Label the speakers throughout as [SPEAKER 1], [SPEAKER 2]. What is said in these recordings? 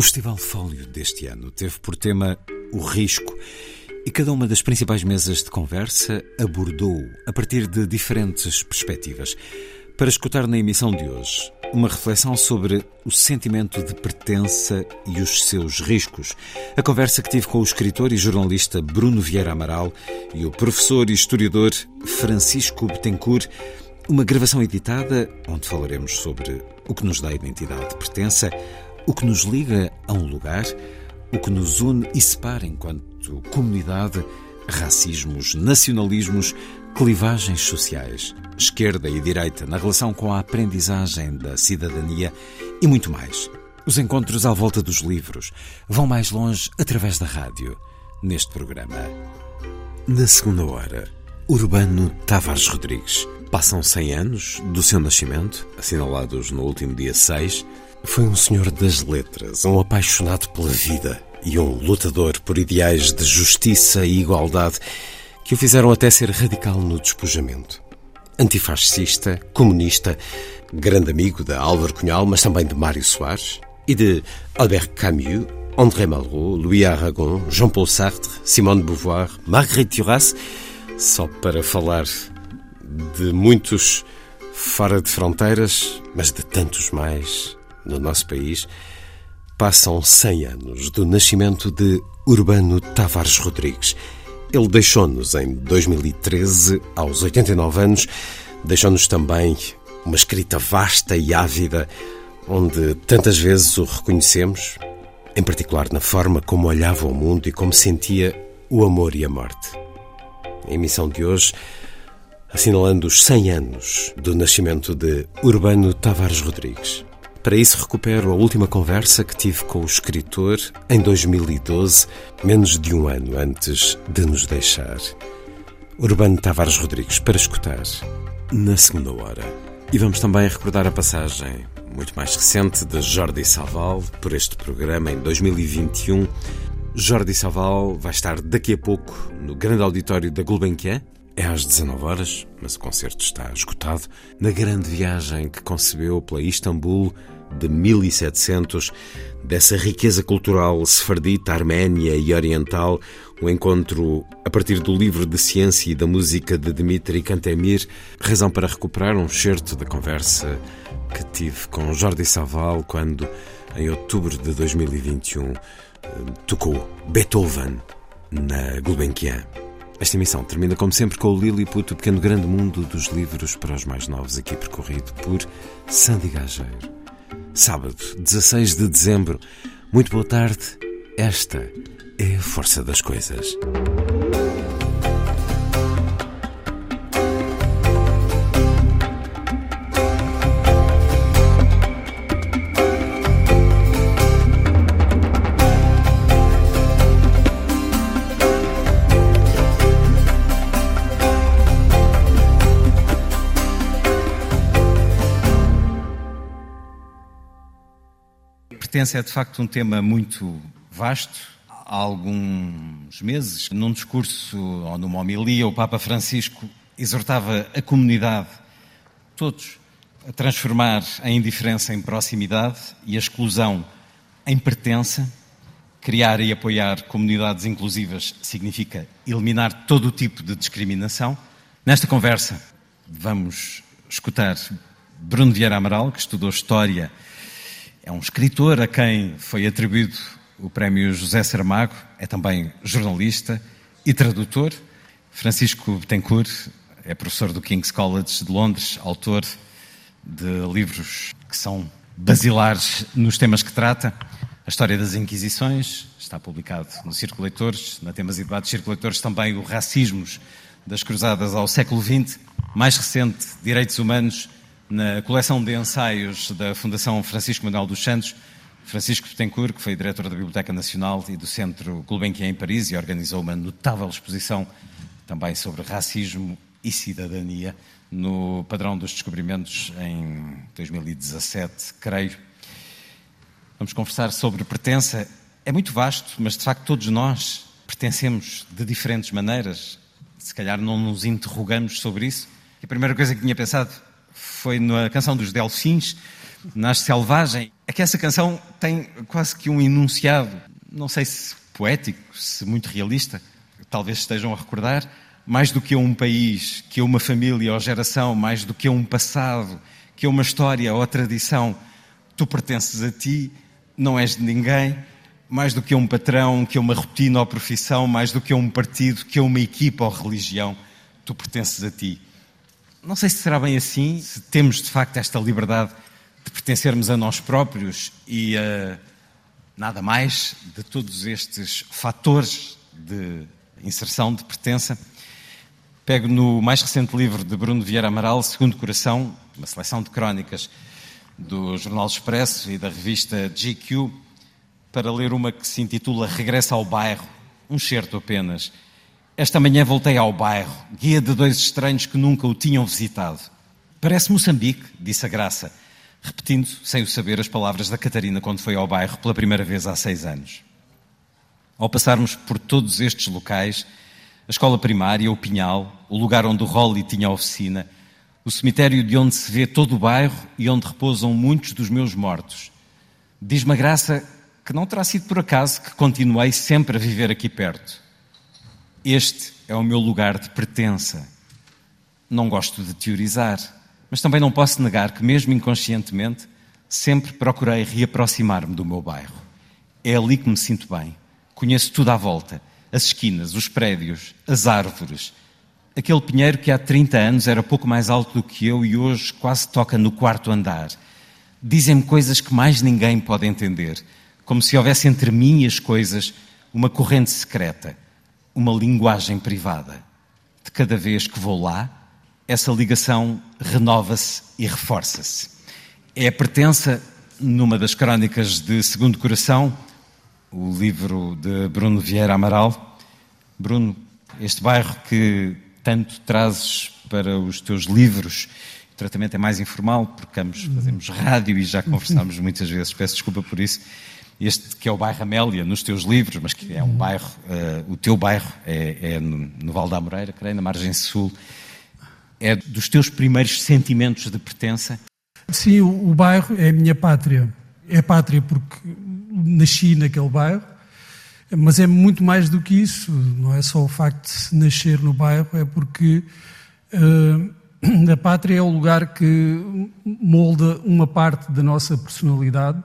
[SPEAKER 1] O Festival Fólio deste ano teve por tema o risco e cada uma das principais mesas de conversa abordou a partir de diferentes perspectivas. Para escutar na emissão de hoje uma reflexão sobre o sentimento de pertença e os seus riscos. A conversa que tive com o escritor e jornalista Bruno Vieira Amaral e o professor e historiador Francisco Betancourt. Uma gravação editada onde falaremos sobre o que nos dá identidade de pertença, o que nos liga a um lugar, o que nos une e separa enquanto comunidade, racismos, nacionalismos, clivagens sociais, esquerda e direita na relação com a aprendizagem da cidadania e muito mais. Os encontros à volta dos livros vão mais longe através da rádio, neste programa. Na segunda hora, Urbano Tavares Rodrigues. Passam 100 anos do seu nascimento, assinalados no último dia 6, foi um senhor das letras, um apaixonado pela vida e um lutador por ideais de justiça e igualdade que o fizeram até ser radical no despojamento. Antifascista, comunista, grande amigo de Álvaro Cunhal, mas também de Mário Soares e de Albert Camus, André Malraux, Louis Aragon, Jean-Paul Sartre, Simone de Beauvoir, Marguerite Duras, só para falar de muitos fora de fronteiras, mas de tantos mais no nosso país, passam 100 anos do nascimento de Urbano Tavares Rodrigues. Ele deixou-nos em 2013, aos 89 anos, deixou-nos também uma escrita vasta e ávida, onde tantas vezes o reconhecemos, em particular na forma como olhava o mundo e como sentia o amor e a morte. A emissão de hoje, assinalando os 100 anos do nascimento de Urbano Tavares Rodrigues. Para isso, recupero a última conversa que tive com o escritor em 2012, menos de um ano antes de nos deixar. Urbano Tavares Rodrigues, para escutar, na segunda hora. E vamos também recordar a passagem muito mais recente de Jordi Saval por este programa em 2021. Jordi Saval vai estar daqui a pouco no grande auditório da Gulbenkian, é às 19 horas, mas o concerto está esgotado. Na grande viagem que concebeu pela Istambul de 1700, dessa riqueza cultural sefardita, arménia e oriental, o encontro a partir do livro de ciência e da música de Dmitri Kantemir, razão para recuperar um certo da conversa que tive com Jordi Saval quando, em outubro de 2021, eh, tocou Beethoven na Gulbenkian. Esta emissão termina, como sempre, com o Lilliput, o pequeno grande mundo dos livros para os mais novos, aqui percorrido por Sandy Gageiro. Sábado, 16 de dezembro. Muito boa tarde. Esta é a força das coisas.
[SPEAKER 2] Pertence é de facto um tema muito vasto. Há alguns meses, num discurso ou numa homilia, o Papa Francisco exortava a comunidade, todos, a transformar a indiferença em proximidade e a exclusão em pertença. Criar e apoiar comunidades inclusivas significa eliminar todo o tipo de discriminação. Nesta conversa, vamos escutar Bruno Vieira Amaral, que estudou História, é um escritor a quem foi atribuído o prémio José Saramago, é também jornalista e tradutor. Francisco Betancourt é professor do King's College de Londres, autor de livros que são basilares nos temas que trata. A História das Inquisições, está publicado no Círculo Leitores, na Temas e Debates Círculo Leitores também o Racismos das Cruzadas ao século XX, mais recente, Direitos Humanos, na coleção de ensaios da Fundação Francisco Manuel dos Santos, Francisco Betancourt, que foi diretor da Biblioteca Nacional e do Centro Gulbenkian em Paris e organizou uma notável exposição também sobre racismo e cidadania no Padrão dos Descobrimentos em 2017, creio. Vamos conversar sobre pertença. É muito vasto, mas de facto todos nós pertencemos de diferentes maneiras. Se calhar não nos interrogamos sobre isso. E a primeira coisa que tinha pensado foi na canção dos Delfins, Nasce Selvagem. É que essa canção tem quase que um enunciado, não sei se poético, se muito realista, talvez estejam a recordar, mais do que um país, que uma família ou geração, mais do que um passado, que uma história ou tradição, tu pertences a ti, não és de ninguém, mais do que um patrão, que uma rotina ou profissão, mais do que um partido, que uma equipa ou religião, tu pertences a ti. Não sei se será bem assim, se temos de facto esta liberdade de pertencermos a nós próprios e a nada mais de todos estes fatores de inserção, de pertença. Pego no mais recente livro de Bruno Vieira Amaral, Segundo Coração, uma seleção de crónicas do Jornal Expresso e da revista GQ, para ler uma que se intitula Regressa ao Bairro, um certo apenas. Esta manhã voltei ao bairro, guia de dois estranhos que nunca o tinham visitado. Parece Moçambique, disse a Graça, repetindo, sem o saber, as palavras da Catarina quando foi ao bairro pela primeira vez há seis anos. Ao passarmos por todos estes locais, a escola primária, o Pinhal, o lugar onde o Rolly tinha oficina, o cemitério de onde se vê todo o bairro e onde repousam muitos dos meus mortos. Diz-me a graça que não terá sido por acaso que continuei sempre a viver aqui perto. Este é o meu lugar de pertença. Não gosto de teorizar, mas também não posso negar que, mesmo inconscientemente, sempre procurei reaproximar-me do meu bairro. É ali que me sinto bem. Conheço tudo à volta: as esquinas, os prédios, as árvores. Aquele pinheiro que há 30 anos era pouco mais alto do que eu e hoje quase toca no quarto andar. Dizem-me coisas que mais ninguém pode entender, como se houvesse entre mim e as coisas uma corrente secreta, uma linguagem privada. De cada vez que vou lá, essa ligação renova-se e reforça-se. É a pertença, numa das crónicas de Segundo Coração, o livro de Bruno Vieira Amaral. Bruno, este bairro que tanto trazes para os teus livros, o tratamento é mais informal, porque fazemos rádio e já conversámos muitas vezes, peço desculpa por isso. Este que é o bairro Amélia, nos teus livros, mas que é um bairro, uh, o teu bairro é, é no, no Val da Moreira, creio, na margem sul. É dos teus primeiros sentimentos de pertença?
[SPEAKER 3] Sim, o, o bairro é a minha pátria. É pátria porque nasci naquele bairro, mas é muito mais do que isso. Não é só o facto de nascer no bairro, é porque uh, a pátria é o lugar que molda uma parte da nossa personalidade,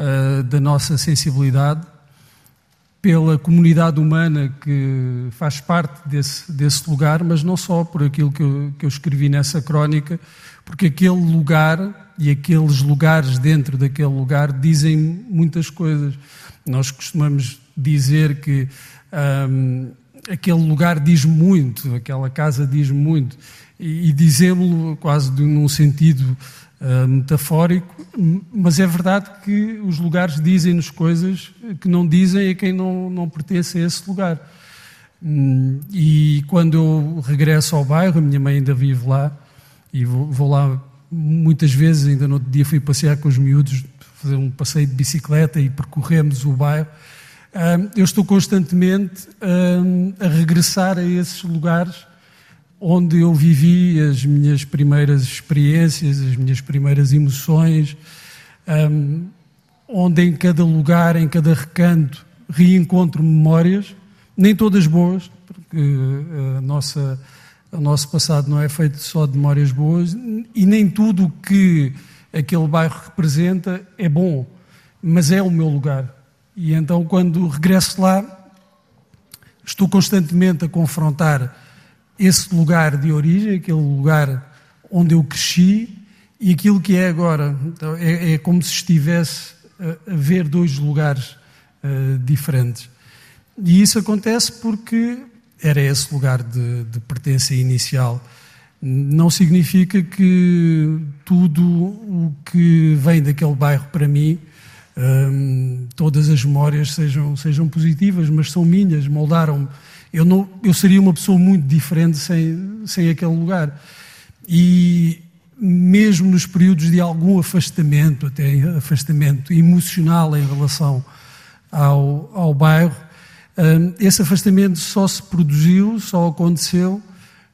[SPEAKER 3] uh, da nossa sensibilidade, pela comunidade humana que faz parte desse, desse lugar, mas não só por aquilo que eu, que eu escrevi nessa crónica, porque aquele lugar e aqueles lugares dentro daquele lugar dizem muitas coisas. Nós costumamos dizer que um, aquele lugar diz muito, aquela casa diz muito, e, e dizemos-lo quase num sentido uh, metafórico, mas é verdade que os lugares dizem-nos coisas que não dizem a quem não, não pertence a esse lugar. Um, e quando eu regresso ao bairro, a minha mãe ainda vive lá, e vou, vou lá muitas vezes, ainda no outro dia fui passear com os miúdos, fazer um passeio de bicicleta e percorremos o bairro. Eu estou constantemente a regressar a esses lugares onde eu vivi as minhas primeiras experiências, as minhas primeiras emoções, onde em cada lugar, em cada recanto reencontro memórias, nem todas boas, porque eh, a nossa, o nosso passado não é feito só de memórias boas, e nem tudo o que aquele bairro representa é bom, mas é o meu lugar. E então, quando regresso lá, estou constantemente a confrontar esse lugar de origem, aquele lugar onde eu cresci, e aquilo que é agora. Então, é, é como se estivesse a, ver dois lugares uh, diferentes. E isso acontece porque era esse lugar de, de pertença inicial. Não significa que tudo o que vem daquele bairro para mim, um, todas as memórias sejam, sejam positivas, mas são minhas, moldaram-me. Eu, não, eu seria uma pessoa muito diferente sem, sem aquele lugar. E mesmo nos períodos de algum afastamento, até afastamento emocional em relação ao, ao bairro, hum, esse afastamento só se produziu, só aconteceu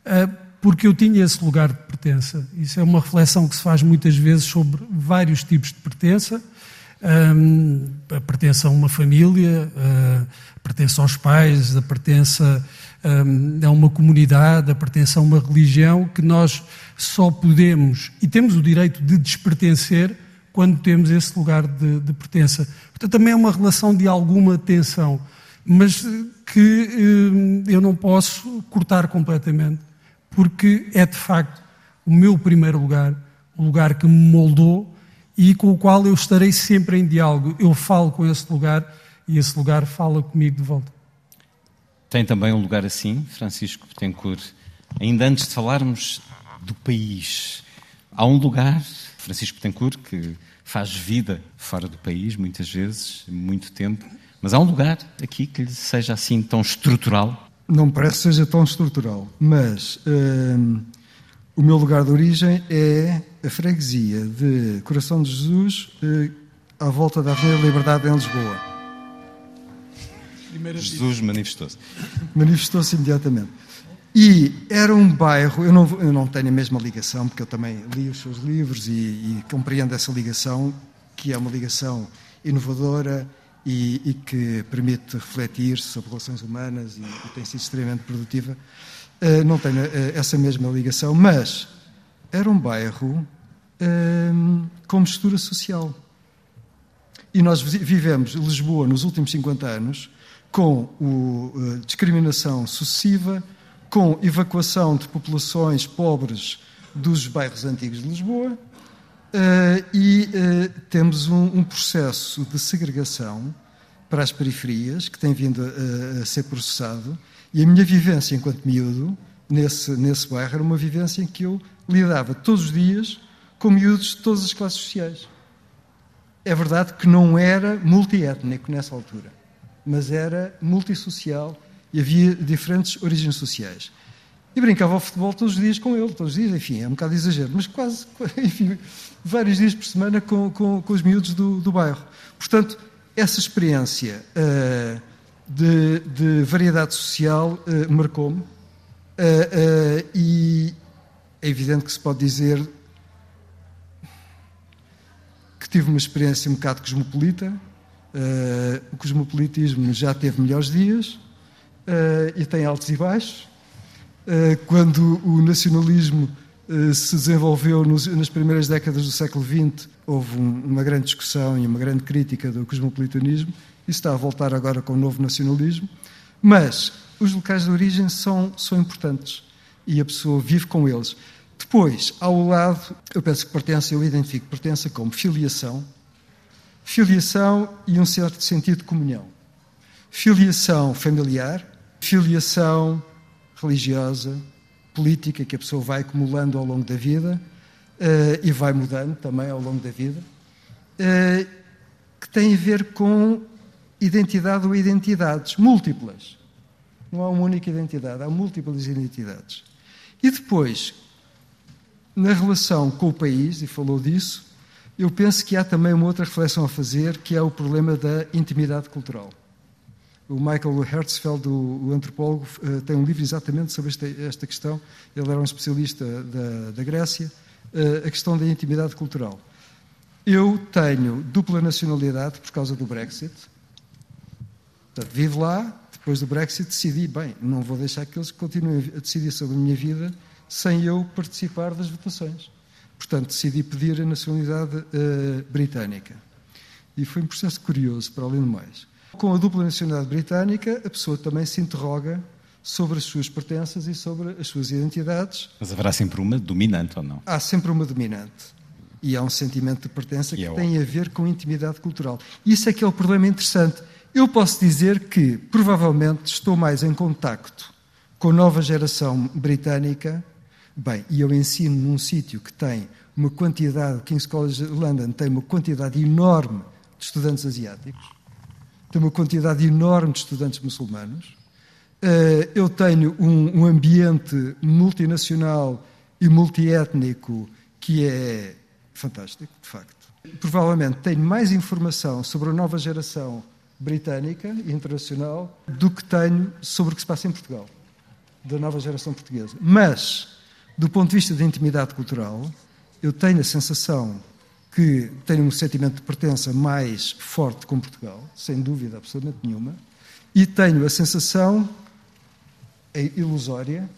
[SPEAKER 3] hum, porque eu tinha esse lugar de pertença. Isso é uma reflexão que se faz muitas vezes sobre vários tipos de pertença. Hum, a pertença a uma família, a pertença aos pais, a pertença a uma comunidade, a pertença a uma religião que nós só podemos e temos o direito de despertencer quando temos esse lugar de, de pertença. Portanto, também é uma relação de alguma tensão, mas que eu não posso cortar completamente, porque é de facto o meu primeiro lugar, o lugar que me moldou e com o qual eu estarei sempre em diálogo. Eu falo com esse lugar e esse lugar fala comigo de volta.
[SPEAKER 2] Tem também um lugar assim, Francisco Betancourt. Ainda antes de falarmos do país. Há um lugar, Francisco Betancourt, que faz vida fora do país, muitas vezes, muito tempo, mas há um lugar aqui que lhe seja assim tão estrutural?
[SPEAKER 4] Não me parece que seja tão estrutural, mas hum, o meu lugar de origem é a freguesia de Coração de Jesus, uh, à volta da Avenida Liberdade, em Lisboa.
[SPEAKER 2] Jesus manifestou-se.
[SPEAKER 4] Manifestou-se imediatamente. E era um bairro, eu não, eu não tenho a mesma ligação, porque eu também li os seus livros e, e compreendo essa ligação, que é uma ligação inovadora e, e que permite refletir sobre relações humanas e, e tem sido extremamente produtiva. Uh, não tenho uh, essa mesma ligação, mas era um bairro uh, com mistura social. E nós vivemos Lisboa nos últimos 50 anos com a discriminação sucessiva com evacuação de populações pobres dos bairros antigos de Lisboa Uh, e uh, temos um, processo de segregação para as periferias que tem vindo a, a, ser processado. E a minha vivência enquanto miúdo nesse, nesse bairro era uma vivência em que eu lidava todos os dias com miúdos de todas as classes sociais. É verdade que não era multiétnico nessa altura, mas era multissocial e havia diferentes origens sociais. E brincava ao futebol todos os dias com ele, todos os dias, enfim, é um bocado exagero, mas quase, enfim, vários dias por semana com, com, com os miúdos do, do bairro. Portanto, essa experiência uh, de, de, variedade social uh, marcou-me uh, e é evidente que se pode dizer que tive uma experiência um bocado cosmopolita. o cosmopolitismo já teve melhores dias, uh, e tem altos e baixos. Uh, quando o nacionalismo uh, se desenvolveu nos, nas primeiras décadas do século XX, houve um, uma grande discussão e uma grande crítica do cosmopolitanismo. Isso está a voltar agora com o novo nacionalismo. Mas os locais de origem são, são importantes e a pessoa vive com eles. Depois, ao lado, eu penso que pertence, eu identifico pertença como filiação, filiação e um certo sentido de comunhão. Filiação familiar, filiação religiosa, política que a pessoa vai acumulando ao longo da vida uh, e vai mudando também ao longo da vida, uh, que tem a ver com identidade ou identidades múltiplas. Não há uma única identidade, há múltiplas identidades. E depois, na relação com o país, e falou disso, eu penso que há também uma outra reflexão a fazer, que é o problema da intimidade cultural. O Michael Hertzfeld, o, antropólogo, uh, tem um livro exatamente sobre esta, esta, questão. Ele era um especialista da, da Grécia, uh, a questão da intimidade cultural. Eu tenho dupla nacionalidade por causa do Brexit. Portanto, vivo lá, depois do Brexit decidi, bem, não vou deixar que eles continuem a decidir sobre a minha vida sem eu participar das votações. Portanto, decidi pedir a nacionalidade uh, britânica. E foi um processo curioso, para além do mais. Com a dupla nacionalidade britânica, a pessoa também se interroga sobre as suas pertenças e sobre as suas identidades.
[SPEAKER 2] Mas haverá sempre uma dominante ou não?
[SPEAKER 4] Há sempre uma dominante. E há um sentimento de pertença que é tem a ver com intimidade cultural. Isso é que é o problema interessante. Eu posso dizer que, provavelmente, estou mais em contacto com a nova geração britânica. Bem, e eu ensino num sítio que tem uma quantidade, King's College London tem uma quantidade enorme de estudantes asiáticos, tem uma quantidade enorme de estudantes muçulmanos, eh, eu tenho um, um ambiente multinacional e multiétnico que é fantástico, de facto. Provavelmente tenho mais informação sobre a nova geração britânica e internacional do que tenho sobre o que se passa em Portugal, da nova geração portuguesa. Mas, do ponto de vista da intimidade cultural, eu tenho a sensação que tenho um sentimento de pertença mais forte com Portugal, sem dúvida absolutamente nenhuma, e tenho a sensação é ilusória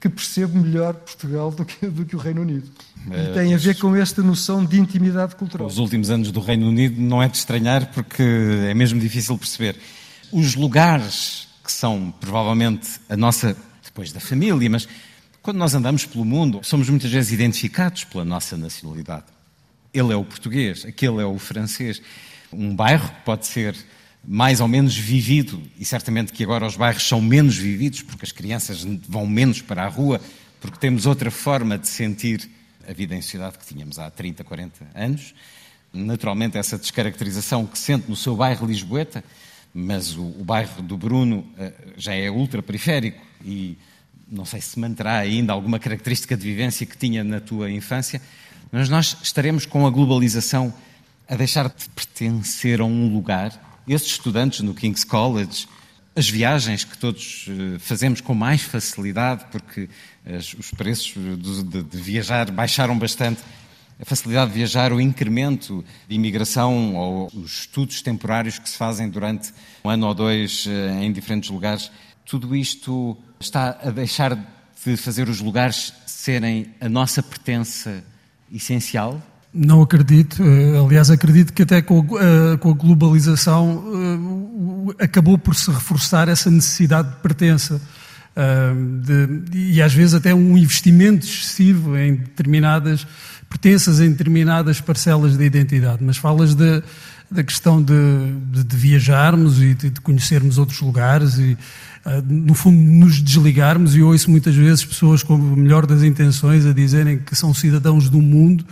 [SPEAKER 4] que percebe melhor Portugal do que, do que o Reino Unido. E é, tem a ver com esta noção de intimidade cultural.
[SPEAKER 2] Os últimos anos do Reino Unido não é de estranhar porque é mesmo difícil perceber. Os lugares que são provavelmente a nossa, depois da família, mas quando nós andamos pelo mundo, somos muitas vezes identificados pela nossa nacionalidade. Ele é o português, aquele é o francês. Um bairro pode ser mais ou menos vivido, e certamente que agora os bairros são menos vividos, porque as crianças vão menos para a rua, porque temos outra forma de sentir a vida em sociedade que tínhamos há 30, 40 anos. Naturalmente, essa descaracterização que sente no seu bairro Lisboeta, mas o, o bairro do Bruno uh, já é ultraperiférico e não sei se manterá ainda alguma característica de vivência que tinha na tua infância, mas nós estaremos com a globalização a deixar de pertencer a um lugar. Esses estudantes no King's College, as viagens que todos eh, fazemos com mais facilidade, porque os preços de, viajar baixaram bastante, a facilidade de viajar, o incremento de imigração ou os estudos temporários que se fazem durante um ano ou dois eh, em diferentes lugares, tudo isto está a deixar de fazer os lugares serem a nossa pertença essencial?
[SPEAKER 3] Não acredito. Eh, aliás, acredito que até com a, eh, com a globalização eh, acabou por se reforçar essa necessidade de pertença. De, e às vezes até um investimento excessivo em determinadas pertenças, em determinadas parcelas da identidade. Mas falas de, da questão de, de, de viajarmos e de, conhecermos outros lugares e, no fundo, nos desligarmos. E ouço muitas vezes pessoas com o melhor das intenções a dizerem que são cidadãos do mundo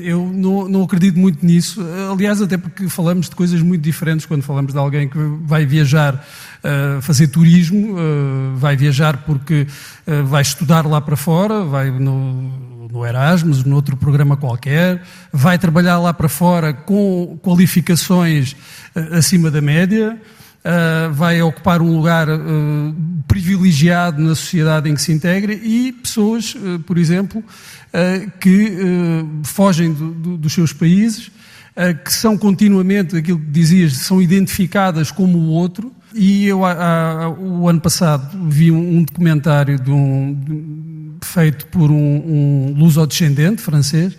[SPEAKER 3] eu não, acredito muito nisso. Aliás, até porque falamos de coisas muito diferentes quando falamos de alguém que vai viajar uh, fazer turismo, vai viajar porque vai estudar lá para fora, vai no, no Erasmus, noutro programa qualquer, vai trabalhar lá para fora com qualificações acima da média. Uh, vai ocupar um lugar uh, privilegiado na sociedade em que se integra e pessoas, uh, por exemplo, que fogem do, do, dos seus países, que são continuamente, aquilo que dizias, são identificadas como o outro. E eu, o ano passado, vi um, um documentário de um, de, feito por um, um luso-descendente francês,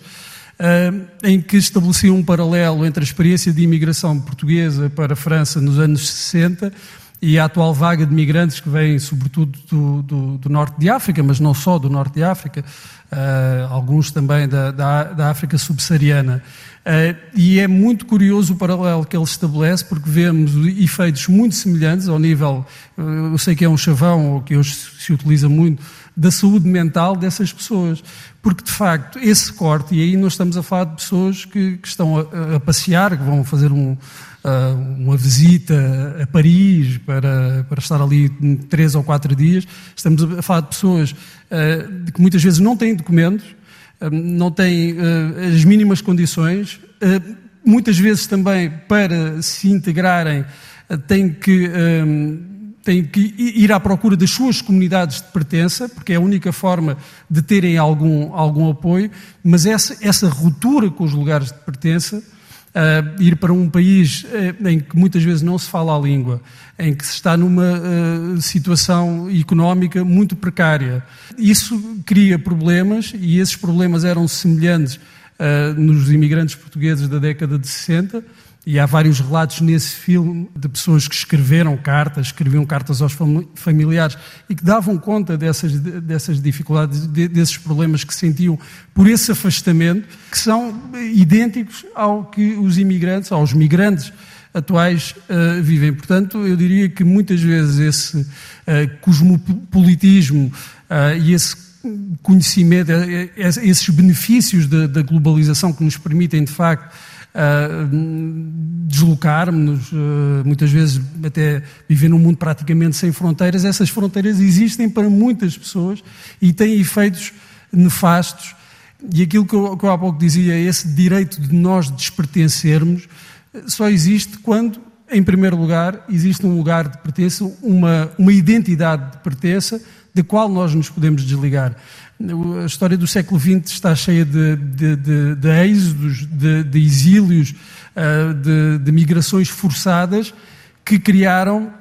[SPEAKER 3] em que estabelecia um paralelo entre a experiência de imigração portuguesa para a França nos anos 60 e a atual vaga de migrantes que vêm sobretudo do, do, do norte de África, mas não só do norte de África, uh, alguns também da, da, da África subsaariana. Uh, e é muito curioso o paralelo que ele estabelece, porque vemos efeitos muito semelhantes ao nível, uh, eu sei que é um chavão, ou que hoje se utiliza muito, da saúde mental dessas pessoas. Porque, de facto, esse corte, e aí nós estamos a falar de pessoas que, que estão a, a, passear, que vão fazer um, uh, uma visita a Paris para, para estar ali três ou quatro dias, estamos a falar de pessoas uh, que muitas vezes não têm documentos, uh, não têm as mínimas condições, muitas vezes também para se integrarem têm que têm que ir à procura das suas comunidades de pertença, porque é a única forma de terem algum, algum apoio, mas essa, essa ruptura com os lugares de pertença uh, ir para um país uh, em que muitas vezes não se fala a língua, em que se está numa uh, situação económica muito precária. Isso cria problemas e esses problemas eram semelhantes nos imigrantes portugueses da década de 60 e há vários relatos nesse filme de pessoas que escreveram cartas, escreviam cartas aos familiares e que davam conta dessas, dessas dificuldades, desses problemas que sentiam por esse afastamento, que são idênticos ao que os imigrantes, aos migrantes atuais uh, vivem. Portanto, eu diria que muitas vezes esse uh, cosmopolitismo uh, e esse conhecimento, esses benefícios da, da globalização que nos permitem, de facto, deslocar-nos, uh, muitas vezes até viver num mundo praticamente sem fronteiras. Essas fronteiras existem para muitas pessoas e têm efeitos nefastos. E aquilo que eu, que eu há pouco dizia, esse direito de nós despertencermos, só existe quando, em primeiro lugar, existe um lugar de pertença, uma, uma identidade de pertença, da qual nós nos podemos desligar. A história do século XX está cheia de, de, de, de êxodos, de, de exílios, uh, de, de migrações forçadas que criaram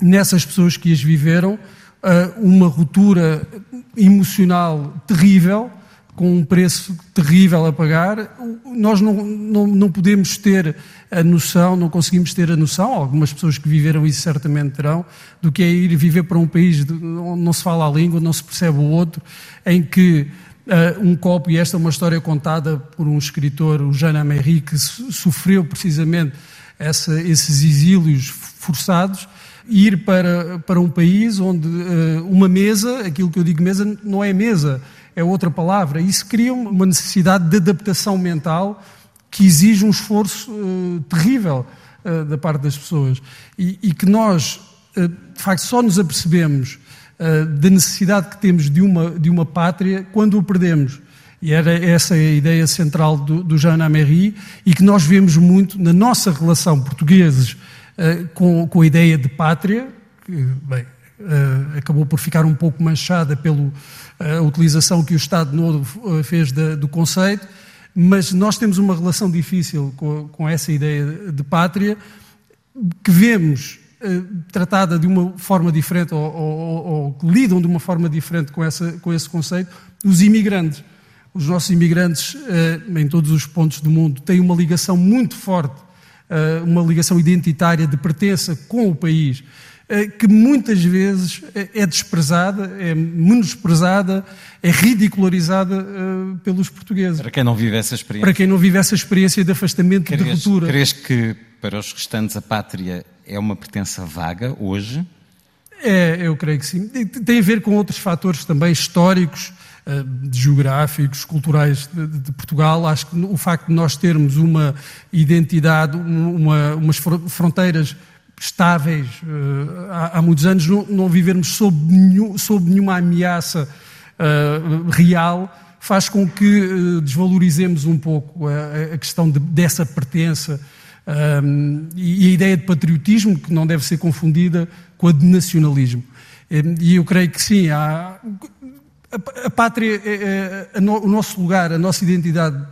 [SPEAKER 3] nessas pessoas que as viveram uh, uma ruptura emocional terrível com um preço terrível a pagar, nós não, não, não, podemos ter a noção, não conseguimos ter a noção, algumas pessoas que viveram isso certamente terão, do que é ir viver para um país onde não se fala a língua, não se percebe o outro, em que uh, um copo, e esta é uma história contada por um escritor, o Jean Améry, que sofreu precisamente essa, esses exílios forçados, ir para, para um país onde uh, uma mesa, aquilo que eu digo mesa, não é mesa, é outra palavra. Isso cria uma necessidade de adaptação mental que exige um esforço uh, terrível uh, da parte das pessoas. E, e que nós, uh, de facto, só nos apercebemos da necessidade que temos de uma, de uma pátria quando o perdemos. E era essa a ideia central do, do Jean Améry e que nós vemos muito na nossa relação portugueses com, com a ideia de pátria, que, bem, acabou por ficar um pouco manchada pelo a utilização que o Estado Novo eh, fez do conceito, mas nós temos uma relação difícil com, com essa ideia de pátria, que vemos eh, tratada de uma forma diferente, ou, ou, ou, lidam de uma forma diferente com, essa, com esse conceito, os imigrantes. Os nossos imigrantes, eh, em todos os pontos do mundo, têm uma ligação muito forte, uma ligação identitária de pertença com o país. Eh, que muitas vezes é desprezada, é menosprezada, é ridicularizada uh, pelos portugueses.
[SPEAKER 2] Para quem não vive essa experiência.
[SPEAKER 3] Para quem não vive essa experiência de afastamento
[SPEAKER 2] e de
[SPEAKER 3] ruptura.
[SPEAKER 2] Crees que para os restantes a pátria é uma pertença vaga hoje?
[SPEAKER 3] É, eu creio que sim. Tem a ver com outros fatores também históricos, uh, geográficos, culturais de, de, Portugal. Acho que o facto de nós termos uma identidade, uma, umas fronteiras estáveis uh, há, há, muitos anos, não, não vivermos sob, nenhum, sob nenhuma ameaça uh, real, faz com que uh, desvalorizemos um pouco a, a questão de, dessa pertença um, e, e, a ideia de patriotismo, que não deve ser confundida com a de nacionalismo. E eu creio que sim, há, a, a pátria, é, é, o nosso lugar, a nossa identidade,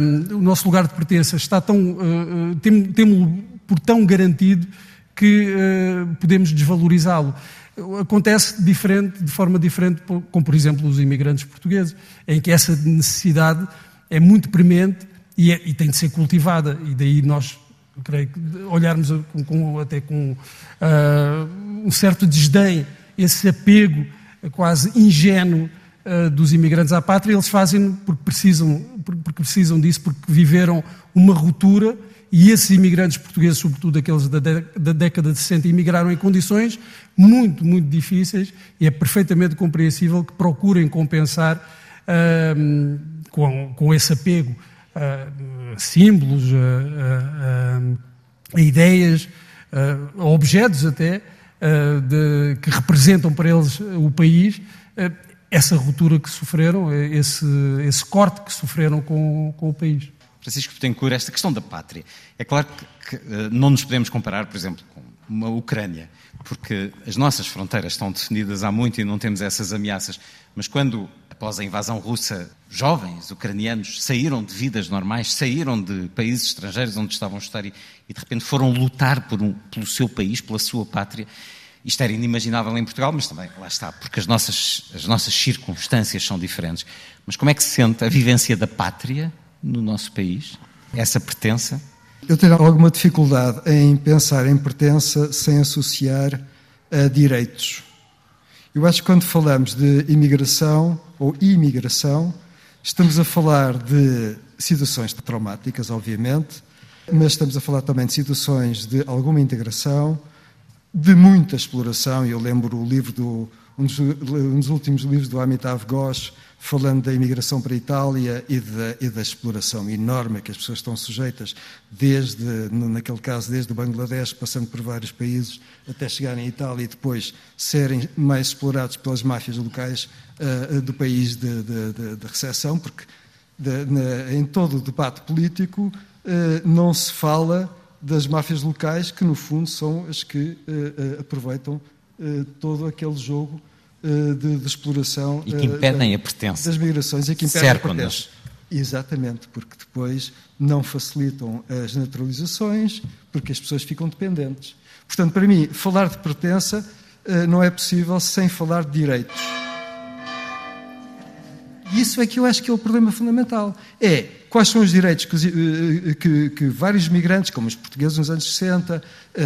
[SPEAKER 3] um, o nosso lugar de pertença está tão. Uh, temos por tão garantido que uh, podemos desvalorizá-lo. Acontece diferente, de forma diferente, com, por exemplo, os imigrantes portugueses, em que essa necessidade é muito premente e, é, e tem de ser cultivada. E daí nós, creio que, olharmos com, com, até com uh, um certo desdém, esse apego quase ingênuo uh, dos imigrantes à pátria, eles fazem porque precisam, porque precisam disso, porque viveram uma ruptura e esses imigrantes portugueses, sobretudo aqueles da, da década de 60, imigraram em condições muito, muito difíceis e é perfeitamente compreensível que procurem compensar uh, com, com esse apego a uh, símbolos, a, ideias, a objetos até, de, que representam para eles o país, essa ruptura que sofreram, esse, esse corte que sofreram com, com o país.
[SPEAKER 2] Francisco Betancourt, esta questão da pátria. É claro que, que uh, não nos podemos comparar, por exemplo, com uma Ucrânia, porque as nossas fronteiras estão definidas há muito e não temos essas ameaças. Mas quando após a invasão russa, jovens ucranianos saíram de vidas normais, saíram de países estrangeiros onde estavam a estar e, e de repente foram lutar por um, pelo seu país, pela sua pátria. Isto era inimaginável em Portugal, mas também, lá está, porque as nossas, as nossas circunstâncias são diferentes. Mas como é que se sente a vivência da pátria no nosso país? Essa pertença?
[SPEAKER 4] Eu tenho alguma dificuldade em pensar em pertença sem associar a direitos. Eu acho que quando falamos de imigração ou imigração, estamos a falar de situações traumáticas, obviamente, mas estamos a falar também de situações de alguma integração, de muita exploração. Eu lembro o livro do um dos, um dos últimos livros do Amitav Ghosh falando da imigração para a Itália e da, e da, exploração enorme que as pessoas estão sujeitas, desde, naquele caso, desde o Bangladesh, passando por vários países, até chegarem à Itália e depois serem mais explorados pelas máfias locais uh, do país de, de, de, de recepção, porque na, em todo o debate político uh, não se fala das máfias locais, que no fundo são as que uh, aproveitam todo aquele jogo de, de, exploração.
[SPEAKER 2] E que impedem uh, a pertença.
[SPEAKER 4] Das migrações e que impedem a pertença. Exatamente, porque depois não facilitam as naturalizações, porque as pessoas ficam dependentes. Portanto, para mim, falar de pertença uh, não é possível sem falar de direitos. E isso é que eu acho que é o problema fundamental. É quais são os direitos que, que, que vários migrantes, como os portugueses nos anos 60,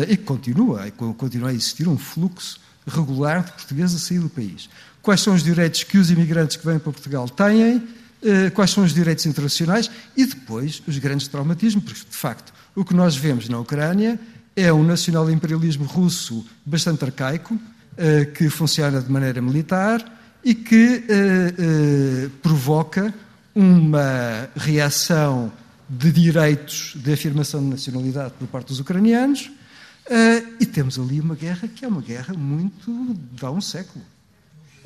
[SPEAKER 4] e que continua, continua a existir um fluxo regular de portugueses a sair do país. Quais são os direitos que os imigrantes que vêm para Portugal têm, eh, quais são os direitos internacionais e depois os grandes traumatismos, porque de facto o que nós vemos na Ucrânia é um nacional-imperialismo russo bastante arcaico, eh, que funciona de maneira militar e que eh, provoca uma reação de direitos de afirmação de nacionalidade por parte dos ucranianos Uh, e temos ali uma guerra que é uma guerra muito de há um século,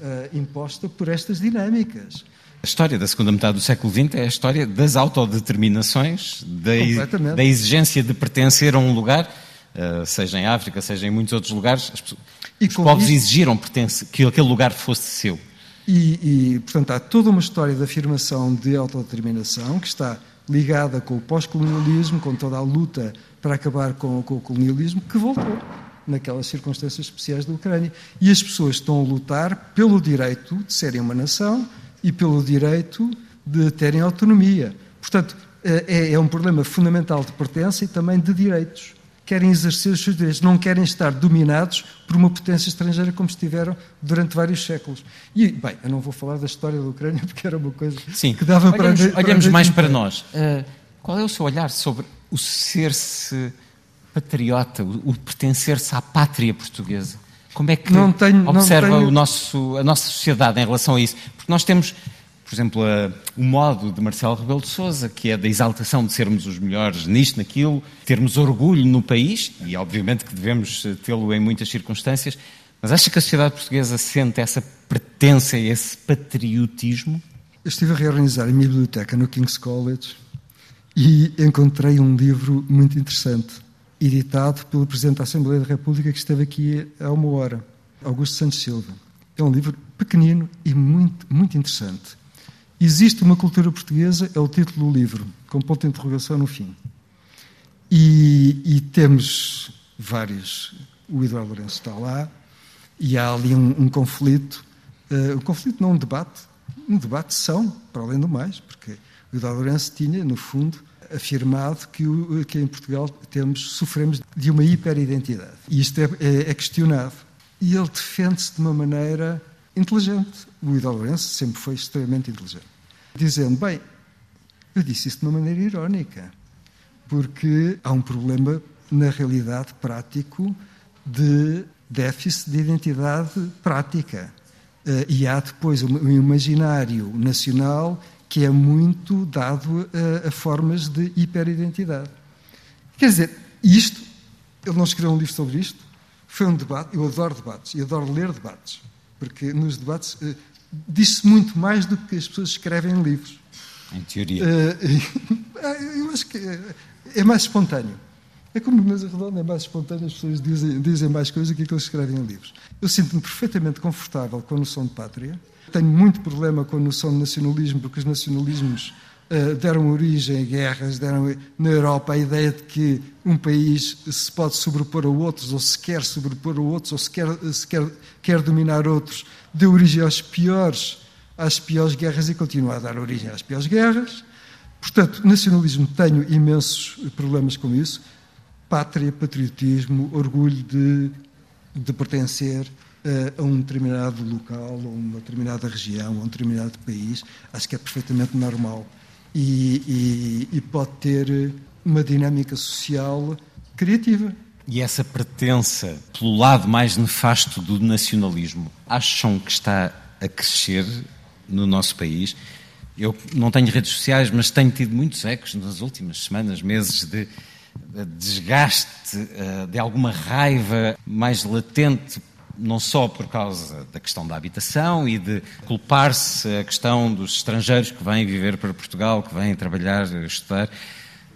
[SPEAKER 4] uh, imposta por estas dinâmicas.
[SPEAKER 2] A história da segunda metade do século XX é a história das autodeterminações, da, da exigência de pertencer a um lugar, uh, seja em África, seja em muitos outros lugares. As, os povos isso, exigiram pertence, que aquele lugar fosse seu.
[SPEAKER 4] E, e, portanto, há toda uma história de afirmação de autodeterminação que está ligada com o pós-colonialismo, com toda a luta para acabar com, com, o colonialismo, que voltou naquelas circunstâncias especiais da Ucrânia. E as pessoas estão a lutar pelo direito de serem uma nação e pelo direito de terem autonomia. Portanto, é, é um problema fundamental de pertença e também de direitos. Querem exercer os seus direitos, não querem estar dominados por uma potência estrangeira como estiveram durante vários séculos. E, bem, eu não vou falar da história da Ucrânia porque era uma coisa
[SPEAKER 2] Sim.
[SPEAKER 4] que dava
[SPEAKER 2] olhamos,
[SPEAKER 4] para.
[SPEAKER 2] Olhamos mais para nós. Uh, qual é o seu olhar sobre o ser-se patriota, o pertencer-se à pátria portuguesa? Como é que tenho, observa tenho... o nosso, a nossa sociedade em relação a isso? Porque nós temos, por exemplo, a, o modo de Marcelo Rebelo de Sousa, que é da exaltação de sermos os melhores nisto, naquilo, termos orgulho no país, e obviamente que devemos tê-lo em muitas circunstâncias, mas acha que a sociedade portuguesa sente essa pertença, esse patriotismo?
[SPEAKER 4] Eu estive a reorganizar a minha biblioteca no King's College e encontrei um livro muito interessante, editado pelo Presidente da Assembleia da República, que esteve aqui há uma hora, Augusto Santos Silva. É um livro pequenino e muito, muito interessante. Existe uma cultura portuguesa, é o título do livro, com ponto de interrogação no fim. E, e temos vários. O Eduardo Lourenço está lá, e há ali um, um conflito. Uh, um conflito, não um debate. Um debate são, para além do mais, porque o Lourenço tinha, no fundo, afirmado que, o, que em Portugal temos, sofremos de uma hiperidentidade. E isto é, é, é questionado. E ele defende-se de uma maneira inteligente. O Lourenço sempre foi extremamente inteligente. Dizendo, bem, eu disse isso de uma maneira irónica, porque há um problema, na realidade, prático de déficit de identidade prática. Uh, e há depois um imaginário nacional que é muito dado a, a formas de hiperidentidade. Quer dizer, isto, ele não escreveu um livro sobre isto, foi um debate, eu adoro debates, e adoro ler debates, porque nos debates uh, diz-se muito mais do que as pessoas escrevem em livros.
[SPEAKER 2] Em teoria.
[SPEAKER 4] Uh, eu acho que é mais espontâneo. É como mesa redonda, é mais espontâneo, as pessoas dizem, dizem mais coisas que aquilo que escrevem em livros. Eu sinto-me perfeitamente confortável com a noção de pátria. Tenho muito problema com a noção de nacionalismo, porque os nacionalismos uh, deram origem a guerras, deram na Europa a ideia de que um país se pode sobrepor a outros, ou se quer sobrepor a outros, ou se quer, se quer, quer dominar outros, deu origem aos piores, às piores guerras e continua a dar origem às piores guerras. Portanto, nacionalismo, tenho imensos problemas com isso pátria, patriotismo, orgulho de, de pertencer uh, a um determinado local, a uma determinada região, a um determinado país, acho que é perfeitamente normal e, e, e pode ter uma dinâmica social criativa.
[SPEAKER 2] E essa pertença pelo lado mais nefasto do nacionalismo, acham que está a crescer no nosso país? Eu não tenho redes sociais, mas tenho tido muitos ecos nas últimas semanas, meses de desgaste, eh, de alguma raiva mais latente, não só por causa da questão da habitação e de culpar-se a questão dos estrangeiros que vêm viver para Portugal, que vêm trabalhar, estudar,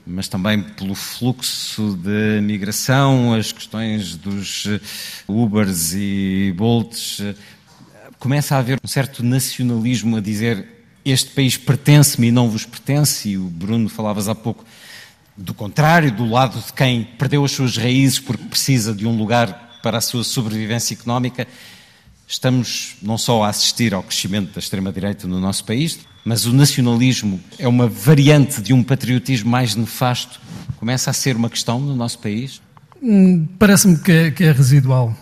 [SPEAKER 2] mas também pelo fluxo de migração, as questões dos eh, Ubers e Bolts. Começa a haver um certo nacionalismo a dizer este país pertence-me e não vos pertence, e o Bruno falavas há pouco do contrário, do lado de quem perdeu as suas raízes porque precisa de um lugar para a sua sobrevivência económica, estamos não só a assistir ao crescimento da extrema-direita no nosso país, mas o nacionalismo é uma variante de um patriotismo mais nefasto. Começa a ser uma questão no nosso país?
[SPEAKER 3] Hum, parece-me que, é, que é residual.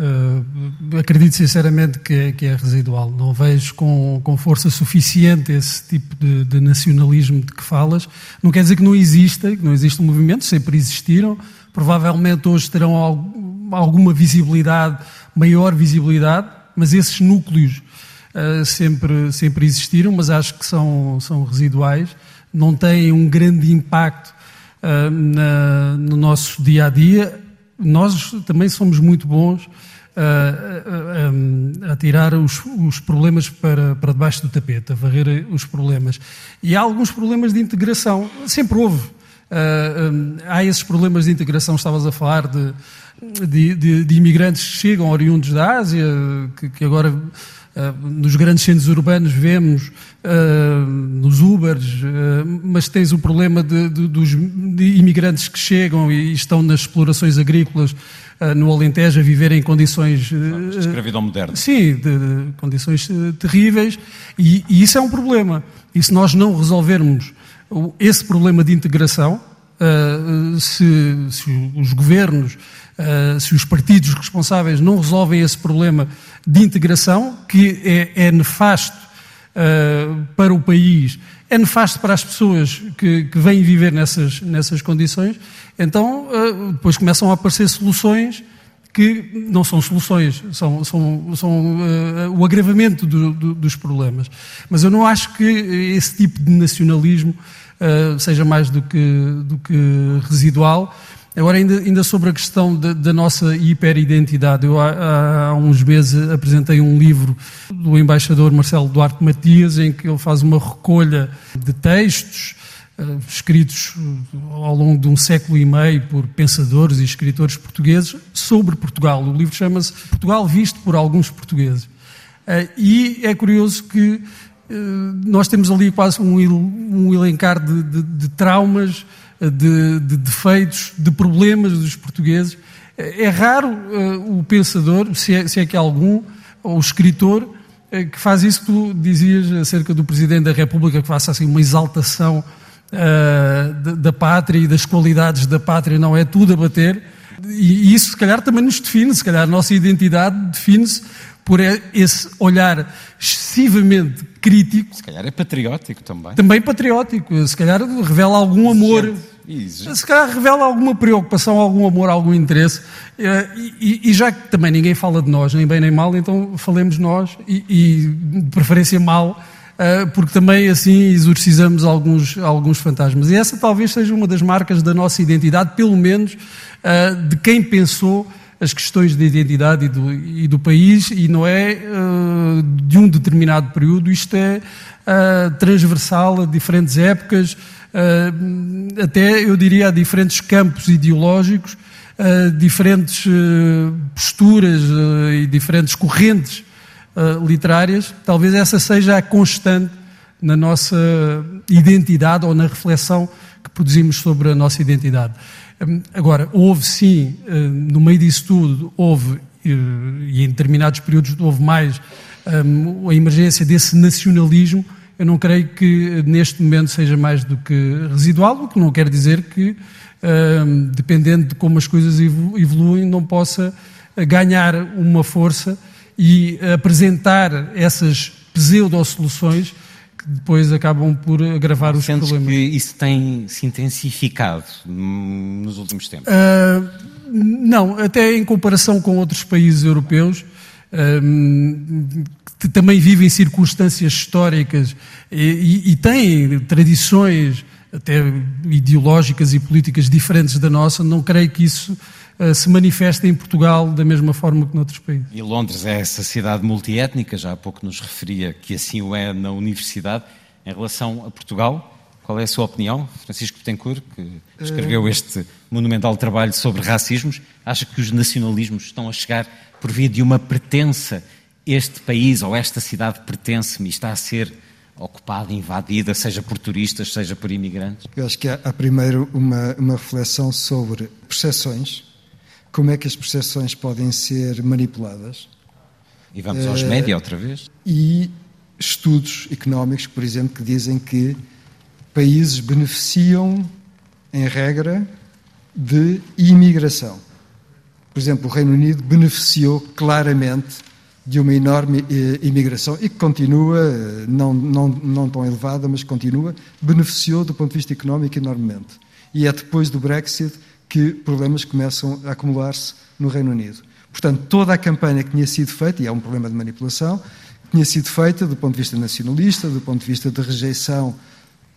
[SPEAKER 3] Uh, acredito sinceramente que é, que é, residual. Não vejo com, com força suficiente esse tipo de, de, nacionalismo de que falas. Não quer dizer que não exista, que não existe um movimento, sempre existiram. Provavelmente hoje terão alguma visibilidade, maior visibilidade, mas esses núcleos uh, sempre, sempre existiram, mas acho que são, são residuais. Não têm um grande impacto uh, na, no nosso dia a dia nós também somos muito bons a, a, a tirar os, os, problemas para, para debaixo do tapete, a varrer os problemas. E há alguns problemas de integração, sempre houve. Uh, há esses problemas de integração, estavas a falar de, de, de, de imigrantes que chegam oriundos da Ásia, que, que agora Uh, nos grandes centros urbanos vemos uh, nos Ubers, uh, mas tens o problema de, de, dos de imigrantes que chegam e estão nas explorações agrícolas no Alentejo a viver em condições...
[SPEAKER 2] de escravidão moderna.
[SPEAKER 3] Sim, de, de condições terríveis e, e, isso é um problema. E se nós não resolvermos esse problema de integração, se, se os governos Uh, se os partidos responsáveis não resolvem esse problema de integração, que é, é nefasto uh, para o país, é nefasto para as pessoas que, que vêm viver nessas, nessas condições, então uh, depois começam a aparecer soluções que não são soluções, são, são, são o agravamento do, do, dos problemas. Mas eu não acho que esse tipo de nacionalismo seja mais do que, do que residual Agora, ainda, ainda sobre a questão da, nossa hiperidentidade, eu há, há, uns meses apresentei um livro do embaixador Marcelo Duarte Matias, em que ele faz uma recolha de textos uh, escritos ao longo de um século e meio por pensadores e escritores portugueses sobre Portugal. O livro chama-se Portugal Visto por Alguns Portugueses. Uh, e é curioso que uh, nós temos ali quase um, um elencar de, de, de traumas de, de defeitos, de problemas dos portugueses. É raro uh, o pensador, se é, se é que algum, ou o escritor, uh, que faz isso que tu dizias acerca do Presidente da República, que faça assim uma exaltação uh, da, da, pátria e das qualidades da pátria, não é tudo a bater. E, e isso, se calhar, também nos define, se calhar a nossa identidade define-se por esse olhar excessivamente crítico.
[SPEAKER 2] Se calhar é patriótico também.
[SPEAKER 3] Também patriótico. Se calhar revela algum amor. Se calhar revela alguma preocupação, algum amor, algum interesse. Eh, e, e, já que também ninguém fala de nós, nem bem nem mal, então falemos nós, e, e de preferência mal, eh, porque também assim exorcizamos alguns, alguns fantasmas. E essa talvez seja uma das marcas da nossa identidade, pelo menos eh, de quem pensou as questões de identidade e do, e do país, e não é uh, de um determinado período, isto é uh, transversal a diferentes épocas, uh, até eu diria a diferentes campos ideológicos, diferentes posturas e diferentes correntes literárias, talvez essa seja a constante na nossa identidade ou na reflexão que produzimos sobre a nossa identidade. Um, agora, houve sim, no meio disso tudo, houve, e em determinados períodos houve mais, um, a emergência desse nacionalismo. Eu não creio que neste momento seja mais do que residual, o que não quer dizer que, dependendo de como as coisas evoluem, não possa ganhar uma força e apresentar essas pseudo-soluções que depois acabam por agravar os
[SPEAKER 2] Sentes
[SPEAKER 3] problemas.
[SPEAKER 2] que isso tem se intensificado nos últimos tempos?
[SPEAKER 3] Uh, não, até em comparação com outros países europeus, que também vivem circunstâncias históricas e, e, e têm tradições até ideológicas e políticas diferentes da nossa, não creio que isso se manifeste em Portugal da mesma forma que noutros países.
[SPEAKER 2] E Londres é essa cidade multiétnica, já há pouco nos referia que assim o é na universidade. Em relação a Portugal, qual é a sua opinião? Francisco Betancourt, que escreveu este monumental trabalho sobre racismos, acha que os nacionalismos estão a chegar por via de uma pertença. Este país ou esta cidade pertence-me e está a ser ocupada, invadida, seja por turistas, seja por imigrantes?
[SPEAKER 4] Eu acho que há, há primeiro uma, uma reflexão sobre percepções, como é que as percepções podem ser manipuladas.
[SPEAKER 2] E vamos aos uh, média outra vez?
[SPEAKER 4] E estudos económicos, por exemplo, que dizem que países beneficiam, em regra, de imigração. Por exemplo, o Reino Unido beneficiou claramente de uma enorme eh, imigração e que continua, eh, não, não, não tão elevada, mas continua, beneficiou do ponto de vista económico enormemente. E é depois do Brexit que problemas começam a acumular-se no Reino Unido. Portanto, toda a campanha que tinha sido feita, e é um problema de manipulação, tinha sido feita do ponto de vista nacionalista, do ponto de vista de rejeição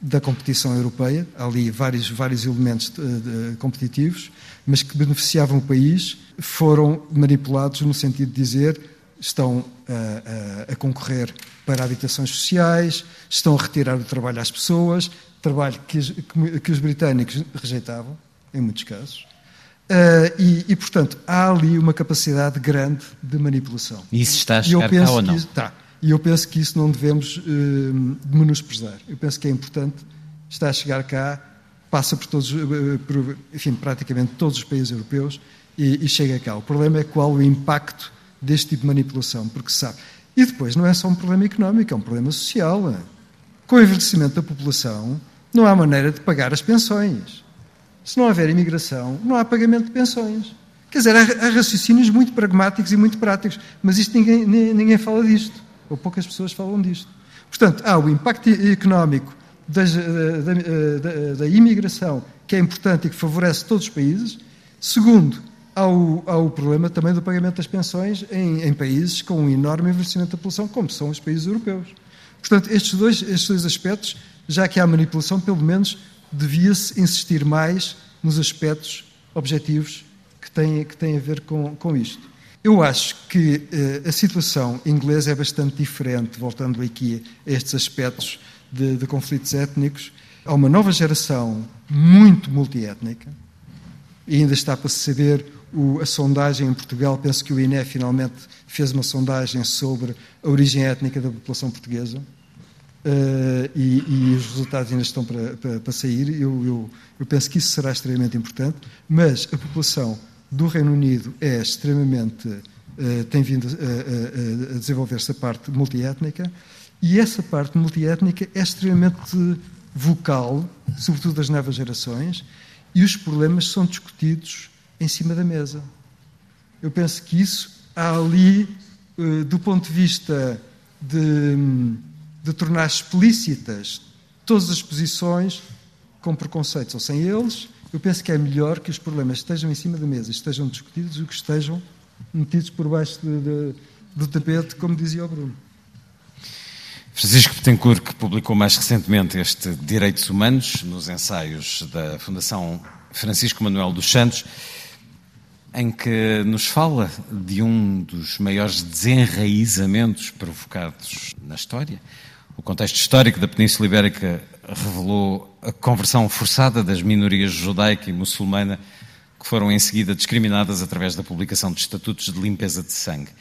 [SPEAKER 4] da competição europeia, ali vários, vários elementos de, de, competitivos, mas que beneficiavam o país, foram manipulados no sentido de dizer estão a, a, a concorrer para habitações sociais, estão a retirar o trabalho às pessoas, trabalho que, que, que os britânicos rejeitavam, em muitos casos. Uh, e, e, portanto, há ali uma capacidade grande de manipulação.
[SPEAKER 2] E isso está a chegar cá ou não?
[SPEAKER 4] Está. E eu penso que isso não devemos uh, menosprezar. Eu penso que é importante, está a chegar cá, passa por todos, uh, por, enfim, praticamente todos os países europeus e, e, chega cá. O problema é qual o impacto deste tipo de manipulação, porque se sabe. E depois não é só um problema económico, é um problema social. É? Com o envelhecimento da população, não há maneira de pagar as pensões. Se não houver imigração, não há pagamento de pensões. Quer dizer, há, há raciocínios muito pragmáticos e muito práticos, mas isto ninguém, ninguém fala disto ou poucas pessoas falam disto. Portanto, há o impacto económico da, da, da, da imigração, que é importante e que favorece todos os países. Segundo, há o, há o problema também do pagamento das pensões em, em, países com um enorme envelhecimento da população, como são os países europeus. Portanto, estes dois, estes dois aspectos, já que há manipulação, pelo menos devia-se insistir mais nos aspectos objetivos que têm, que têm a ver com, com isto. Eu acho que uh, a situação inglesa é bastante diferente, voltando aqui a estes aspectos de, de conflitos étnicos. Há uma nova geração muito multiétnica, e ainda está para saber o, a sondagem em Portugal. Penso que o INE finalmente fez uma sondagem sobre a origem étnica da população portuguesa. Uh, e, e, os resultados ainda estão para, para, para sair. Eu, eu, eu penso que isso será extremamente importante, mas a população do Reino Unido é extremamente. Uh, tem vindo a, a, a desenvolver-se a parte multiétnica e essa parte multiétnica é extremamente vocal, sobretudo das novas gerações, e os problemas são discutidos em cima da mesa. Eu penso que isso há ali, uh, do ponto de vista de, de tornar explícitas todas as posições, com preconceitos ou sem eles, eu penso que é melhor que os problemas estejam em cima da mesa, estejam discutidos, do que estejam metidos por baixo de, de, do tapete, como dizia o Bruno.
[SPEAKER 2] Francisco Betancourt, que publicou mais recentemente este Direitos Humanos nos ensaios da Fundação Francisco Manuel dos Santos, em que nos fala de um dos maiores desenraizamentos provocados na história. O contexto histórico da Península Ibérica revelou a conversão forçada das minorias judaica e muçulmana que foram em seguida discriminadas através da publicação de estatutos de limpeza de sangue.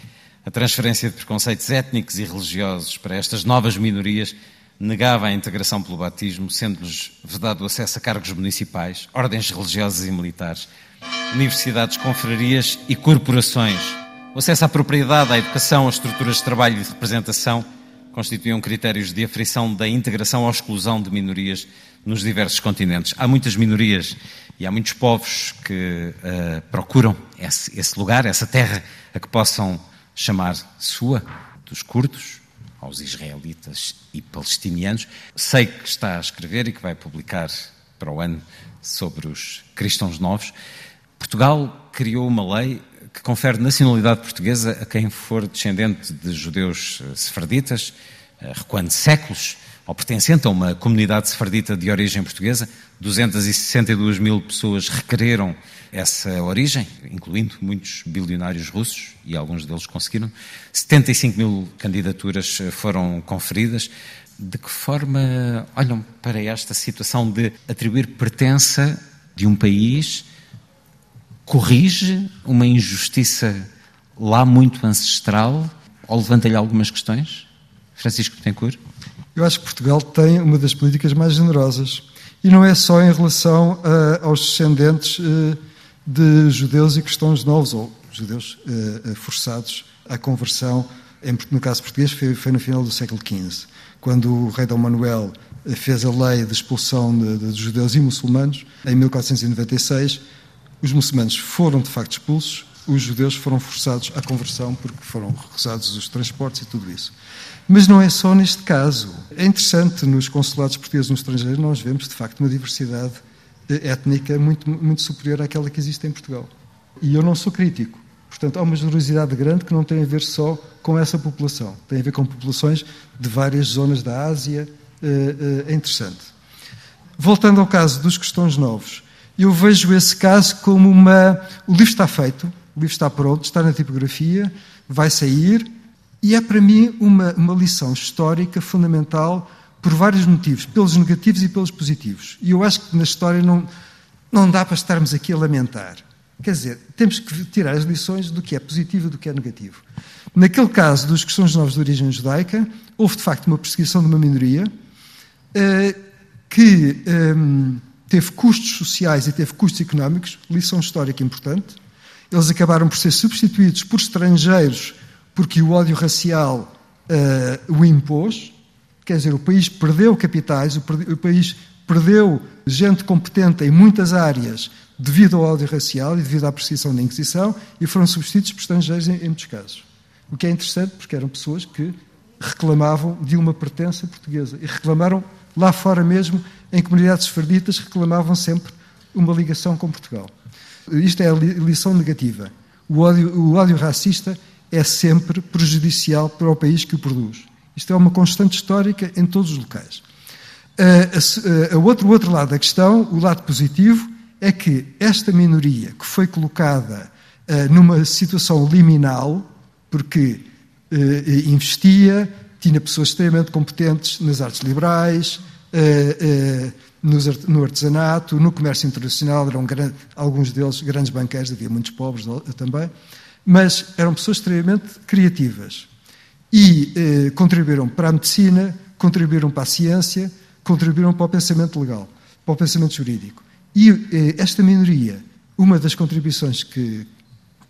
[SPEAKER 2] A transferência de preconceitos étnicos e religiosos para estas novas minorias negava a integração pelo batismo, sendo-lhes vedado o acesso a cargos municipais, ordens religiosas e militares, universidades, confrarias e corporações. O acesso à propriedade, à educação, às estruturas de trabalho e de representação constituíam critérios de aferição da integração ou exclusão de minorias nos diversos continentes. Há muitas minorias e há muitos povos que uh, procuram esse, esse, lugar, essa terra, a que possam chamar sua, dos curdos aos israelitas e palestinianos. Sei que está a escrever e que vai publicar para o ano sobre os cristãos novos. Portugal criou uma lei que confere nacionalidade portuguesa a quem for descendente de judeus eh, sefarditas, eh, recuando séculos, ou pertencente a uma comunidade sefardita de origem portuguesa. 262 mil pessoas requereram essa origem, incluindo muitos bilionários russos, e alguns deles conseguiram. 75 mil candidaturas eh, foram conferidas. De que forma olham para esta situação de atribuir pertença de um país corrige uma injustiça lá muito ancestral ou levanta-lhe algumas questões? Francisco Betancourt?
[SPEAKER 4] Eu acho que Portugal tem uma das políticas mais generosas. E não é só em relação uh, aos descendentes uh, de judeus e cristãos novos, ou judeus uh, forçados à conversão. No caso português, foi, no final do século XV, quando o rei Dom Manuel fez a lei de expulsão de, de judeus e muçulmanos, em 1496 os muçulmanos foram de facto expulsos, os judeus foram forçados à conversão porque foram recusados os transportes e tudo isso. Mas não é só neste caso. É interessante, nos consulados portugueses no estrangeiro, nós vemos de facto uma diversidade eh, étnica muito, muito superior àquela que existe em Portugal. E eu não sou crítico. Portanto, há uma generosidade grande que não tem a ver só com essa população. Tem a ver com populações de várias zonas da Ásia. Eh, eh, é interessante. Voltando ao caso dos cristãos novos, eu vejo esse caso como uma. O livro está feito, o livro está pronto, está na tipografia, vai sair, e é para mim uma, uma lição histórica fundamental por vários motivos, pelos negativos e pelos positivos. E eu acho que na história não, não dá para estarmos aqui a lamentar. Quer dizer, temos que tirar as lições do que é positivo e do que é negativo. Naquele caso dos cristãos novos de origem judaica, houve de facto uma perseguição de uma minoria uh, que. Um, teve custos sociais e teve custos económicos, lição histórica importante. Eles acabaram por ser substituídos por estrangeiros porque o ódio racial uh, o impôs. Quer dizer, o país perdeu capitais, o, o país perdeu gente competente em muitas áreas devido ao ódio racial e devido à perseguição da Inquisição e foram substituídos por estrangeiros em, em muitos casos. O que é interessante porque eram pessoas que reclamavam de uma pertença portuguesa e reclamaram lá fora mesmo em comunidades esfarditas reclamavam sempre uma ligação com Portugal. Isto é a lição negativa. O ódio, o ódio racista é sempre prejudicial para o país que o produz. Isto é uma constante histórica em todos os locais. A outro, o outro lado da questão, o lado positivo, é que esta minoria que foi colocada uh, numa situação liminal, porque uh, investia, tinha pessoas extremamente competentes nas artes liberais, no artesanato, no comércio internacional, eram alguns deles grandes banqueiros, havia muitos pobres também, mas eram pessoas extremamente criativas e uh, contribuíram para a medicina, contribuíram para a ciência, contribuíram para o pensamento legal, para o pensamento jurídico. E esta minoria, uma das contribuições que,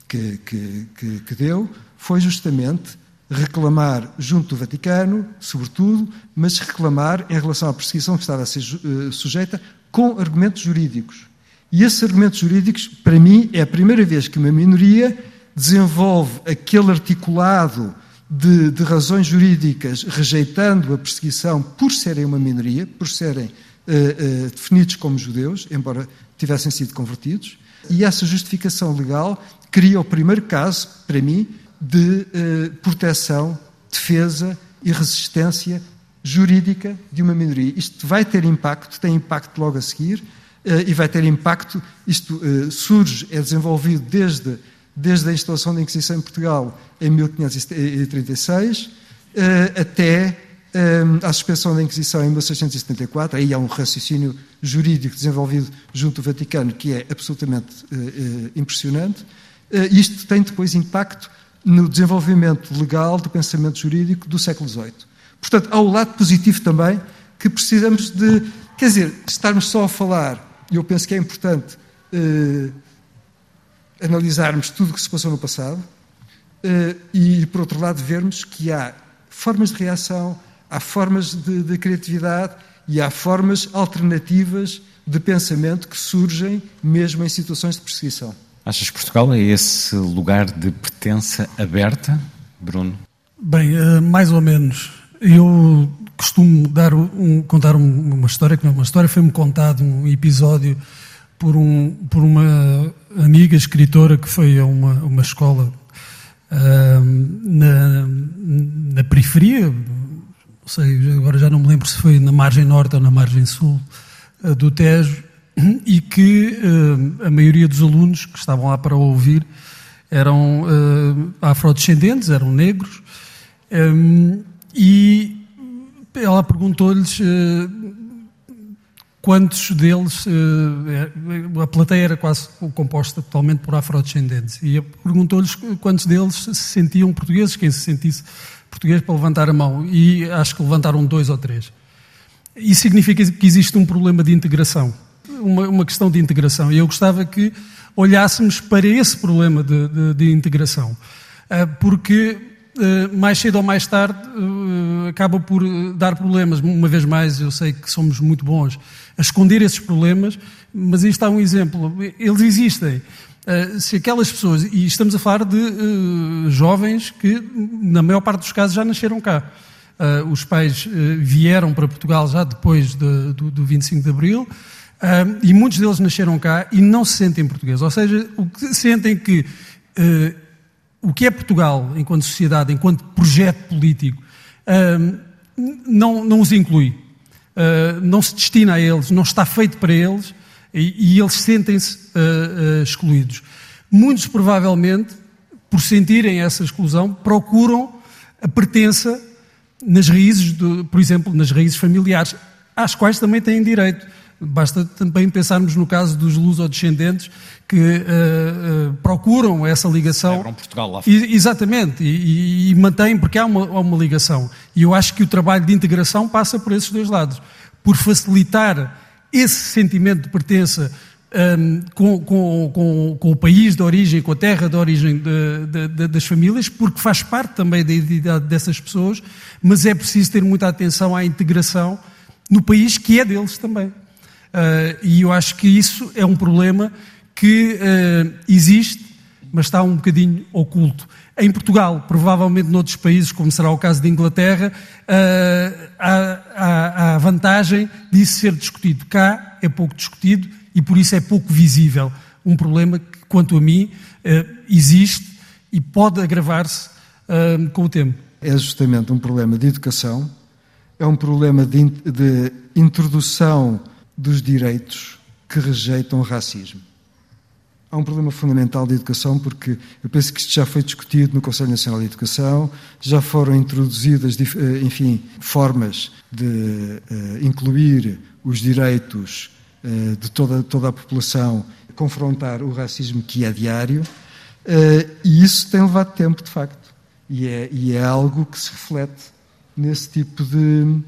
[SPEAKER 4] que, que, que deu foi justamente reclamar junto do Vaticano, sobretudo, mas reclamar em relação à perseguição que estava a ser uh, sujeita com argumentos jurídicos. E esses argumentos jurídicos, para mim, é a primeira vez que uma minoria desenvolve aquele articulado de, de razões jurídicas rejeitando a perseguição por serem uma minoria, por serem uh, uh, definidos como judeus, embora tivessem sido convertidos. E essa justificação legal cria o primeiro caso, para mim, de eh, proteção, defesa e resistência jurídica de uma minoria. Isto vai ter impacto, tem impacto logo a seguir, eh, e vai ter impacto, isto eh, surge, é desenvolvido desde, desde a instalação da Inquisição em Portugal em 1536, eh, até à suspensão da Inquisição em 1674, aí há um raciocínio jurídico desenvolvido junto do Vaticano que é absolutamente impressionante. isto tem depois impacto no desenvolvimento legal do pensamento jurídico do século XVIII. Portanto, há o lado positivo também que precisamos de. Quer dizer, estarmos só a falar, e eu penso que é importante eh, analisarmos tudo o que se passou no passado eh, e, por outro lado, vermos que há formas de reação, há formas de, de criatividade e há formas alternativas de pensamento que surgem mesmo em situações de perseguição.
[SPEAKER 2] Achas que Portugal é esse lugar de pertença aberta, Bruno?
[SPEAKER 3] Bem, eh, mais ou menos. Eu costumo dar um, contar uma história, que não é uma história, foi-me contado um episódio por, um, por uma amiga escritora que foi a uma, uma escola uh, na, na periferia, não sei, agora já não me lembro se foi na margem norte ou na margem sul uh, do Tejo, e que uh, a maioria dos alunos que estavam lá para ouvir eram uh, afrodescendentes, eram negros, um, e ela perguntou-lhes uh, quantos deles, a plateia era quase composta totalmente por afrodescendentes, e perguntou-lhes quantos deles se sentiam portugueses, quem se sentisse português para levantar a mão, e acho que levantaram dois ou três. Isso significa que existe um problema de integração uma, uma questão de integração. E eu gostava que olhássemos para esse problema de, de, de integração. Ah, porque ah, mais cedo ou mais tarde ah, acaba por dar problemas. Uma vez mais, eu sei que somos muito bons a esconder esses problemas, mas isto está um exemplo. Eles existem. Se aquelas pessoas, e estamos a falar de jovens que, na maior parte dos casos, já nasceram cá. Os pais vieram para Portugal já depois de, do, do 25 de Abril, e muitos deles nasceram cá e não se sentem portugueses. Ou seja, o que sentem que uh, o que é Portugal enquanto sociedade, enquanto projeto político, uh, não, não os inclui. Uh, não se destina a eles, não está feito para eles e, e eles sentem-se excluídos. Muitos, provavelmente, por sentirem essa exclusão, procuram a pertença nas raízes, por exemplo, nas raízes familiares, às quais também têm direito. Basta também pensarmos no caso dos lusodescendentes que uh, uh, procuram essa ligação.
[SPEAKER 2] Celebram Portugal lá
[SPEAKER 3] e, Exatamente, e, e, mantêm, porque há uma, uma ligação. E eu acho que o trabalho de integração passa por esses dois lados. Por facilitar esse sentimento de pertença um, ehm, com, com, com, com, o país de origem, com a terra de origem de, de, de, das famílias, porque faz parte também da identidade dessas pessoas, mas é preciso ter muita atenção à integração no país que é deles também. Uh, e eu acho que isso é um problema que uh, existe, mas está um bocadinho oculto. Em Portugal, provavelmente noutros países, como será o caso de Inglaterra, há, há, há a vantagem disso ser discutido. Cá é pouco discutido e por isso é pouco visível. Um problema que, quanto a mim, existe e pode agravar-se com o tempo.
[SPEAKER 4] É justamente um problema de educação, é um problema de, de introdução dos direitos que rejeitam o racismo. Há um problema fundamental de educação, porque eu penso que isto já foi discutido no Conselho Nacional de Educação, já foram introduzidas, eh, enfim, formas de uh, incluir os direitos uh, de toda, toda a população, confrontar o racismo que é diário, e isso tem levado tempo, de facto. E é, e é algo que se reflete nesse tipo de,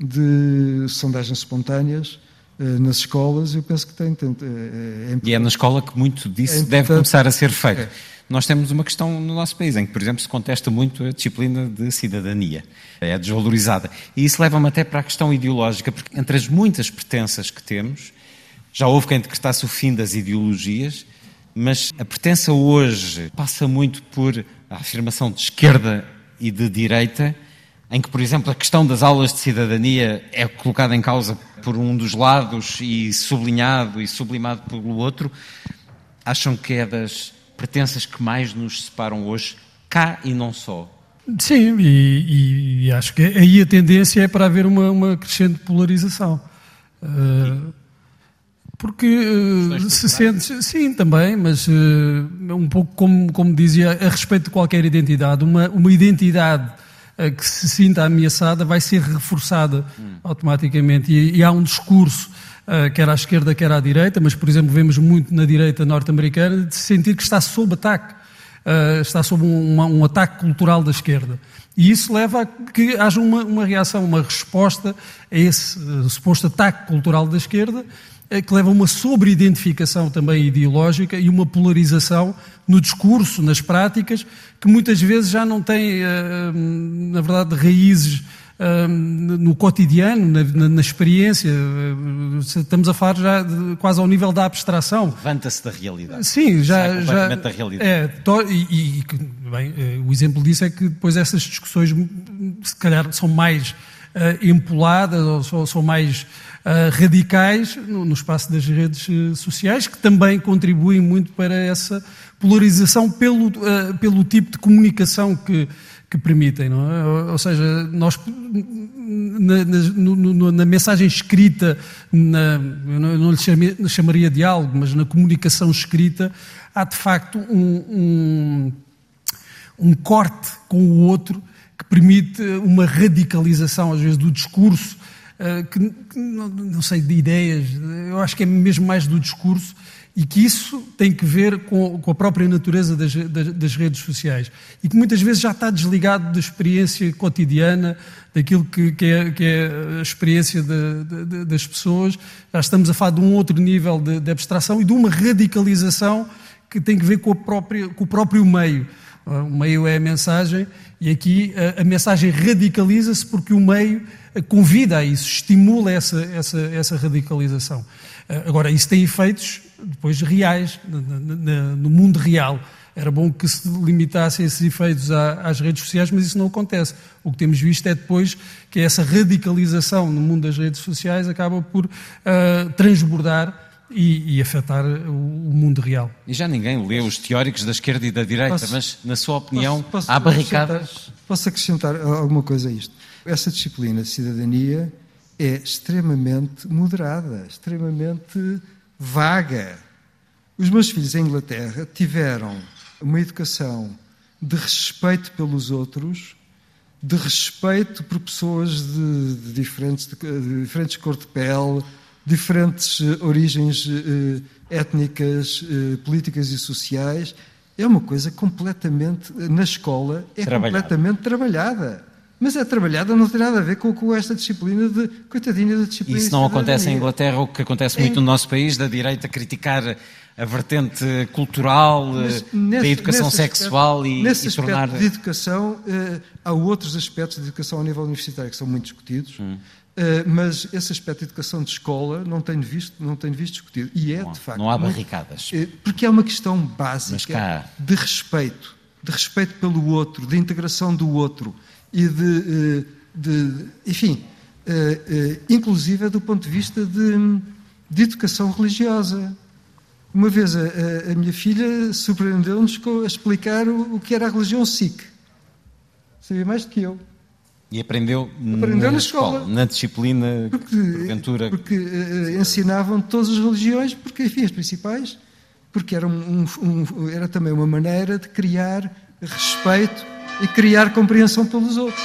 [SPEAKER 4] de sondagens espontâneas eh, nas escolas, eu penso que tem. tem
[SPEAKER 2] é, é e é na escola que muito disso é deve começar a ser feito. É. Nós temos uma questão no nosso país em que, por exemplo, se contesta muito a disciplina de cidadania. É desvalorizada. E isso leva-me até para a questão ideológica, porque entre as muitas pertenças que temos, já houve quem decretasse o fim das ideologias, mas a pertença hoje passa muito por a afirmação de esquerda e de direita, em que, por exemplo, a questão das aulas de cidadania é colocada em causa por um dos lados e sublinhado e sublimado pelo outro, acham que é das pertenças que mais nos separam hoje, cá e não só?
[SPEAKER 3] Sim, e, e acho que aí a tendência é para haver uma, uma crescente polarização. Uh, porque uh, se sente, sim, também, mas uh, um pouco como, como dizia, a respeito de qualquer identidade, uma, uma identidade que se sinta ameaçada vai ser reforçada hum. automaticamente. E, e, há um discurso, quer à esquerda, quer à direita, mas, por exemplo, vemos muito na direita norte-americana, de sentir que está sob ataque, está sob um, um ataque cultural da esquerda. E isso leva a que haja uma, uma reação, uma resposta a esse uh, suposto ataque cultural da esquerda, uh, que leva a uma sobreidentificação também ideológica e uma polarização no discurso, nas práticas, que muitas vezes já não tem, uh, na verdade, raízes no cotidiano, na, experiência. Estamos a falar já de, quase ao nível da abstração.
[SPEAKER 5] Levanta-se da realidade.
[SPEAKER 3] Sim, já.
[SPEAKER 5] já da realidade.
[SPEAKER 3] É, e, e bem, eh, o exemplo disso é que depois essas discussões, se calhar, são mais uh, empoladas ou são, são mais radicais no, no, espaço das redes sociais, que também contribuem muito para essa polarização pelo, uh, pelo tipo de comunicação que que permitem, não é? Ou seja, nós na, na, na mensagem escrita, na, eu não lhe chamaria diálogo, mas na comunicação escrita, há de facto um, um, um corte com o outro que permite uma radicalização, às vezes, do discurso, eh, que, não, não sei, de ideias, eu acho que é mesmo mais do discurso, e que isso tem que ver com, com a própria natureza das, das, das, redes sociais e que muitas vezes já está desligado da experiência cotidiana, daquilo que, que, é, que é, a experiência de, de, das pessoas. Já estamos a falar de um outro nível de, de, abstração e de uma radicalização que tem que ver com, própria, com o próprio meio. O meio é a mensagem e aqui a, a mensagem radicaliza-se porque o meio convida a isso, estimula essa, essa, essa radicalização. Agora, isso tem efeitos depois reais, no mundo real. Era bom que se limitassem esses efeitos às redes sociais, mas isso não acontece. O que temos visto é depois que essa radicalização no mundo das redes sociais acaba por uh, transbordar e, e, afetar o, mundo real.
[SPEAKER 5] E já ninguém lê os teóricos da esquerda e da direita, posso, mas, na sua opinião, posso, posso há barricadas?
[SPEAKER 4] Posso acrescentar alguma coisa a isto? Essa disciplina de cidadania é extremamente moderada, extremamente vaga. Os meus filhos em Inglaterra tiveram uma educação de respeito pelos outros, de respeito por pessoas de, de diferentes, de, de, diferentes cor de pele, diferentes uh, origens uh, étnicas, uh, políticas e sociais. É uma coisa completamente, na escola, é trabalhada. completamente trabalhada. Mas é trabalhada, não tem nada a ver com, com esta disciplina de. coitadinha da disciplina.
[SPEAKER 5] Isso não acontece em Inglaterra, o que acontece muito no nosso país, da direita criticar a vertente cultural, nesse, da educação sexual
[SPEAKER 4] aspecto,
[SPEAKER 5] e,
[SPEAKER 4] nesse
[SPEAKER 5] e tornar.
[SPEAKER 4] de educação, eh, há outros aspectos de educação a nível universitário que são muito discutidos. Hum. Uh, mas esse aspecto de educação de escola não tenho visto, não tenho visto discutido. E é,
[SPEAKER 5] não,
[SPEAKER 4] de facto.
[SPEAKER 5] Não há barricadas.
[SPEAKER 4] Muito, porque é uma questão básica cá... de respeito, de respeito pelo outro, de integração do outro e de, eh, de enfim, eh, eh, inclusive do ponto de vista de, de educação religiosa. Uma vez a, a minha filha surpreendeu-nos a explicar o, o, que era a religião Sikh. Sabia mais do que eu.
[SPEAKER 5] E aprendeu, aprendeu na, na escola, escola, na disciplina,
[SPEAKER 4] porque, porventura... Porque uh, ensinavam todas as religiões, porque, enfim, as principais, porque era, um, um, era também uma maneira de criar respeito e criar compreensão pelos outros.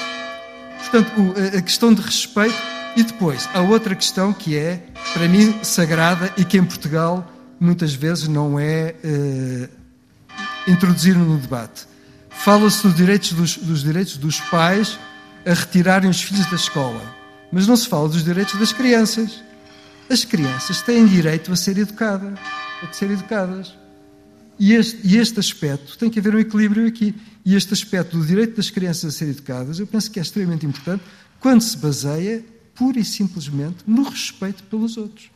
[SPEAKER 4] Portanto, a questão de respeito. E depois, a outra questão que é, para mim, sagrada e que em Portugal muitas vezes não é eh, no debate. Fala-se dos direitos dos, dos direitos dos pais a retirarem os filhos da escola, mas não se fala dos direitos das crianças. As crianças têm direito a ser educadas, a ser educadas. E este, e este aspecto tem que haver um equilíbrio aqui. E este aspecto do direito das crianças a serem educadas, eu penso que é extremamente importante quando se baseia pura e simplesmente no respeito pelos outros.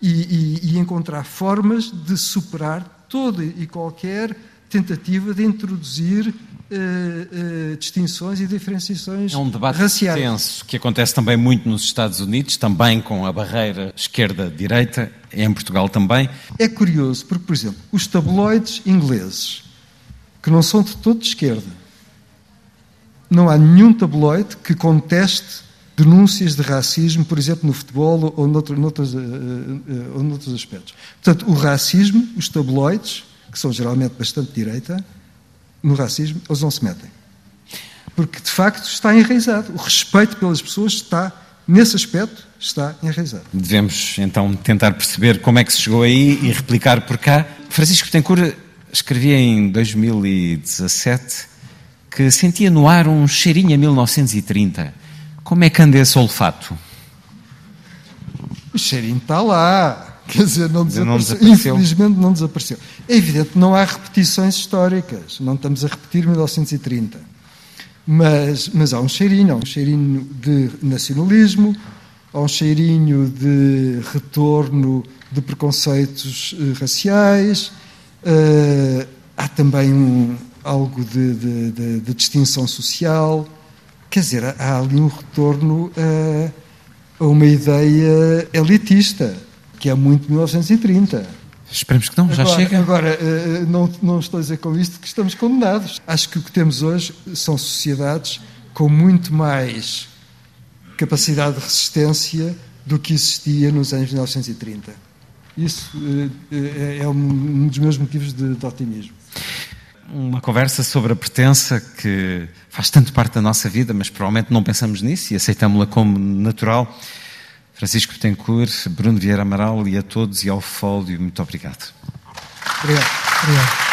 [SPEAKER 4] E, e, e encontrar formas de superar toda e qualquer tentativa de introduzir Uh, uh, distinções e diferenciações
[SPEAKER 5] É um debate
[SPEAKER 4] raciais.
[SPEAKER 5] tenso que acontece também muito nos Estados Unidos, também com a barreira esquerda-direita, em Portugal também.
[SPEAKER 4] É curioso, porque, por exemplo, os tabloides ingleses, que não são de todo de esquerda, não há nenhum tabloide que conteste denúncias de racismo, por exemplo, no futebol ou noutro, noutros, uh, ou noutros aspectos. Portanto, o racismo, os tabloides, que são geralmente bastante direita, no racismo, eles não se metem. Porque, de facto, está enraizado. O respeito pelas pessoas está, nesse aspecto, está enraizado.
[SPEAKER 2] Devemos, então, tentar perceber como é que se chegou aí e replicar por cá. Francisco Tencourt escrevia em 2017 que sentia no ar um cheirinho a 1930. Como é que anda esse olfato?
[SPEAKER 4] O cheirinho está lá. Quer dizer, não desapareceu.
[SPEAKER 2] não desapareceu.
[SPEAKER 4] Infelizmente não desapareceu. É evidente que não há repetições históricas. Não estamos a repetir 1930. Mas, mas há um cheirinho. Há um cheirinho de nacionalismo, há um cheirinho de retorno de preconceitos eh, raciais, eh, há também um, algo de, de, de, de distinção social. Quer dizer, há ali um retorno a, a uma ideia elitista, que é muito 1930.
[SPEAKER 2] Esperemos que não, já
[SPEAKER 4] agora,
[SPEAKER 2] chega.
[SPEAKER 4] Agora, eh, não, não estou a dizer com isto que estamos condenados. Acho que o que temos hoje são sociedades com muito mais capacidade de resistência do que existia nos anos 1930. Isso eh, é um dos meus motivos de, de otimismo.
[SPEAKER 2] Uma conversa sobre a pertença que faz tanto parte da nossa vida, mas provavelmente não pensamos nisso e aceitamos-la como natural. Francisco Betancourt, Bruno Vieira Amaral e a todos e ao Fólio, muito obrigado.
[SPEAKER 4] Obrigado.
[SPEAKER 3] Obrigado.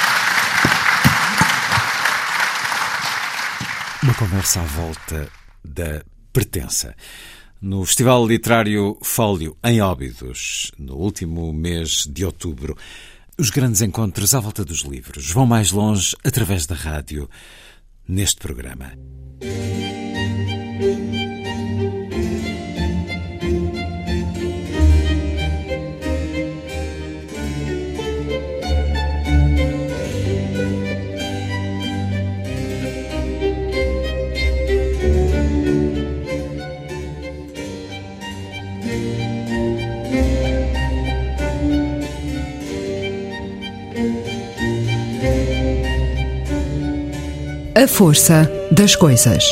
[SPEAKER 5] Uma conversa à volta da pertença. No Festival Literário Fólio, em Óbidos, no último mês de outubro, os grandes encontros à volta dos livros vão mais longe através da rádio, neste programa.
[SPEAKER 6] A força das coisas.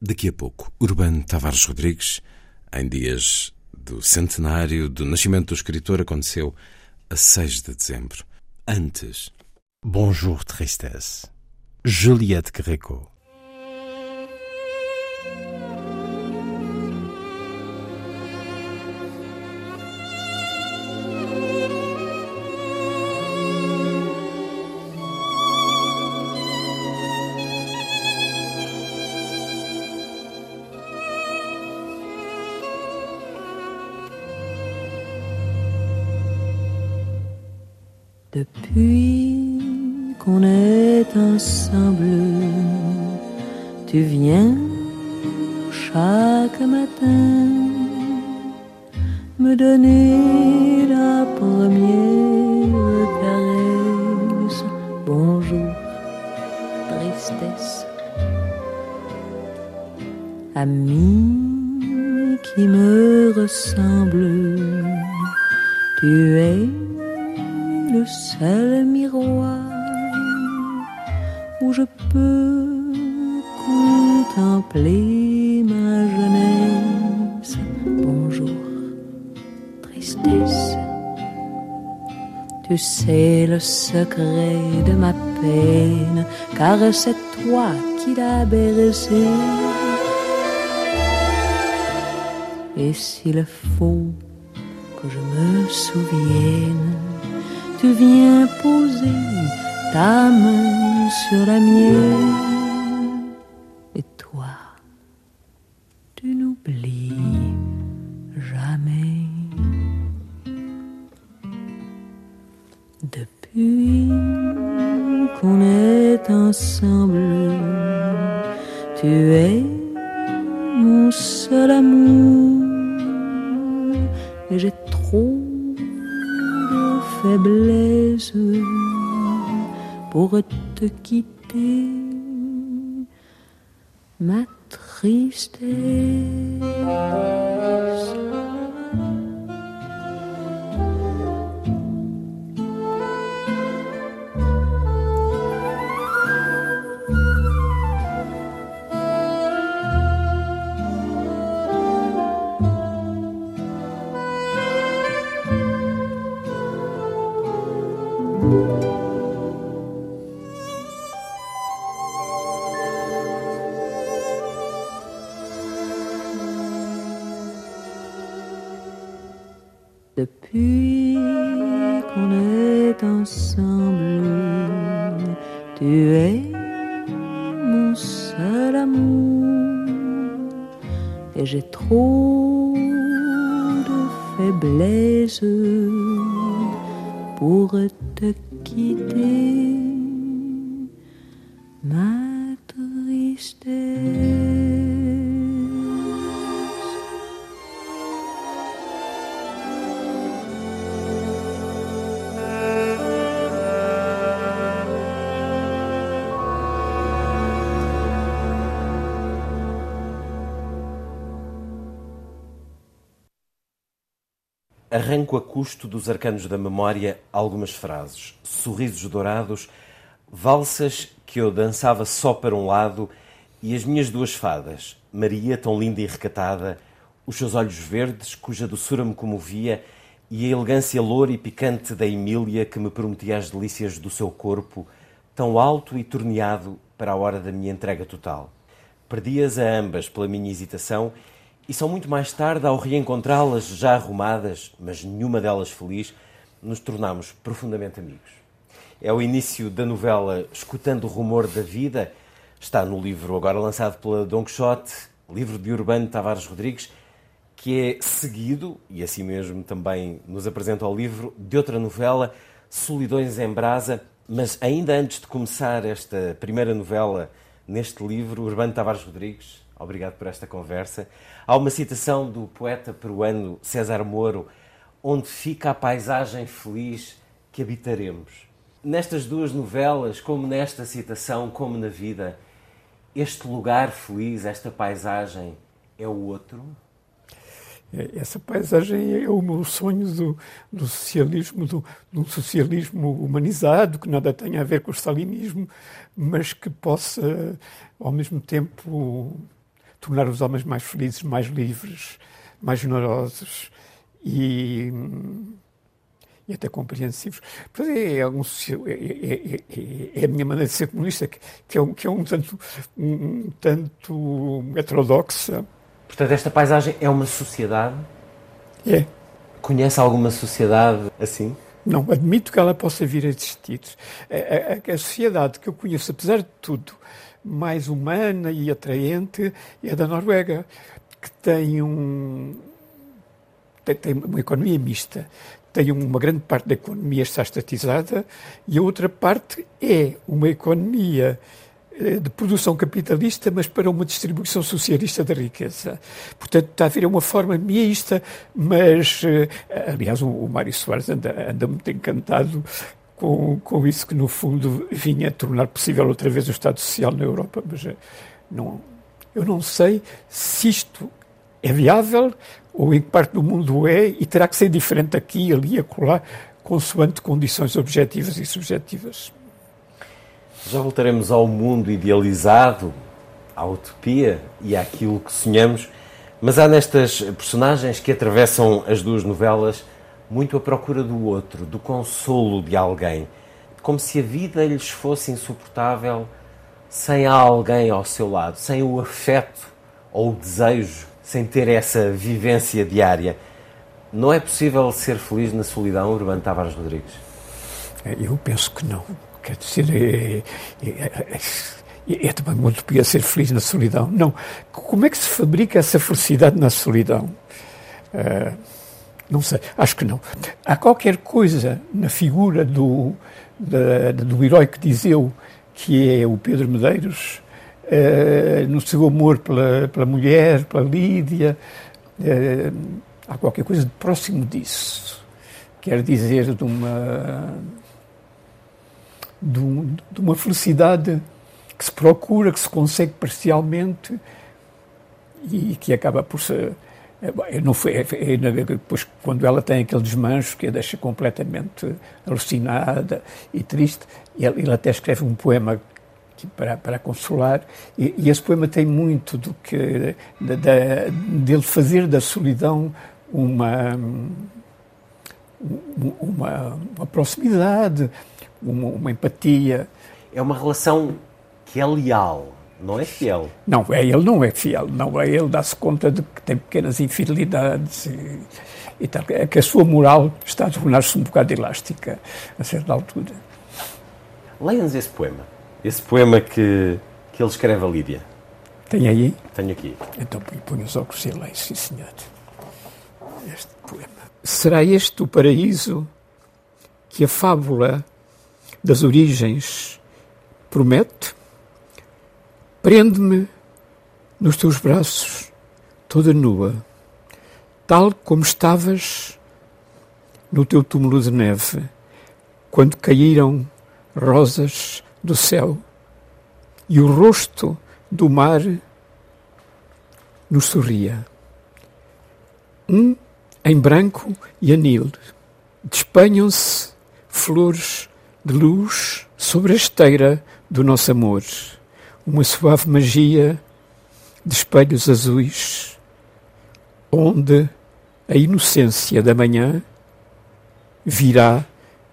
[SPEAKER 5] Daqui a pouco, Urbano Tavares Rodrigues, em dias do centenário do nascimento do escritor, aconteceu a 6 de dezembro. Antes, Bonjour Tristesse, Juliette Greco.
[SPEAKER 7] Depuis qu'on est ensemble, tu viens chaque matin me donner la première caresse. Bonjour, tristesse. Ami qui me ressemble, tu es le seul miroir où je peux contempler ma jeunesse. Bonjour, tristesse. Tu sais le secret de ma peine, car c'est toi qui l'as bercé. Et s'il faut que je me souvienne, tu viens poser ta main sur la mienne. Et toi, tu n'oublies jamais. Depuis qu'on est ensemble, tu es mon seul amour. Et j'ai trop pour te quitter, ma tristesse.
[SPEAKER 1] Custo dos arcanos da memória algumas frases, sorrisos dourados, valsas que eu dançava só para um lado e as minhas duas fadas, Maria, tão linda e recatada, os seus olhos verdes, cuja doçura me comovia, e a elegância loura e picante da Emília que me prometia as delícias do seu corpo, tão alto e torneado para a hora da minha entrega total. Perdi-as a ambas pela minha hesitação e só muito mais tarde, ao reencontrá-las já arrumadas, mas nenhuma delas feliz, nos tornámos profundamente amigos. É o início da novela Escutando o Rumor da Vida, está no livro agora lançado pela Don Quixote, livro de Urbano Tavares Rodrigues, que é seguido, e assim mesmo também nos apresenta o livro, de outra novela, Solidões em Brasa, mas ainda antes de começar esta primeira novela neste livro, Urbano Tavares Rodrigues, obrigado por esta conversa. Há uma citação do poeta peruano César Moro, onde fica a paisagem feliz que habitaremos. Nestas duas novelas, como nesta citação, como na vida, este lugar feliz, esta paisagem, é o outro?
[SPEAKER 8] É, essa paisagem é o meu sonho do, do socialismo, do, de um socialismo humanizado, que nada tenha a ver com o stalinismo, mas que possa, ao mesmo tempo, tornar os homens mais felizes, mais livres, mais generosos e, e até compreensivos. Pois é, é, um, é, é, é, a minha maneira de ser comunista, que, que, é, um, que é um tanto, um tanto heterodoxa.
[SPEAKER 1] Portanto, esta paisagem é uma sociedade?
[SPEAKER 8] É.
[SPEAKER 1] Conhece alguma sociedade assim?
[SPEAKER 8] Não, admito que ela possa vir a existir. A, a, a sociedade que eu conheço, apesar de tudo, mais humana e atraente é da Noruega, que tem, um, tem, tem uma economia mista. Tem uma grande parte da economia está estatizada e a outra parte é uma economia eh, de produção capitalista, mas para uma distribuição socialista da riqueza. Portanto, está a haver uma forma mista, mas, eh, aliás, o Mário Soares anda, anda muito encantado com, com isso que, no fundo, vinha tornar possível outra vez o Estado Social na Europa. Mas eh, não, eu não sei se isto é viável ou em que parte do mundo é e terá que ser diferente aqui, ali, acolá, consoante condições objetivas e subjetivas.
[SPEAKER 1] Já voltaremos ao mundo idealizado, à utopia e àquilo que sonhamos, mas há nestas personagens que atravessam as duas novelas muito à procura do outro, do consolo de alguém, como se a vida lhes fosse insuportável sem alguém ao seu lado, sem o afeto ou o desejo, sem ter essa vivência diária. Não é possível ser feliz na solidão, Urbano Tavares Rodrigues?
[SPEAKER 8] É, eu penso que não. Quer dizer, é, é, é, é também uma utopia ser feliz na solidão. Não. Como é que se fabrica essa felicidade na solidão? Uh, não sei, acho que não. Há qualquer coisa na figura do, da, do herói que diz eu, que é o Pedro Medeiros, uh, no seu amor pela, pela mulher, pela Lídia. Uh, há qualquer coisa de próximo disso. Quer dizer, de uma, de, um, de uma felicidade que se procura, que se consegue parcialmente e que acaba por ser é, não foi, é, é, depois, quando ela tem aquele desmancho que a deixa completamente alucinada e triste, ele, ele até escreve um poema para, para consolar, e, e, esse poema tem muito do que de, de, dele fazer da solidão uma, uma, uma proximidade, uma, uma, empatia.
[SPEAKER 1] É uma relação que é leal, Não é fiel.
[SPEAKER 8] Não, é, ele não é fiel. Não é, ele dá-se conta de que tem pequenas infidelidades e, e tal. É que a sua moral está a tornar-se um bocado elástica a certa altura.
[SPEAKER 1] Leia-nos esse poema. Esse poema que, que ele escreve a Lídia.
[SPEAKER 8] Tem aí?
[SPEAKER 1] Tenho aqui.
[SPEAKER 8] Então põe os óculos e leio, sim senhor. Este poema. Será este o paraíso que a fábula das origens promete? Prende-me nos teus braços, toda nua, tal como estavas no teu túmulo de neve, quando caíram rosas do céu e o rosto do mar nos sorria. Um em branco e anil, despenham-se flores de luz sobre a esteira do nosso amor, uma suave magia de espelhos azuis, onde a inocência da manhã virá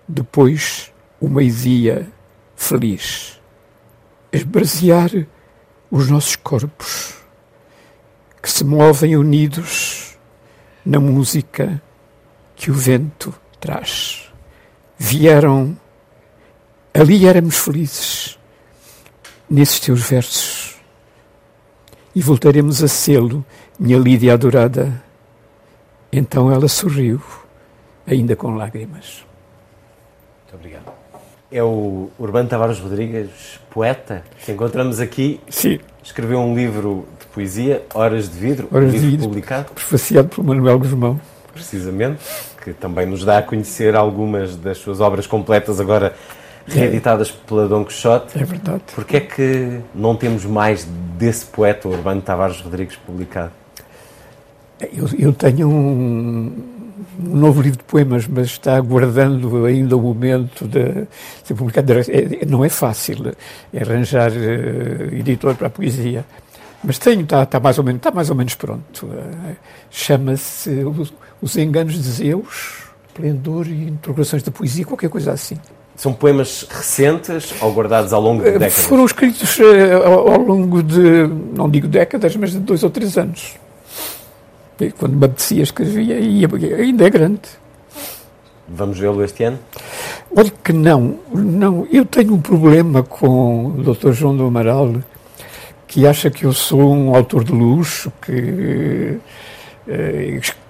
[SPEAKER 8] depois o meio-dia feliz. Esbrasear os nossos corpos que se movem unidos na música que o vento traz. Vieram, ali éramos felizes, nesses teus versos, e voltaremos a sê-lo, minha Lídia adorada. Então ela sorriu, ainda com lágrimas.
[SPEAKER 1] Muito obrigado. É o Urbano Tavares Rodrigues, poeta, que encontramos aqui.
[SPEAKER 8] Sim.
[SPEAKER 1] Escreveu um livro de poesia, Horas de Vidro,
[SPEAKER 8] Horas
[SPEAKER 1] um livro
[SPEAKER 8] de Vidro,
[SPEAKER 1] publicado.
[SPEAKER 8] Prefaciado por Manuel Guzmão.
[SPEAKER 1] Precisamente, que também nos dá a conhecer algumas das suas obras completas, agora reeditadas pela Dom Quixote.
[SPEAKER 8] É verdade.
[SPEAKER 1] Porquê é que não temos mais desse poeta, Urbano Tavares Rodrigues, publicado?
[SPEAKER 8] Eu, eu tenho um, um novo livro de poemas, mas está aguardando ainda o momento de ser publicado. É, não é fácil arranjar uh, editor para a poesia, mas tenho, está, está, mais ou menos, está mais ou menos pronto. Uh, Chama-se os, os Enganos de Zeus, Esplendor e Interrogações da Poesia, qualquer coisa assim.
[SPEAKER 1] São poemas recentes ou guardados ao longo de décadas?
[SPEAKER 8] Foram escritos uh, ao, ao longo de, não digo décadas, mas de dois ou três anos. E quando me apetecia escrevia e ainda é grande.
[SPEAKER 1] Vamos vê-lo este ano?
[SPEAKER 8] Olha que não, não. Eu tenho um problema com o Dr. João do Amaral, que acha que eu sou um autor de luxo, que,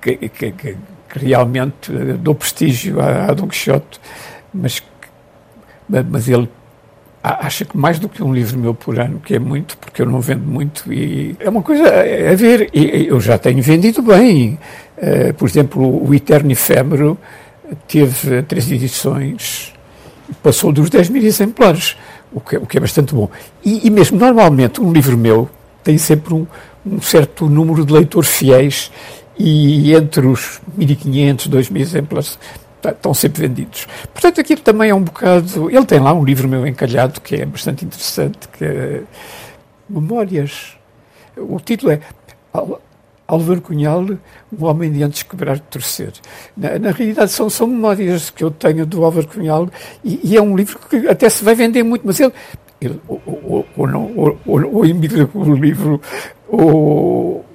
[SPEAKER 8] que, que, que realmente dou prestígio a, a Dom Quixote, mas, mas ele acha que mais do que um livro meu por ano, que é muito, porque eu não vendo muito, e é uma coisa a ver. E eu já tenho vendido bem. Uh, por exemplo, o Eterno Efêmero teve três edições, passou dos 10 mil exemplares, o que, o que é bastante bom. E, e, mesmo, normalmente, um livro meu tem sempre um, um certo número de leitores fiéis, e entre os 1.500, 2.000 exemplares estão sempre vendidos. Portanto, aquilo também é um bocado. Ele tem lá um livro meu encalhado que é bastante interessante, que é Memórias. O título é Álvaro Cunhal, um homem de antes quebrar de torcer. Na, na, realidade, são, são memórias que eu tenho do Álvaro Cunhal e, e, é um livro que até se vai vender muito, mas ele. ele ou, ou, ou, não, ou, ou, ou o livro, ou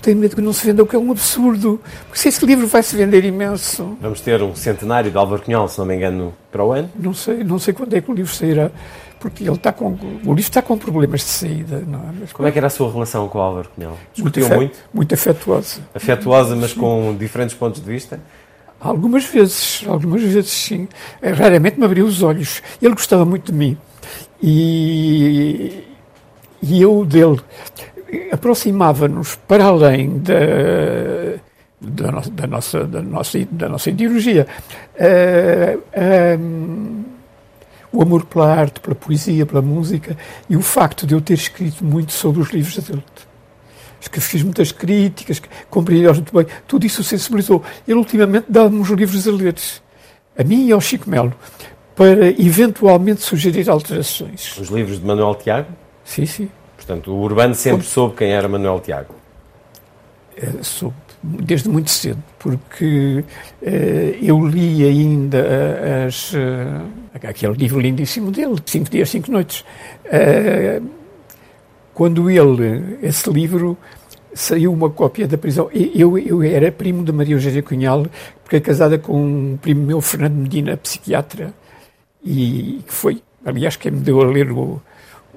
[SPEAKER 8] tenho medo que não se venda, o que é um absurdo. Porque se esse livro vai se vender imenso.
[SPEAKER 1] Vamos ter um centenário de Álvaro Cunhal, se não me engano, para o ano?
[SPEAKER 8] Não sei, não sei quando é que o livro sairá, porque ele está com, o livro está com problemas de saída. É?
[SPEAKER 1] Como é que era a sua relação com o Álvaro Cunhal?
[SPEAKER 8] Discutiu
[SPEAKER 1] muito? Muito,
[SPEAKER 8] muito afetuosa.
[SPEAKER 1] Afetuosa, mas com diferentes pontos de vista?
[SPEAKER 8] Algumas vezes, algumas vezes sim. Raramente me abriu os olhos. Ele gostava muito de mim. E, e eu dele aproximava-nos para além da, da, no, da, nossa, da, nossa, da nossa ideologia. Uh, uh, o amor pela arte, pela poesia, pela música e o facto de eu ter escrito muito sobre os livros dele. Que fiz muitas críticas, compreendi muito bem, tudo isso sensibilizou. Ele ultimamente dá-me uns livros a ler, a mim e ao Chico Melo, para eventualmente sugerir alterações.
[SPEAKER 1] Os livros de Manuel Tiago?
[SPEAKER 8] Sim, sim.
[SPEAKER 1] Portanto, o Urbano sempre soube quem era Manuel Tiago.
[SPEAKER 8] É, soube, desde muito cedo, porque uh, eu li ainda as, uh, aquele livro lindíssimo dele, Cinco Dias, Cinco Noites. Quando ele, esse livro, saiu uma cópia da prisão. Eu, eu era primo de Maria Eugênia Cunhal, porque é casada com um primo meu, Fernando Medina, psiquiatra, e que foi, aliás, quem me deu a ler o,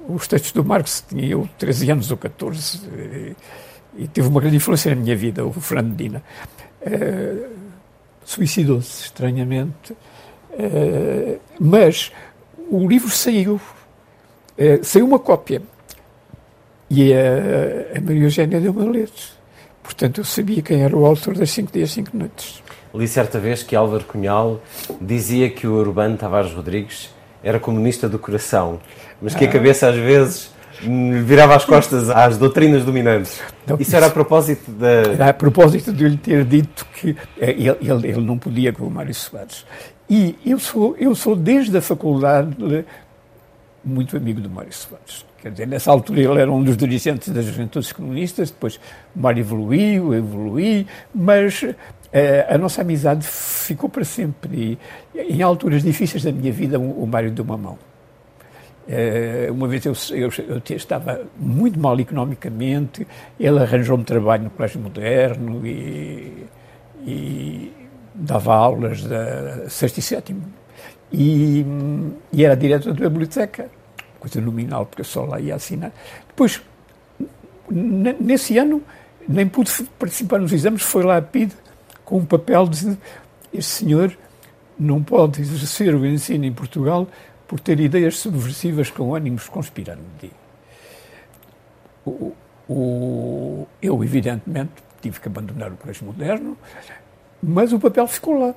[SPEAKER 8] os textos do Marx, tinha eu 13 anos ou 14, e, e teve uma grande influência na minha vida, o Fernando Medina. Uh, Suicidou-se, estranhamente, uh, mas o livro saiu, uh, saiu uma cópia e a, a Maria Eugénia deu-me a ler. Portanto, eu sabia quem era o autor das Cinco Dias, Cinco Noites.
[SPEAKER 1] Li certa vez que Álvaro Cunhal dizia que o Urbano Tavares Rodrigues era comunista do coração, mas que a cabeça às vezes virava as costas às doutrinas dominantes. Não, isso era a propósito da...
[SPEAKER 8] Era a propósito de eu lhe ter dito que eh, ele, ele, ele não podia com o Mário Soares. E eu sou, eu sou desde a faculdade muito amigo do Mário Soares. Quer dizer, nessa altura ele era um dos dirigentes das juventudes comunistas, depois o Mário evoluiu, eu evoluí, mas eh, a nossa amizade ficou para sempre. E em alturas difíceis da minha vida, o, o Mário deu uma mão. Uh, uma vez eu, eu, eu, estava muito mal economicamente, ele arranjou-me trabalho no Colégio Moderno e, e dava aulas da sexto e sétimo. E, e era diretor da biblioteca coisa nominal, porque eu só lá ia assinar. Depois, nesse ano, nem pude participar nos exames, foi lá a PID com um papel dizendo este senhor não pode exercer o ensino em Portugal por ter ideias subversivas com ânimos conspirando. O, o, eu, evidentemente, tive que abandonar o colégio moderno, mas o papel ficou lá.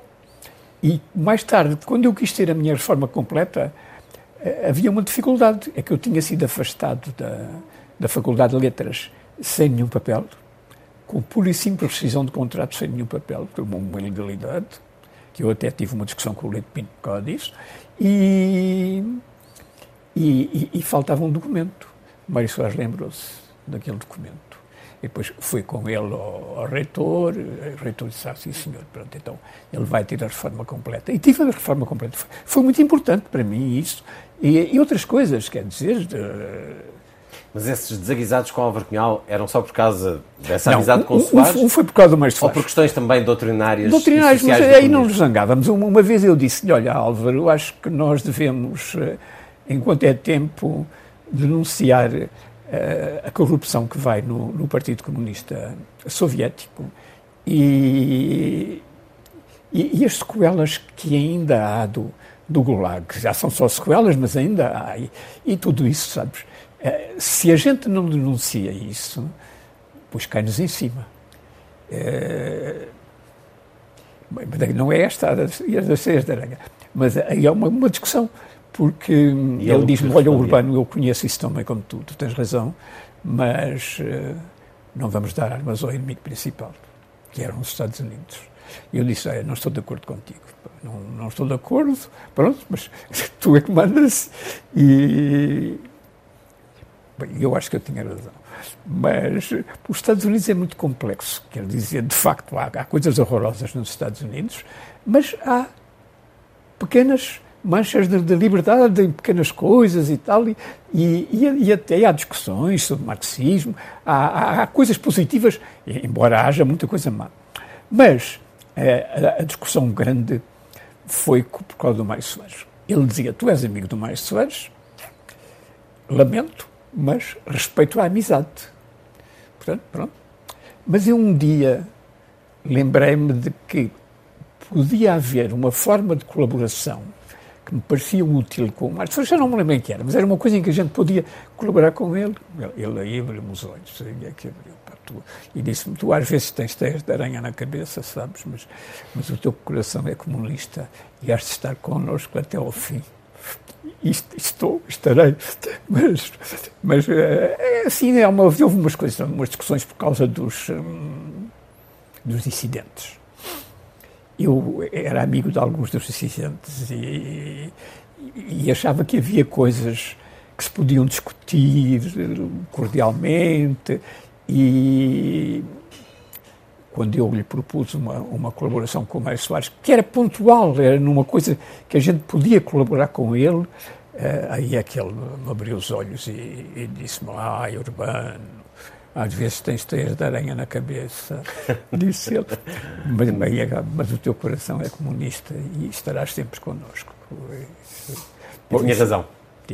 [SPEAKER 8] E mais tarde, quando eu quis ter a minha reforma completa, eh, havia uma dificuldade, é que eu tinha sido afastado da, da Faculdade de Letras sem nenhum papel, com pura e simples rescisão de contrato sem nenhum papel, por uma ilegalidade, que eu até tive uma discussão com o Leite Pinto por causa disso, e, e, e, faltava um documento. Mário Soares lembrou-se daquele documento. E depois fui com ele ao, ao reitor, o reitor disse, ah, sim senhor, pronto, então ele vai ter a reforma completa. E tive a reforma completa. Foi, foi muito importante para mim isso. E, e outras coisas, quer dizer... De...
[SPEAKER 1] Mas esses desaguisados com Álvaro Cunhal eram só por causa dessa não, amizade com o Soares?
[SPEAKER 8] Um, um, foi por causa do Mário Soares.
[SPEAKER 1] Ou por questões também doutrinárias
[SPEAKER 8] Doutrinárias, mas aí não nos zangávamos. Uma, uma vez eu disse-lhe, olha Álvaro, eu acho que nós devemos, eh, enquanto é tempo, denunciar a corrupção que vai no, no Partido Comunista Soviético e, e, e, as sequelas que ainda há do, do Gulag. Já são só sequelas, mas ainda há. E, e tudo isso, sabes? Eh, se a gente não denuncia isso, pois cai-nos em cima. É, não é esta a das, Seias da Aranha, mas aí é uma, uma discussão porque e ele diz-me, olha, o Urbano, eu conheço isso também como tu, tu tens razão, mas uh, não vamos dar armas ao inimigo principal, que eram os Estados Unidos. E eu disse, não estou de acordo contigo, não, não estou de acordo, pronto, mas tu é que mandas e... Bem, eu acho que eu tinha razão. Mas os Estados Unidos é muito complexo, quer dizer, de facto, há, há coisas horrorosas nos Estados Unidos, mas há pequenas manchas de, de, liberdade em pequenas coisas e tal, e, e, e até há discussões sobre marxismo, há, há, há, coisas positivas, embora haja muita coisa má. Mas a, a discussão grande foi por causa do Mário Soares. Ele dizia, tu és amigo do Mário Soares, lamento, mas respeito a amizade. Portanto, pronto. Mas eu um dia lembrei-me de que podia haver uma forma de colaboração que me parecia útil com o Mário já não me lembro em que era, mas era uma coisa em que a gente podia colaborar com ele. Ele aí abriu-me os olhos, é abriu, pá, tu, e disse-me, tu às vezes tens teias de aranha na cabeça, sabes, mas, mas o teu coração é comunista e has de estar connosco até ao fim. Estou, estarei, mas, mas eh, assim, é uma, houve umas coisas, umas discussões por causa dos, hum, dos dissidentes eu era amigo de alguns dos assistentes e, e, achava que havia coisas que se podiam discutir cordialmente e quando eu lhe propus uma, uma colaboração com o Mário Soares, que era pontual, era numa coisa que a gente podia colaborar com ele, aí é que ele me abriu os olhos e, e disse-me, ai, Urbano, às vezes tens teias de aranha na cabeça, disse ele. Mas, mas, o teu coração é comunista e estarás sempre connosco.
[SPEAKER 1] Tinha razão.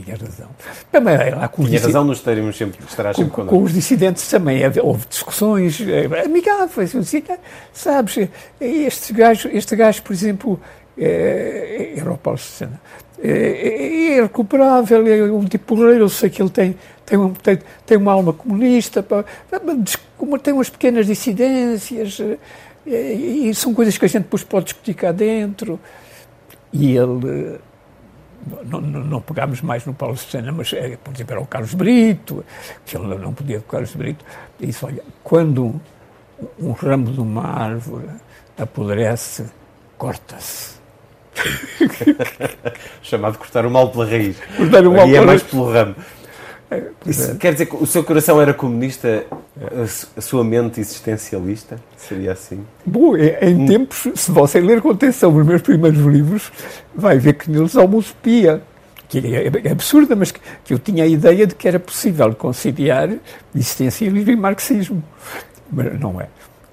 [SPEAKER 8] Tinha razão.
[SPEAKER 1] Também, lá, com tinha razão, nos termos sempre, estarás sempre
[SPEAKER 8] com, connosco. Com os dissidentes também houve discussões eh, amigáveis. Assim, sabes, este gajo, este gajo por exemplo, é, era o Paulo Sena. É, é, é recuperável, é um tipo porreiro, eu sei que ele tem, tem, um, tem, tem uma alma comunista, tem umas pequenas dissidências, é, e são coisas que a gente depois pode discutir cá dentro. E ele. Não, não, não pegámos mais no Paulo Sena, mas, é, por exemplo, era o Carlos Brito, que ele não podia o Carlos Brito. E disse: olha, quando um, um ramo de uma árvore apodrece, corta-se
[SPEAKER 1] Chamado cortar o mal pela raiz.
[SPEAKER 8] Cortar o mal
[SPEAKER 1] e é mais pelo ramo. Isso, é. quer dizer que o seu coração era comunista, a sua mente existencialista? Seria assim?
[SPEAKER 8] Bom, é, em hum. tempos, se você ler com atenção os meus primeiros livros, vai ver que neles há uma utopia, que é, é absurda, mas que, que, eu tinha a ideia de que era possível conciliar existencialismo e marxismo. Mas não é.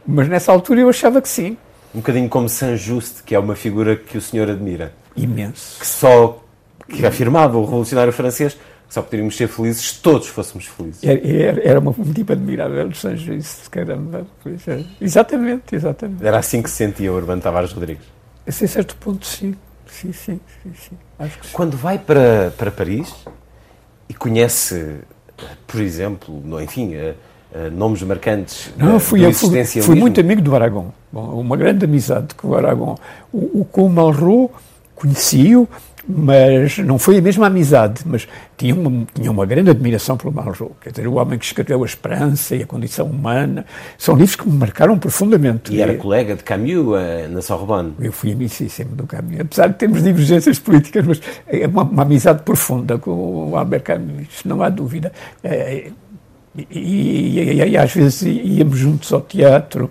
[SPEAKER 8] Mas nessa altura eu achava que sim
[SPEAKER 1] um bocadinho como Saint Just, que é uma figura que o senhor admira.
[SPEAKER 8] Imenso.
[SPEAKER 1] Que só que afirmava o revolucionário francês só poderíamos ser felizes se todos fôssemos felizes.
[SPEAKER 8] Era, era uma, um tipo admirável de Saint Just, caramba. É. Exatamente, exatamente.
[SPEAKER 1] Era assim que se sentia o Urbano Tavares Rodrigues?
[SPEAKER 8] A certo ponto, sim. Sim, sim, sim, sim. Acho que sim.
[SPEAKER 1] Quando vai para, para Paris e conhece, por exemplo, enfim, uh, nomes marcantes
[SPEAKER 8] Não, fui, do fui, fui muito amigo do Aragão. Bom, uma grande amizade com o Aragão. O, o com o Malraux conheci-o, mas não foi a mesma amizade, mas tinha uma, tinha uma grande admiração pelo Malraux. Quer dizer, o homem que escreveu A Esperança e a Condição Humana, são livros que me marcaram profundamente.
[SPEAKER 1] E era colega de Camus uh, na Sorbonne.
[SPEAKER 8] Eu fui amicíssimo do Camus, apesar de termos divergências políticas, mas é uma, uma amizade profunda com o Albert Camus, não há dúvida. É, e, e, e, e, às vezes íamos juntos ao teatro.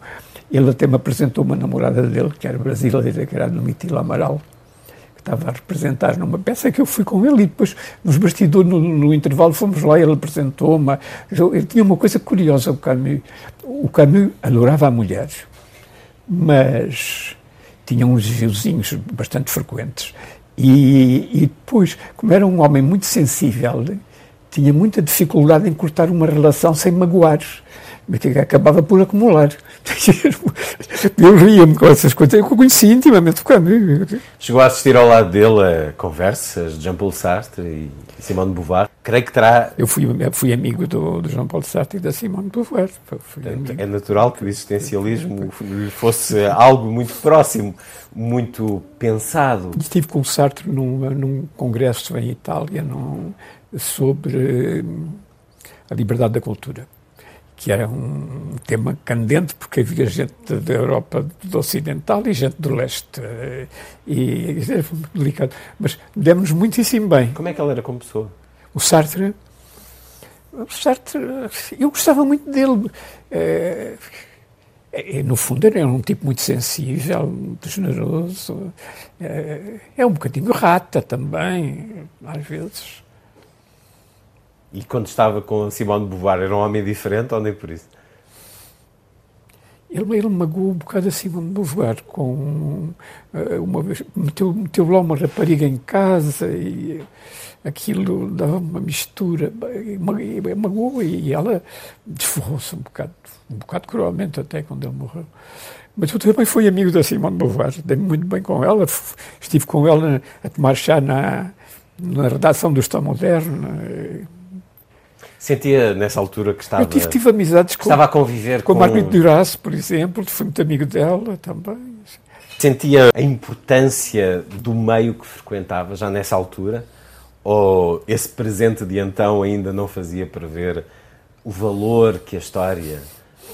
[SPEAKER 8] Ele até me apresentou uma namorada dele, que era brasileira, que era a Domitila Amaral, estava a representar numa peça que eu fui com ele e depois, nos bastidores, no, no intervalo, fomos lá ele apresentou-me. Ele tinha uma coisa curiosa, o Camus. O Camus adorava a mulher, mas tinha uns vizinhos bastante frequentes. E, e depois, como era um homem muito sensível, tinha muita dificuldade em cortar uma relação sem magoar, mas que acabava por acumular. Eu ria-me com essas coisas, eu conheci intimamente o Camus.
[SPEAKER 1] Chegou a assistir ao lado dele a conversas de Jean-Paul Sartre e Simone de Beauvoir. Creio que terá...
[SPEAKER 8] Eu fui, fui amigo do, do Jean-Paul Sartre e da Simone de Beauvoir.
[SPEAKER 1] É natural que o existencialismo fosse algo muito próximo, muito pensado.
[SPEAKER 8] Estive com o Sartre num, num congresso em Itália num, sobre hum, a liberdade da cultura que era um tema candente, porque havia gente da Europa do Ocidental e gente do Leste. E era muito delicado. Mas demos-nos muitíssimo bem.
[SPEAKER 1] Como é que ela era como pessoa?
[SPEAKER 8] O Sartre. O Sartre. Eu gostava muito dele. É, no fundo, era um tipo muito sensível, muito generoso. É, é um bocadinho rata também, às vezes.
[SPEAKER 1] E quando estava com Simone de Beauvoir, era um homem diferente ou nem por isso?
[SPEAKER 8] Ele, ele magoou um bocado a Simone de Beauvoir, com eh, uma vez, meteu, meteu lá uma rapariga em casa e aquilo dava uma mistura, magoou e ela desforrou-se um bocado, um bocado cruelmente até quando ele morreu. Mas eu também fui amigo da Simone de Beauvoir, dei-me muito bem com ela, estive com ela a tomar chá na, na redação do Estado Moderno,
[SPEAKER 1] Sentia nessa altura que estava.
[SPEAKER 8] Eu tive, tive amizades
[SPEAKER 1] com. Estava a conviver
[SPEAKER 8] com. Com Margarida Duras, por exemplo, fui muito amigo dela também.
[SPEAKER 1] Sentia a importância do meio que frequentava já nessa altura? Ou esse presente de então ainda não fazia prever o valor que a história,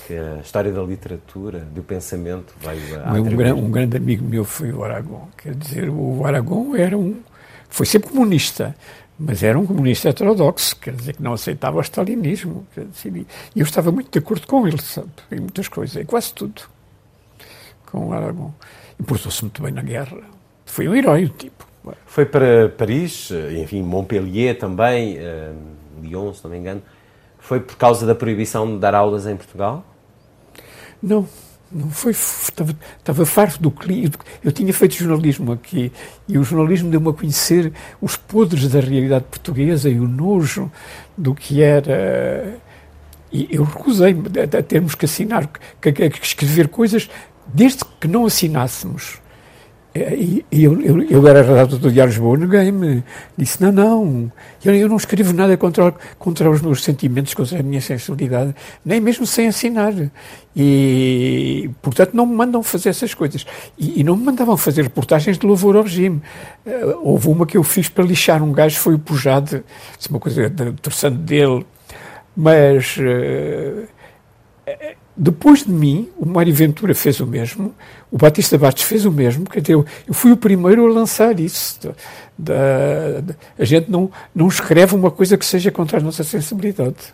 [SPEAKER 1] que a história da literatura, do pensamento veio a
[SPEAKER 8] um, um grande amigo meu foi o Aragão. Quer dizer, o Aragão era um. Foi sempre comunista, mas era um comunista heterodoxo, quer dizer que não aceitava o stalinismo. e eu estava muito de acordo com ele, sabe, em muitas coisas, em quase tudo, com o Aragão. E portou-se muito bem na guerra. Foi um herói, o tipo.
[SPEAKER 1] Foi para Paris, enfim, Montpellier também, uh, Lyon, se não me engano. Foi por causa da proibição de dar aulas em Portugal?
[SPEAKER 8] Não, não foi. Estava, estava farto do clima. Eu tinha feito jornalismo aqui e o jornalismo deu-me a conhecer os podres da realidade portuguesa e o nojo do que era. E eu recusei-me a termos que assinar, que, que, que escrever coisas, desde que não assinássemos e eu, eu, eu, era redator do Diário Lisboa, ninguém me disse: não, não, eu, eu, não escrevo nada contra, contra os meus sentimentos, contra a minha sensibilidade, nem mesmo sem assinar. E, portanto, não me mandam fazer essas coisas. E, e não me mandavam fazer reportagens de louvor ao regime. Uh, houve uma que eu fiz para lixar um gajo, foi o Pujade, uma coisa interessante dele, mas. Uh, depois de mim, o Mário Ventura fez o mesmo, o Batista Bastos fez o mesmo, quer dizer, eu, eu fui o primeiro a lançar isso. Da, da, a gente não, não escreve uma coisa que seja contra a nossa sensibilidade.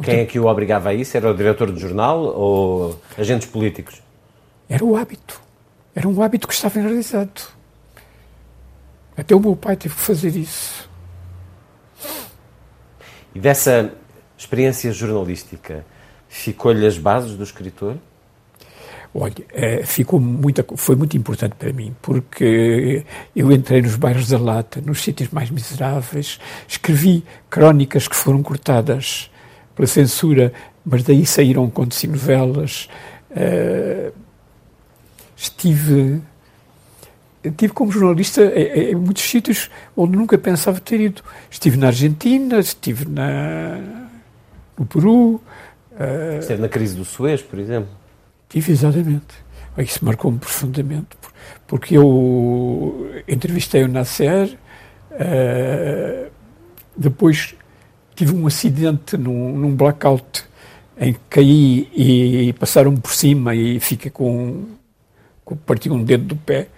[SPEAKER 1] Quem é que o obrigava a isso? Era o diretor do jornal ou agentes políticos?
[SPEAKER 8] Era o hábito. Era um hábito que estava enraizado. Até o meu pai teve que fazer isso.
[SPEAKER 1] E dessa experiência jornalística, ficou-lhe as bases do escritor?
[SPEAKER 8] Olha, eh, ficou muito, foi muito importante para mim, porque eu entrei nos bairros da Lata, nos sítios mais miseráveis, escrevi crónicas que foram cortadas pela censura, mas daí saíram contos e novelas. Uh, estive, estive como jornalista em, muitos sítios onde nunca pensava ter ido. Estive na Argentina, estive na, no Peru,
[SPEAKER 1] Uh, Esteve na crise do Suez, por exemplo?
[SPEAKER 8] Tive, exatamente. Isso marcou-me profundamente, porque eu entrevistei o Nasser, uh, depois tive um acidente num, num, blackout em que caí e passaram por cima e fiquei com, com parti um dedo do pé,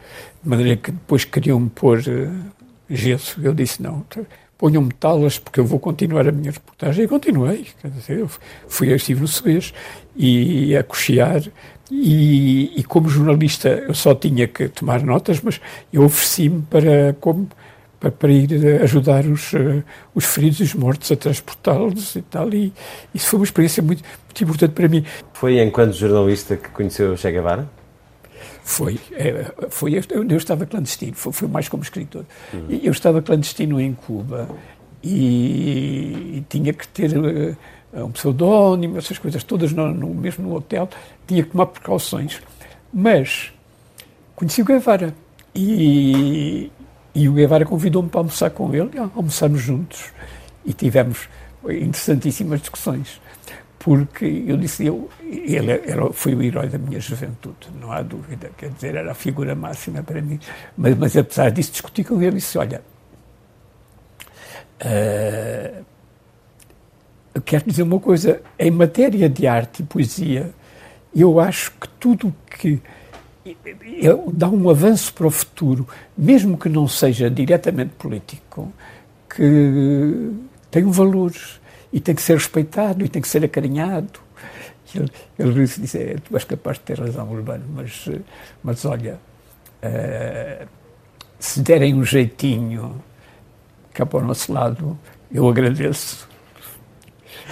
[SPEAKER 8] de maneira que depois queriam me pôr uh, gesso. Eu disse não ponham-me talas porque eu vou continuar a minha reportagem. E continuei, quer dizer, eu fui, eu estive no Suez e a cochear e, e, como jornalista eu só tinha que tomar notas, mas eu ofereci-me para, para, para, ir ajudar os, uh, os feridos e os mortos a transportá-los e tal, e isso foi uma experiência muito, muito importante para mim.
[SPEAKER 1] Foi enquanto jornalista que conheceu Che Guevara?
[SPEAKER 8] Foi, é, foi eu, eu estava clandestino, foi, foi, mais como escritor. Uhum. Eu estava clandestino em Cuba e, e tinha que ter uh, um pseudónimo, essas coisas todas, no, no, mesmo no hotel, tinha que tomar precauções. Mas conheci o Guevara e, e o Guevara convidou-me para almoçar com ele, almoçarmos juntos e tivemos interessantíssimas discussões porque eu disse, eu, ele era, foi o herói da minha juventude, não há dúvida, quer dizer, era a figura máxima para mim. Mas, mas apesar disso, discuti com ele e disse: Olha, uh, quero dizer uma coisa, em matéria de arte e poesia, eu acho que tudo que dá um avanço para o futuro, mesmo que não seja diretamente político, que tem um valor e tem que ser respeitado e tem que ser acarinhado. Ele, ele disse, é, tu és capaz de ter razão, Urbano, mas, mas olha, uh, se derem um jeitinho cá para o nosso lado, eu agradeço.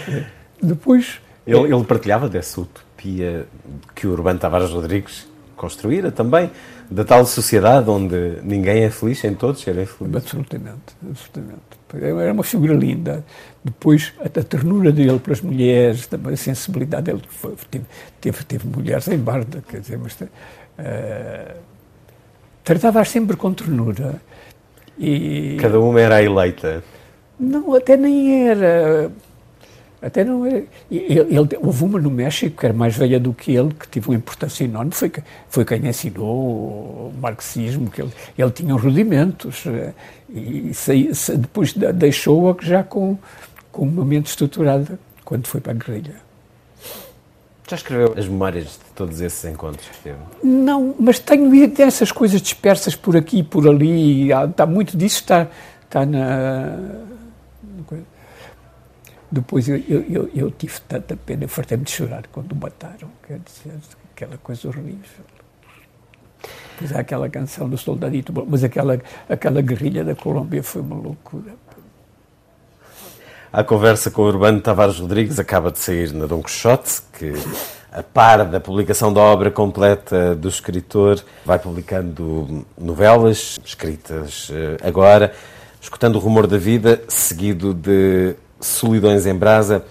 [SPEAKER 8] Uh, depois...
[SPEAKER 1] Ele, ele partilhava dessa utopia que o Urbano Tavares Rodrigues construíra também, da tal sociedade onde ninguém é feliz, sem todos serem felizes.
[SPEAKER 8] Absolutamente, absolutamente. Era uma figura linda. Depois, a, a ternura dele para as mulheres, também a sensibilidade dele. Foi, teve, teve, teve, mulheres em barda, quer dizer, mas. Uh, Tratava-as sempre com ternura.
[SPEAKER 1] E... Cada uma era a eleita.
[SPEAKER 8] Não, até nem era. Até não é. Ele, ele, houve uma no México que era mais velha do que ele, que teve uma importância enorme, foi, foi quem ensinou o marxismo, que ele, ele tinha rudimentos, eh, e depois deixou-a já com, com uma mente estruturada quando foi para a guerrilha.
[SPEAKER 1] Já escreveu as memórias de todos esses encontros que teve?
[SPEAKER 8] Não, mas tenho essas coisas dispersas por aqui e por ali, está muito disso, está, está na depois eu, eu, eu, tive tanta pena, eu fartei-me de chorar quando o mataram, quer dizer, aquela coisa horrível. Pois há aquela canção do Soldadito, mas aquela, aquela guerrilha da Colômbia foi uma loucura.
[SPEAKER 1] A conversa com o Urbano Tavares Rodrigues acaba de sair na Dom Quixote, que a par da publicação da obra completa do escritor, vai publicando novelas escritas eh, agora, escutando o rumor da vida, seguido de Solidões em Brasa,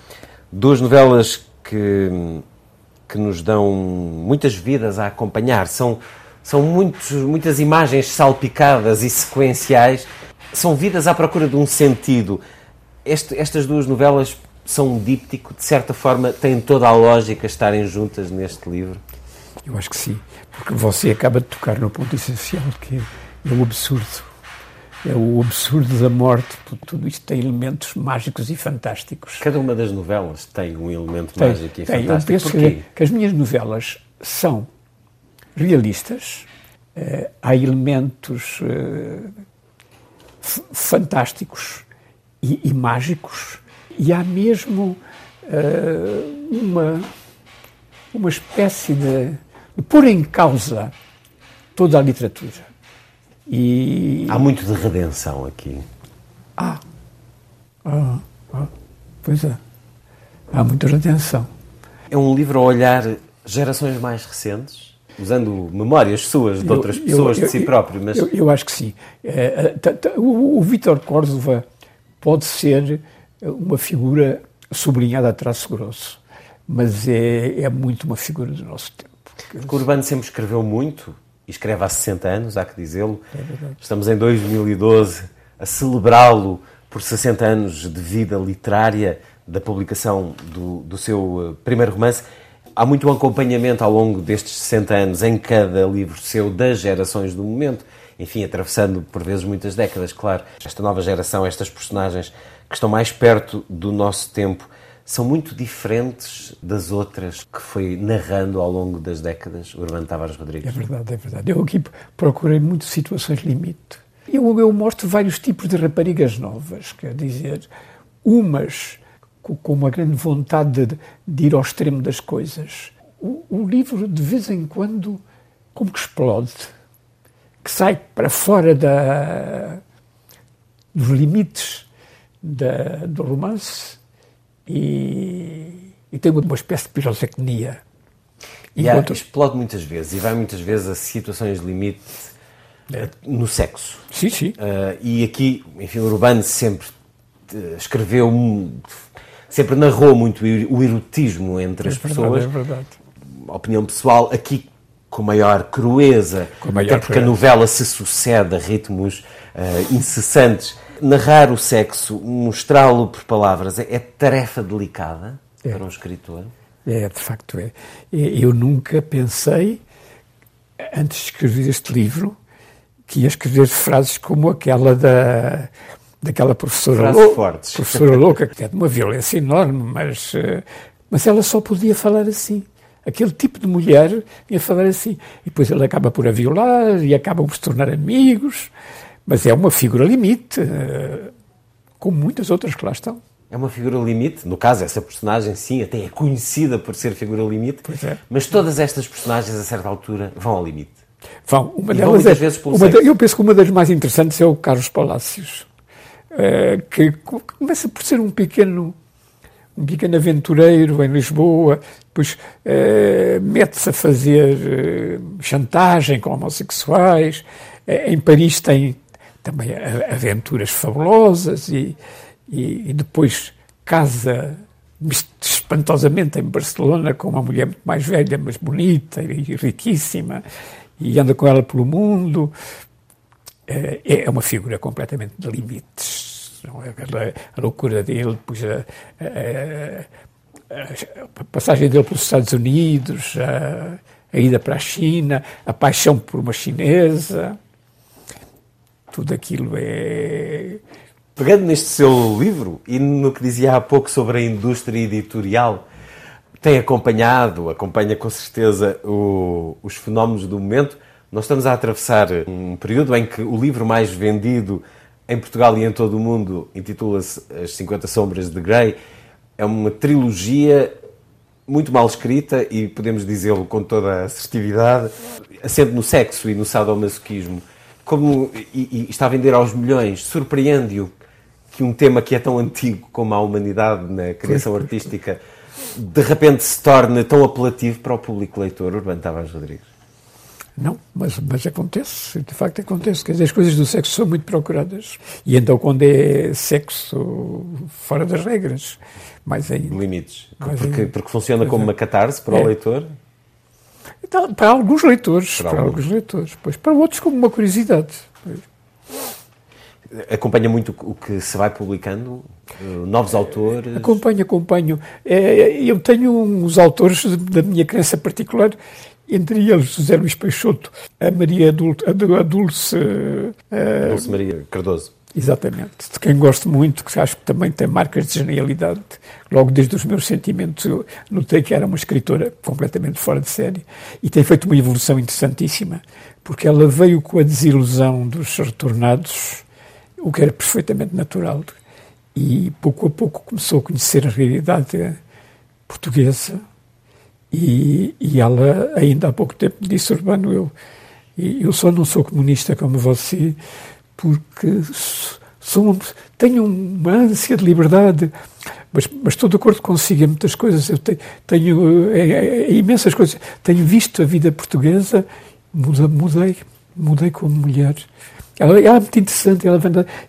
[SPEAKER 1] duas novelas que, que nos dão muitas vidas a acompanhar. São, são muitos, muitas imagens salpicadas e sequenciais, são vidas à procura de um sentido. Este, estas duas novelas são um díptico, de certa forma, têm toda a lógica estarem juntas neste livro?
[SPEAKER 8] Eu acho que sim, porque você acaba de tocar no ponto essencial, que é o absurdo. É o absurdo da morte, tudo isto tem elementos mágicos e fantásticos.
[SPEAKER 1] Cada uma das novelas tem um elemento tem, mágico e tem. fantástico.
[SPEAKER 8] Eu penso que, que, as minhas novelas são realistas, eh, há elementos eh, fantásticos e, e mágicos, e há mesmo uh, uma, uma espécie de, de pôr em causa toda a literatura.
[SPEAKER 1] E... Há muito de redenção aqui.
[SPEAKER 8] Há. Ah, ah, pois é. Há muita redenção.
[SPEAKER 1] É um livro a olhar gerações mais recentes, usando memórias suas de outras eu, pessoas, eu, eu, de si próprio. Mas...
[SPEAKER 8] Eu, acho que sim. É, o, o Vítor Córdova pode ser uma figura sublinhada a traço grosso, mas é, é muito uma figura do nosso tempo.
[SPEAKER 1] Porque Urbano sempre escreveu muito, e escreve há 60 anos, há que dizê-lo. É Estamos em 2012 a celebrá-lo por 60 anos de vida literária da publicação do, do seu eh, primeiro romance. Há muito acompanhamento ao longo destes 60 anos em cada livro seu das gerações do momento, enfim, atravessando por vezes muitas décadas, claro. Esta nova geração, estas personagens que estão mais perto do nosso tempo, são muito diferentes das outras que foi narrando ao longo das décadas o Urbano Tavares Rodrigues.
[SPEAKER 8] É verdade, é verdade. Eu aqui procurei muito situações limite. Eu, eu mostro vários tipos de raparigas novas, quer dizer, umas com uma grande vontade de, de ir ao extremo das coisas. O, o, livro, de vez em quando, como que explode, que sai para fora da, dos limites da, do romance e, e tem uma espécie de pirotecnia.
[SPEAKER 1] E há, explode muitas vezes e vai muitas vezes a situações de limite é. no sexo.
[SPEAKER 8] Sim, sim.
[SPEAKER 1] Uh, e aqui, enfim, o Urbano sempre uh, escreveu, sempre narrou muito o erotismo entre é as verdade, pessoas.
[SPEAKER 8] É verdade.
[SPEAKER 1] Opinião pessoal, aqui com maior crueza, com maior até porque crueza. a novela se sucede a ritmos uh, incessantes narrar o sexo, mostrá-lo por palavras, é, é tarefa delicada é. para um escritor?
[SPEAKER 8] É, de facto é. Eu nunca pensei, antes de escrever este livro, que ia escrever frases como aquela da, daquela professora, lou
[SPEAKER 1] fortes.
[SPEAKER 8] professora louca, que é de uma violência enorme, mas, eh, mas ela só podia falar assim. Aquele tipo de mulher ia falar assim. E depois ele acaba por a violar e acabam por se tornar amigos. Mas é uma figura limite, eh, como muitas outras que lá estão.
[SPEAKER 1] É uma figura limite, no caso, essa personagem, sim, até é conhecida por ser figura limite,
[SPEAKER 8] é.
[SPEAKER 1] mas todas estas personagens, a certa altura, vão ao limite.
[SPEAKER 8] Vão. Uma e delas é, vezes pelo de, Eu penso que uma das mais interessantes é o Carlos Palácios, eh, que começa por ser um pequeno um pequeno aventureiro em Lisboa, depois eh, mete-se a fazer chantagem com homossexuais. em Paris tem também aventuras fabulosas e, e, e depois casa espantosamente em Barcelona com uma mulher muito mais velha, mas bonita e riquíssima, e anda com ela pelo mundo. É uma figura completamente de limites. Não é? A loucura dele, depois a, a, a, a passagem dele pelos Estados Unidos, a, a ida para a China, a paixão por uma chinesa tudo aquilo é.
[SPEAKER 1] Pegando neste seu livro e no que dizia há pouco sobre a indústria editorial, tem acompanhado, acompanha com certeza o, os fenómenos do momento. Nós estamos a atravessar um período em que o livro mais vendido em Portugal e em todo o mundo intitula-se As 50 Sombras de Grey. É uma trilogia muito mal escrita e podemos dizê-lo com toda a assertividade. assente no sexo e no sadomasoquismo, como e, e está a vender aos milhões, surpreende-o que um tema que é tão antigo como a humanidade na criação artística de repente se torne tão apelativo para o público leitor, Urbano Tavares Rodrigues?
[SPEAKER 8] Não, mas, mas acontece, de facto acontece. Quer dizer, as coisas do sexo são muito procuradas. E então, quando é sexo fora das regras, mais ainda.
[SPEAKER 1] Limites. Mais porque, ainda. porque funciona como uma catarse para é. o leitor?
[SPEAKER 8] Então, para alguns leitores, para, para alguns. alguns leitores. Pois, para outros, como uma curiosidade.
[SPEAKER 1] Acompanha muito o que se vai publicando? Novos autores?
[SPEAKER 8] Acompanho, acompanho. É, eu tenho uns autores da minha crença particular entre eles José Luís Peixoto, a Maria Dulce, a Dulce,
[SPEAKER 1] a Dulce Maria Cardoso.
[SPEAKER 8] Exatamente, de quem gosto muito, que acho que também tem marcas de genialidade. Logo desde os meus sentimentos, eu notei que era uma escritora completamente fora de série e tem feito uma evolução interessantíssima, porque ela veio com a desilusão dos retornados, o que era perfeitamente natural, e pouco a pouco começou a conhecer a realidade portuguesa, e, e ela, ainda há pouco tempo, disse, Urbano, eu, eu só não sou comunista como você, porque sou, tenho uma ânsia de liberdade, mas, mas estou de acordo consigo em muitas coisas. Eu tenho, tenho é, é, é, imensas coisas. Tenho visto a vida portuguesa, mudei, mudei como mulher. Ela, é muito interessante, ela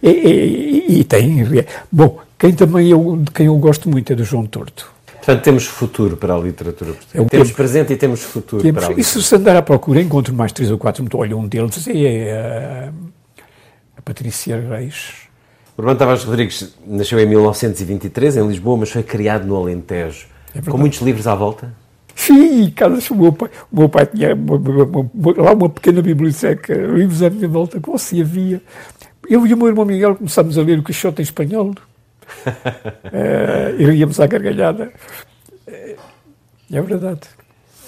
[SPEAKER 8] é, e, e tem. bom, quem também eu, de quem eu gosto muito é do João Torto.
[SPEAKER 1] Portanto, temos futuro para a literatura portuguesa. É temos tempo, presente e temos futuro temos, para a literatura.
[SPEAKER 8] E se andar à procura, encontro mais três ou quatro. Olha, um deles é a, a Patrícia Reis.
[SPEAKER 1] Urbano Tavares Rodrigues nasceu em 1923 em Lisboa, mas foi criado no Alentejo. É com muitos livros à volta?
[SPEAKER 8] Sim, casas o meu pai, o meu pai tinha uma, uma, uma, lá uma pequena biblioteca, livros à minha volta, como se havia. Eu e o meu irmão Miguel começámos a ler o Quixote em espanhol uh, íamos à gargalhada. É verdade.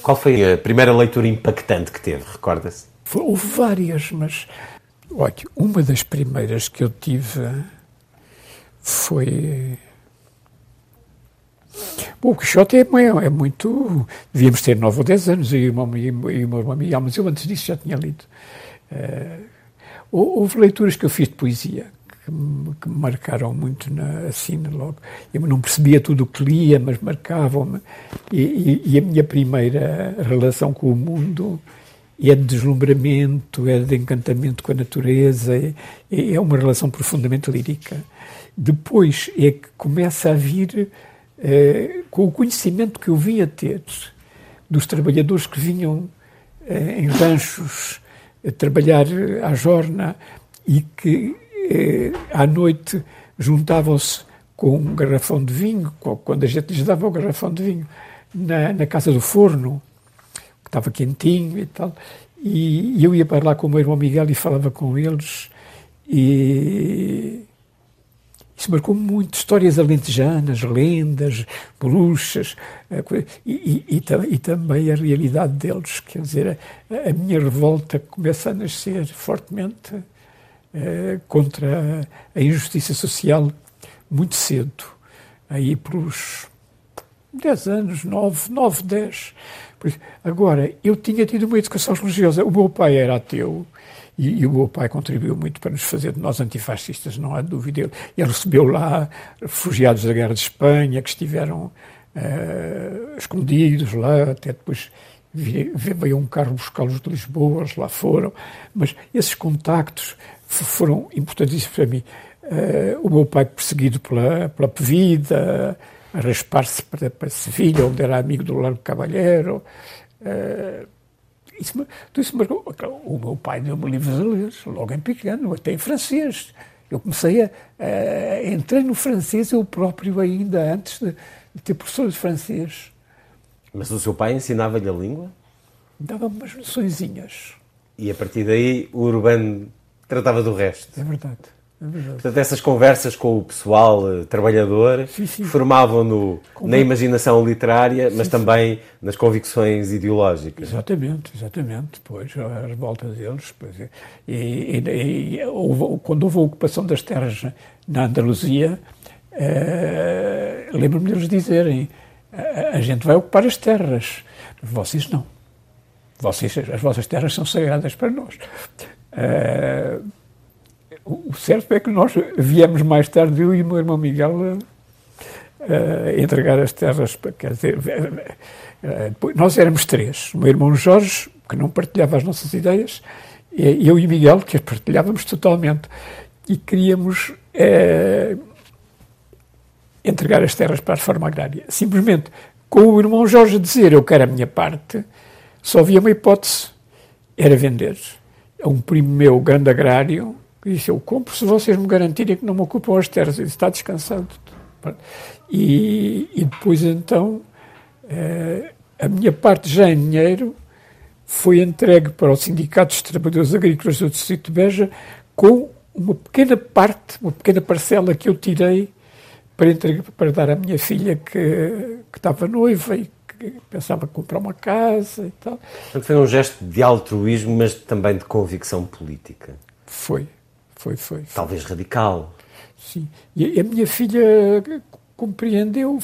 [SPEAKER 1] Qual foi a primeira leitura impactante que teve, recorda-se?
[SPEAKER 8] Houve várias, mas olha, uma das primeiras que eu tive foi. Bom, o Quixote é, é, muito. Devíamos ter 9 ou 10 anos, e o meu irmão Miguel, mas eu antes disso já tinha lido. Uh, houve leituras que eu fiz de poesia, que me, marcaram muito na, assim logo. Eu não percebia tudo o que lia, mas marcavam-me. E, e, e, a minha primeira relação com o mundo é de deslumbramento, é de encantamento com a natureza, é, é uma relação profundamente lírica. Depois é que começa a vir, eh, com o conhecimento que eu vim a ter dos trabalhadores que vinham eh, em ranchos trabalhar à jorna e que eh, à noite juntavam-se com um garrafão de vinho, quando a gente lhes dava o garrafão de vinho, na, na casa do forno, que estava quentinho e tal. E, eu ia para lá com o meu irmão Miguel e falava com eles. E isso marcou muito. Histórias alentejanas, lendas, bruxas, eh, e, e, e, também a realidade deles. Quer dizer, a, a minha revolta começa a nascer fortemente eh, contra a injustiça social muito cedo, aí pelos 10 anos, 9, 9 10. Agora, eu tinha tido uma educação religiosa. O meu pai era ateu e, e, o meu pai contribuiu muito para nos fazer de nós antifascistas, não há dúvida. Ele, ele recebeu lá refugiados da Guerra de Espanha que estiveram uh, escondidos lá, até depois veio um carro buscá-los de Lisboa, eles lá foram. Mas esses contactos foram importantíssimos para mim. Uh, o meu pai perseguido pela, pela vida, a raspar-se para, para Sevilha, onde era amigo do Largo Cavalheiro. Uh, isso, isso marcou. O meu pai deu-me livros a ler, logo em pequeno, até em francês. Eu comecei a. Uh, entrei no francês eu próprio ainda, antes de, de ter professor de francês.
[SPEAKER 1] Mas o seu pai ensinava-lhe a língua?
[SPEAKER 8] Dava-me umas noçõezinhas.
[SPEAKER 1] E a partir daí o urbano tratava do resto.
[SPEAKER 8] É verdade. É verdade.
[SPEAKER 1] Portanto, essas conversas com o pessoal uh, trabalhador formavam-no na imaginação literária, mas sim, também nas convicções ideológicas.
[SPEAKER 8] Exatamente, exatamente. Pois, a revolta deles. Pois, é. e, e, e houve, quando houve a ocupação das terras na Andaluzia, uh, lembro-me deles dizerem: a, a gente vai ocupar as terras, vocês não. vocês, as vossas terras são sagradas para nós. Uh, o certo é que nós viemos mais tarde, eu e o meu irmão Miguel, a entregar as terras. Quer dizer, nós éramos três. O meu irmão Jorge, que não partilhava as nossas ideias, e eu e Miguel, que as partilhávamos totalmente. E queríamos entregar as terras para a reforma agrária. Simplesmente, com o irmão Jorge dizer eu quero a minha parte, só havia uma hipótese, era vender. A um primo meu, grande agrário, que disse, eu compro se vocês me garantirem que não me ocupam as terras. Ele está descansado. E, e depois, então, eh, a minha parte já em dinheiro foi entregue para o Sindicato dos Trabalhadores Agrícolas do Distrito de Beja com uma pequena parte, uma pequena parcela que eu tirei para, entregar, para dar à minha filha que, que estava noiva e pensava comprar uma casa e tal.
[SPEAKER 1] Portanto, foi um gesto de altruísmo, mas também de convicção política.
[SPEAKER 8] Foi, foi, foi. foi.
[SPEAKER 1] Talvez radical.
[SPEAKER 8] Sim. E a minha filha compreendeu,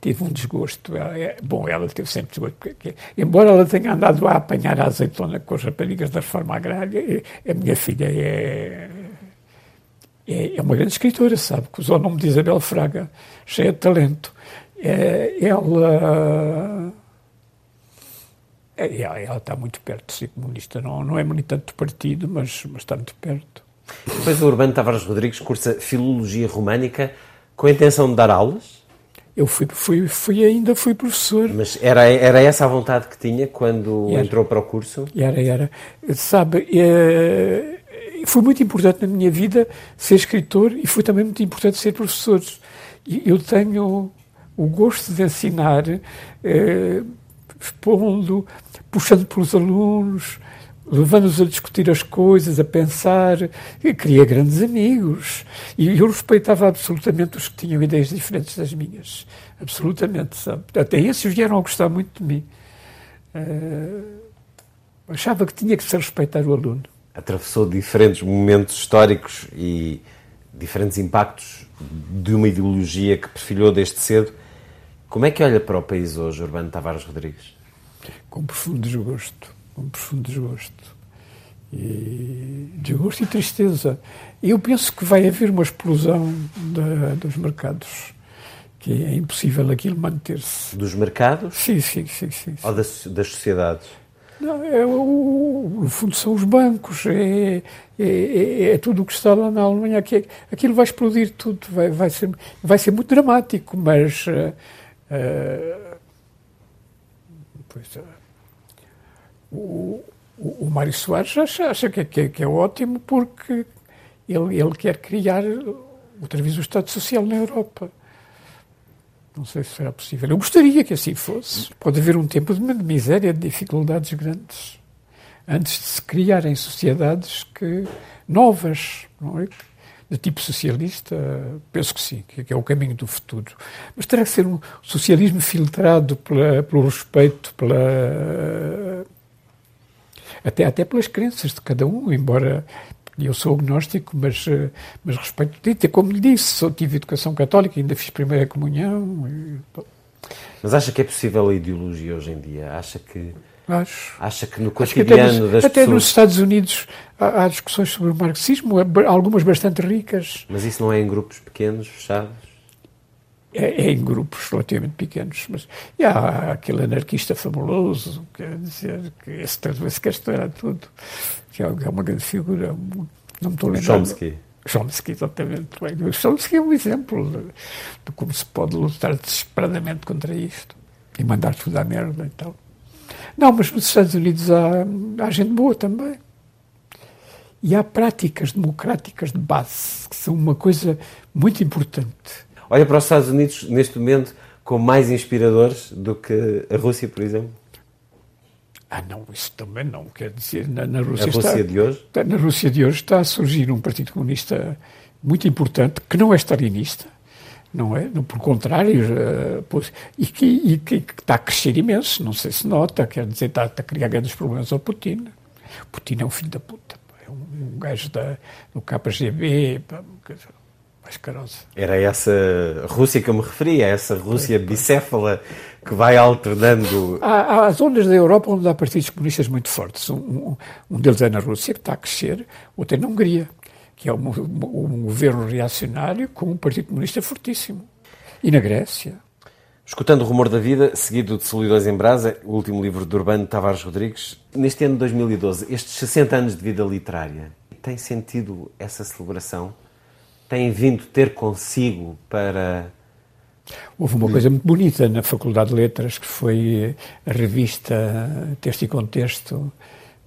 [SPEAKER 8] tive um desgosto. É, bom, ela teve sempre desgosto. Porque, embora ela tenha andado a apanhar a azeitona com as raparigas da reforma agrária, a minha filha é, é, é uma grande escritora, sabe? Que usou o nome de Isabel Fraga, cheia de talento. É, ela. É, ela está muito perto de ser comunista. Não, não é militante do partido, mas, mas está muito perto.
[SPEAKER 1] Depois o Urbano Tavares Rodrigues cursa Filologia Românica com a intenção de dar aulas?
[SPEAKER 8] Eu fui, fui, fui ainda fui professor.
[SPEAKER 1] Mas era, era essa a vontade que tinha quando era. entrou para o curso?
[SPEAKER 8] Era, era. Sabe, é, foi muito importante na minha vida ser escritor e foi também muito importante ser professor. Eu tenho o gosto de ensinar, é, expondo, puxando pelos alunos, levando-os a discutir as coisas, a pensar. e queria grandes amigos. E eu respeitava absolutamente os que tinham ideias diferentes das minhas. Absolutamente, sabe? Até esses vieram a gostar muito de mim. Uh, achava que tinha que se respeitar o aluno.
[SPEAKER 1] Atravessou diferentes momentos históricos e diferentes impactos de uma ideologia que perfilhou desde cedo. Como é que olha para o país hoje, Urbano Tavares Rodrigues?
[SPEAKER 8] Com profundo desgosto um profundo desgosto. E desgosto e tristeza. Eu penso que vai haver uma explosão da, dos mercados, que é impossível aquilo manter-se.
[SPEAKER 1] Dos mercados?
[SPEAKER 8] Sim, sim, sim. sim, sim.
[SPEAKER 1] Ou das, das sociedades?
[SPEAKER 8] Não, é, o, no fundo são os bancos, é, é, é, é tudo o que está lá na Alemanha. Aquilo, aquilo vai explodir tudo, vai, vai, ser, vai ser muito dramático, mas. Uh, pois, uh, o, o, Mário Soares acha, acha que, que, que, é ótimo porque ele, ele quer criar outra vez o Estado Social na Europa. Não sei se será possível. Eu gostaria que assim fosse. Pode haver um tempo de miséria, de dificuldades grandes, antes de se criarem sociedades que, novas, não é? De tipo socialista, penso que sim, que é o caminho do futuro. Mas terá que ser um socialismo filtrado pela, pelo respeito, pela até, até pelas crenças de cada um, embora eu sou agnóstico, mas, mas respeito, como lhe disse, sou, tive educação católica, ainda fiz primeira comunhão. E...
[SPEAKER 1] Mas acha que é possível a ideologia hoje em dia? Acha que,
[SPEAKER 8] Acho.
[SPEAKER 1] acha que no cotidiano até nos,
[SPEAKER 8] das
[SPEAKER 1] até
[SPEAKER 8] pessoas... nos Estados Unidos há, há, discussões sobre o marxismo, algumas bastante ricas.
[SPEAKER 1] Mas isso não é em grupos pequenos, fechados?
[SPEAKER 8] é, é, em grupos relativamente pequenos, mas e há aquele anarquista fabuloso, quer dizer, que esse talvez quer estourar tudo, que é, é uma grande figura, não me estou lembrando.
[SPEAKER 1] Chomsky.
[SPEAKER 8] Chomsky, exatamente. O Chomsky é um exemplo de, de, como se pode lutar desesperadamente contra isto e mandar tudo à merda e tal. Não, mas nos Estados Unidos há, há gente boa também. E há práticas democráticas de base, que são uma coisa muito importante
[SPEAKER 1] olha para os Estados Unidos neste momento como mais inspiradores do que a Rússia, por exemplo?
[SPEAKER 8] Ah, não, isso também não. Quer dizer, na, na Rússia.
[SPEAKER 1] A Rússia
[SPEAKER 8] está,
[SPEAKER 1] de hoje?
[SPEAKER 8] Na Rússia de hoje está a surgir um Partido Comunista muito importante, que não é stalinista, não é? Por contrário, uh, pois, e, que, e está a crescer imenso, não sei se nota, quer dizer, está, está a criar grandes problemas ao Putin. Putin é um filho da puta, é um, um gajo da, do KGB,
[SPEAKER 1] Ascarosa. Era essa Rússia que eu me referia, essa Rússia bicéfala que vai alternando.
[SPEAKER 8] Há, há zonas da Europa onde há partidos comunistas muito fortes. Um, um, deles é na Rússia, que está a crescer, outro é na Hungria, que é um, um governo reacionário com um partido comunista fortíssimo. E na Grécia.
[SPEAKER 1] Escutando o Rumor da Vida, seguido de Solidões em Brasa, o último livro de Urbano Tavares Rodrigues, neste ano de 2012, estes 60 anos de vida literária, tem sentido essa celebração? Tem vindo ter consigo para
[SPEAKER 8] Houve uma coisa muito bonita na Faculdade de Letras, que foi a revista Texto e Contexto,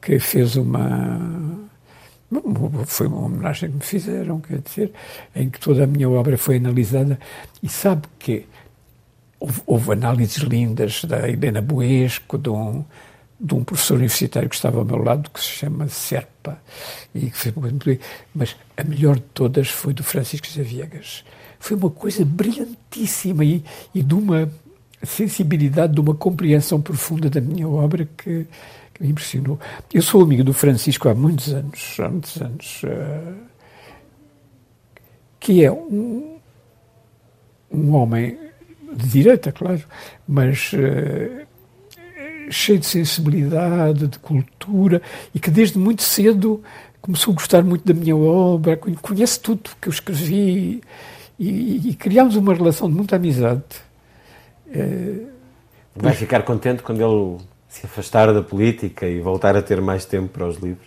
[SPEAKER 8] que fez uma. Foi uma homenagem que me fizeram, quer dizer, em que toda a minha obra foi analisada. E sabe que houve, houve análises lindas da Helena Boesco, de um, de um professor universitário que estava ao meu lado, que se chama Serpa, e que fez muito Mas a melhor de todas foi do Francisco Xaviegas foi uma coisa brilhantíssima e, e de uma sensibilidade, de uma compreensão profunda da minha obra que, me impressionou. Eu sou amigo do Francisco há muitos anos, há muitos anos, uh, que é um, um homem de direita, claro, mas uh, cheio de sensibilidade, de cultura e que desde muito cedo começou a gostar muito da minha obra, conhece tudo que eu escrevi e, e criámos uma relação de muita amizade.
[SPEAKER 1] É, Vai ficar contente quando ele se afastar da política e voltar a ter mais tempo para os livros?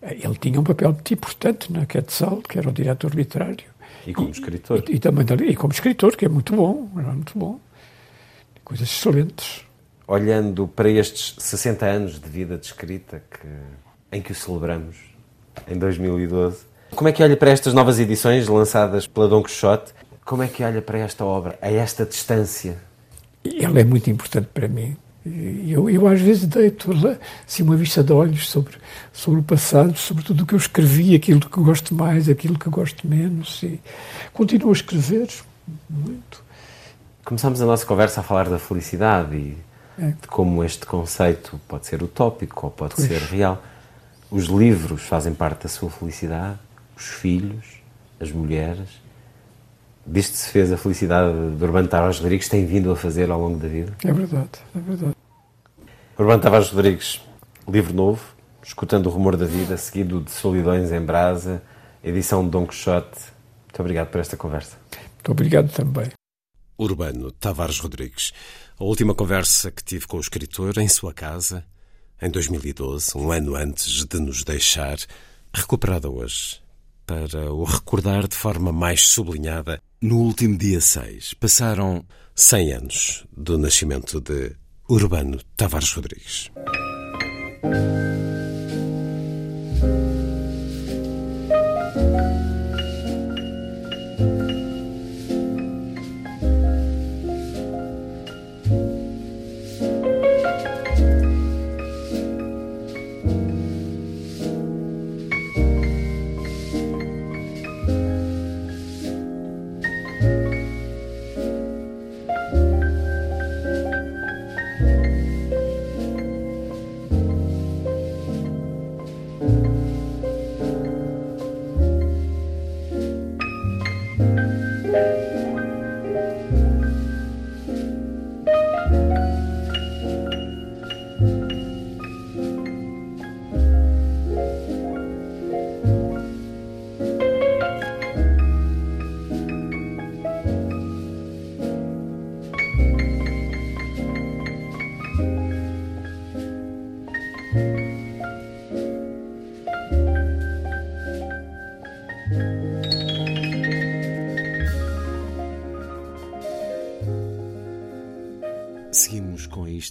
[SPEAKER 8] Ele tinha um papel muito importante na Quetzal, que era o diretor literário.
[SPEAKER 1] E como escritor.
[SPEAKER 8] E, e, também e como escritor, que é muito bom, era muito bom. Coisas excelentes.
[SPEAKER 1] Olhando para estes 60 anos de vida de escrita que, em que o celebramos, em 2012, como é que olha para estas novas edições lançadas pela Dom Quixote? Como é que olha para esta obra, a esta distância?
[SPEAKER 8] Ela é muito importante para mim. Eu, eu às vezes deito assim, uma vista de olhos sobre, sobre o passado, sobre tudo o que eu escrevi, aquilo que gosto mais, aquilo que gosto menos. E continuo a escrever muito.
[SPEAKER 1] Começámos a nossa conversa a falar da felicidade e é. de como este conceito pode ser utópico ou pode pois. ser real. Os livros fazem parte da sua felicidade os filhos, as mulheres. Desde que se fez a felicidade de Urbano Tavares Rodrigues, tem vindo a fazer ao longo da vida?
[SPEAKER 8] É verdade, é verdade.
[SPEAKER 1] Urbano Tavares Rodrigues, livro novo, Escutando o Rumor da Vida, seguido de Solidões em Brasa, edição de Dom Quixote. Muito obrigado por esta conversa.
[SPEAKER 8] Muito obrigado também.
[SPEAKER 5] Urbano Tavares Rodrigues. A última conversa que tive com o escritor em sua casa, em 2012, um ano antes de nos deixar, recuperada hoje para o recordar de forma mais sublinhada. No último dia 6, passaram 100 anos do nascimento de Urbano Tavares Rodrigues.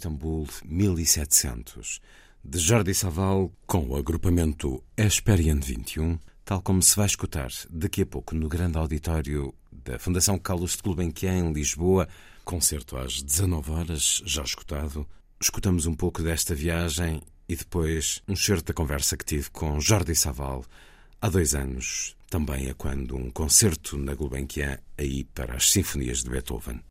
[SPEAKER 5] Istambul 1700, de Jordi Saval com o agrupamento Experian 21, tal como se vai escutar daqui a pouco no grande auditório da Fundação Carlos de Gulbenkian em Lisboa, concerto às 19 horas, já escutado. Escutamos um pouco desta viagem e depois um certo da conversa que tive com Jordi Saval há dois anos, também é quando um concerto na Gulbenkian aí para as sinfonias de Beethoven.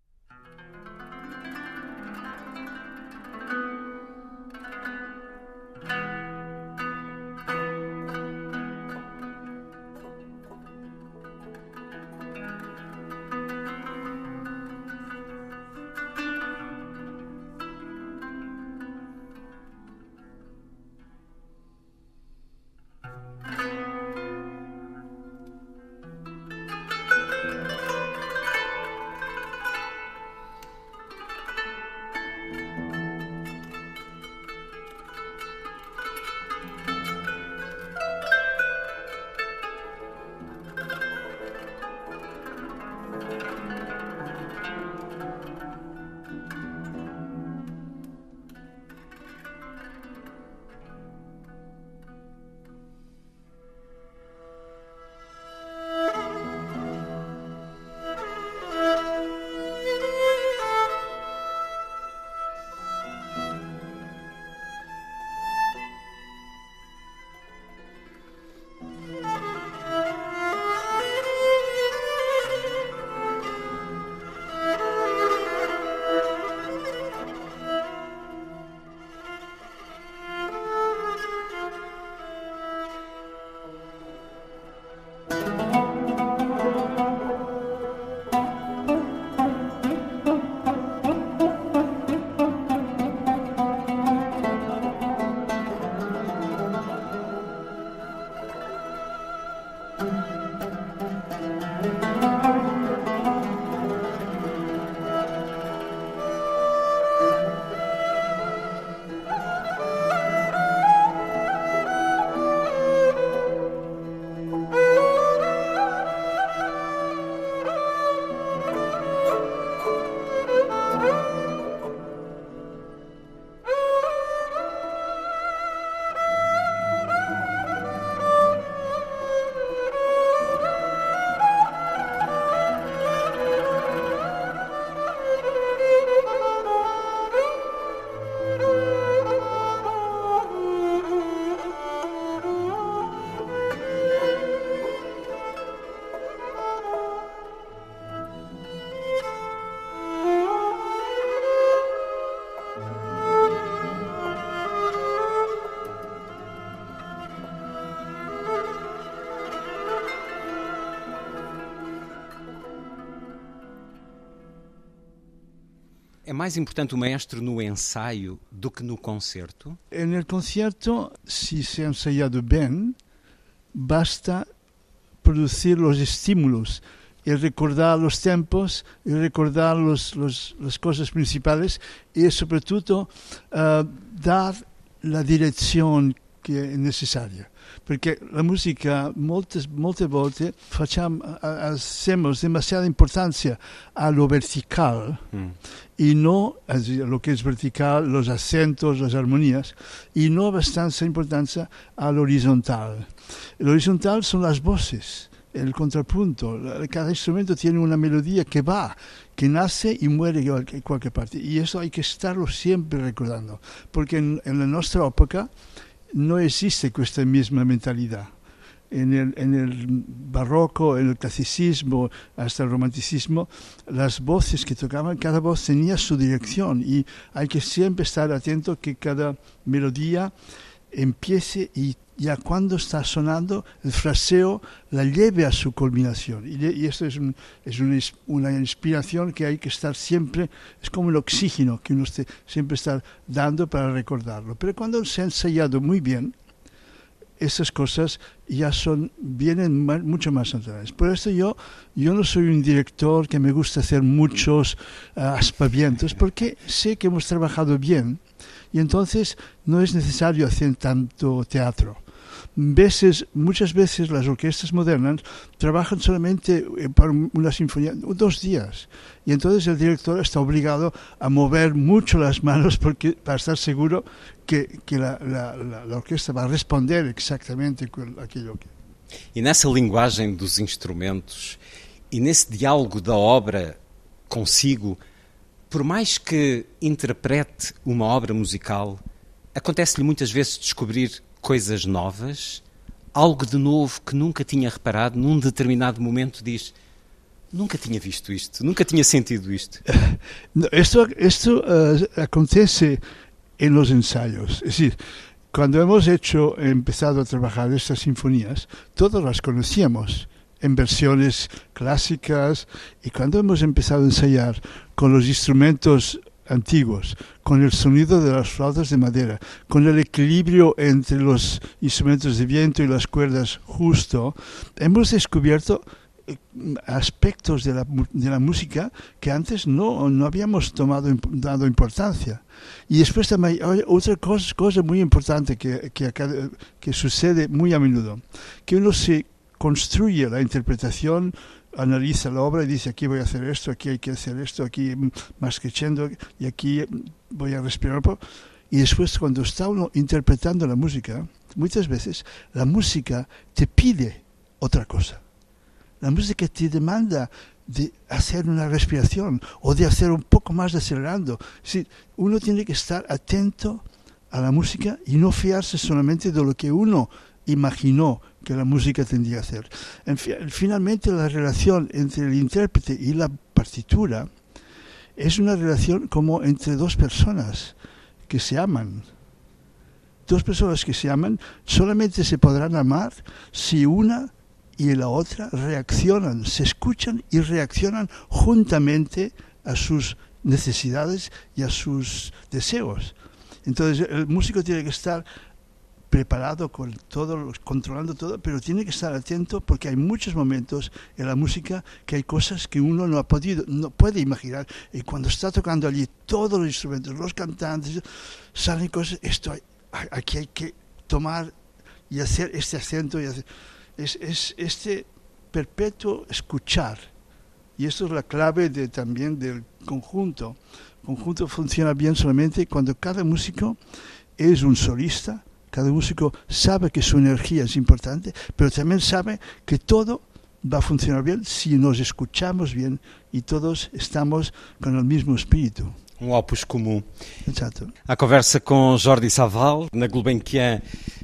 [SPEAKER 2] É mais importante o maestro no ensaio do que no concerto?
[SPEAKER 9] No concerto, se se ensaiado bem, basta produzir os estímulos e recordar os tempos e recordar los, los, as coisas principais e, sobretudo, uh, dar a direção que é necessária. Porque a música, muitas, muitas vezes, facciamo, hacemos demasiada importância a lo vertical mm. y no a lo que es vertical, los acentos, las armonías, y no bastante importancia al horizontal. El horizontal son las voces el contrapunto. Cada instrumento tiene una melodía que va, que nace y muere en cualquier parte. Y eso hay que estarlo siempre recordando, porque en, en nuestra época no existe esta misma mentalidad. En el, en el, barroco, en el clasicismo, hasta el romanticismo, las voces que tocaban, cada voz tenía su dirección y hay que siempre estar atento que cada melodía empiece y ya cuando está sonando el fraseo la lleve a su culminación. Y, y esto es, un, es una, una, inspiración que hay que estar siempre, es como el oxígeno que uno esté, siempre está dando para recordarlo. Pero cuando se ha ensayado muy bien, esas cosas ya son, vienen más, mucho más naturales. Por eso yo, yo no soy un director que me gusta hacer muchos uh, aspavientos, porque sé que hemos trabajado bien y entonces no es necesario hacer tanto teatro. Veces, muchas veces las orquestas modernas trabajan solamente eh, para una sinfonía dos días. Y entonces el director está obligado a mover mucho las manos porque, para estar seguro que, que la, la, la, la, orquesta va a responder exactamente aquilo que...
[SPEAKER 2] E nessa linguagem dos instrumentos e nesse diálogo da obra consigo, por mais que interprete uma obra musical, acontece-lhe muitas vezes descobrir coisas novas, algo de novo que nunca tinha reparado, num determinado momento diz: Nunca tinha visto isto, nunca tinha sentido isto.
[SPEAKER 9] Esto, esto uh, acontece en los ensayos. Es decir, cuando hemos hecho, empezado a trabajar estas sinfonías, todos las conocíamos en versiones clásicas y cuando hemos empezado a ensayar con los instrumentos antiguos, con el sonido de las flautas de madera, con el equilibrio entre los instrumentos de viento y las cuerdas justo, hemos descubierto eh, aspectos de la, de la música que antes no, no habíamos tomado, dado importancia. Y después también otra cosa, cosa muy importante que, que, que sucede muy a menudo, que uno se construye la interpretación analiza la obra y dice aquí voy a hacer esto, aquí hay que hacer esto, aquí más crescendo y aquí voy a respirar. Y después cuando está uno interpretando la música, muchas veces la música te pide otra cosa. La música te demanda de hacer una respiración o de hacer un poco más de acelerando. Sí, uno tiene que estar atento a la música y no fiarse solamente de lo que uno imaginó que la música tendría que hacer. En finalmente, la relación entre el intérprete y la partitura es una relación como entre dos personas que se aman. Dos personas que se aman solamente se podrán amar si una y la otra reaccionan, se escuchan y reaccionan juntamente a sus necesidades y a sus deseos. Entonces el músico tiene que estar preparado con todo, controlando todo, pero tiene que estar atento porque hay muchos momentos en la música que hay cosas que uno no ha podido, no puede imaginar. Y cuando está tocando allí todos los instrumentos, los cantantes, salen cosas, esto aquí hay que tomar y hacer este acento y hacer, es, es este perpetuo escuchar. Y esto es la clave de, también del conjunto. El conjunto funciona bien solamente cuando cada músico es un solista, cada músico sabe que su energía es importante, pero también sabe que todo va a funcionar bien si nos escuchamos bien y todos estamos con el mismo espíritu.
[SPEAKER 2] Um opus comum.
[SPEAKER 9] Exato.
[SPEAKER 2] A conversa com Jordi Saval, na Gulbenkian,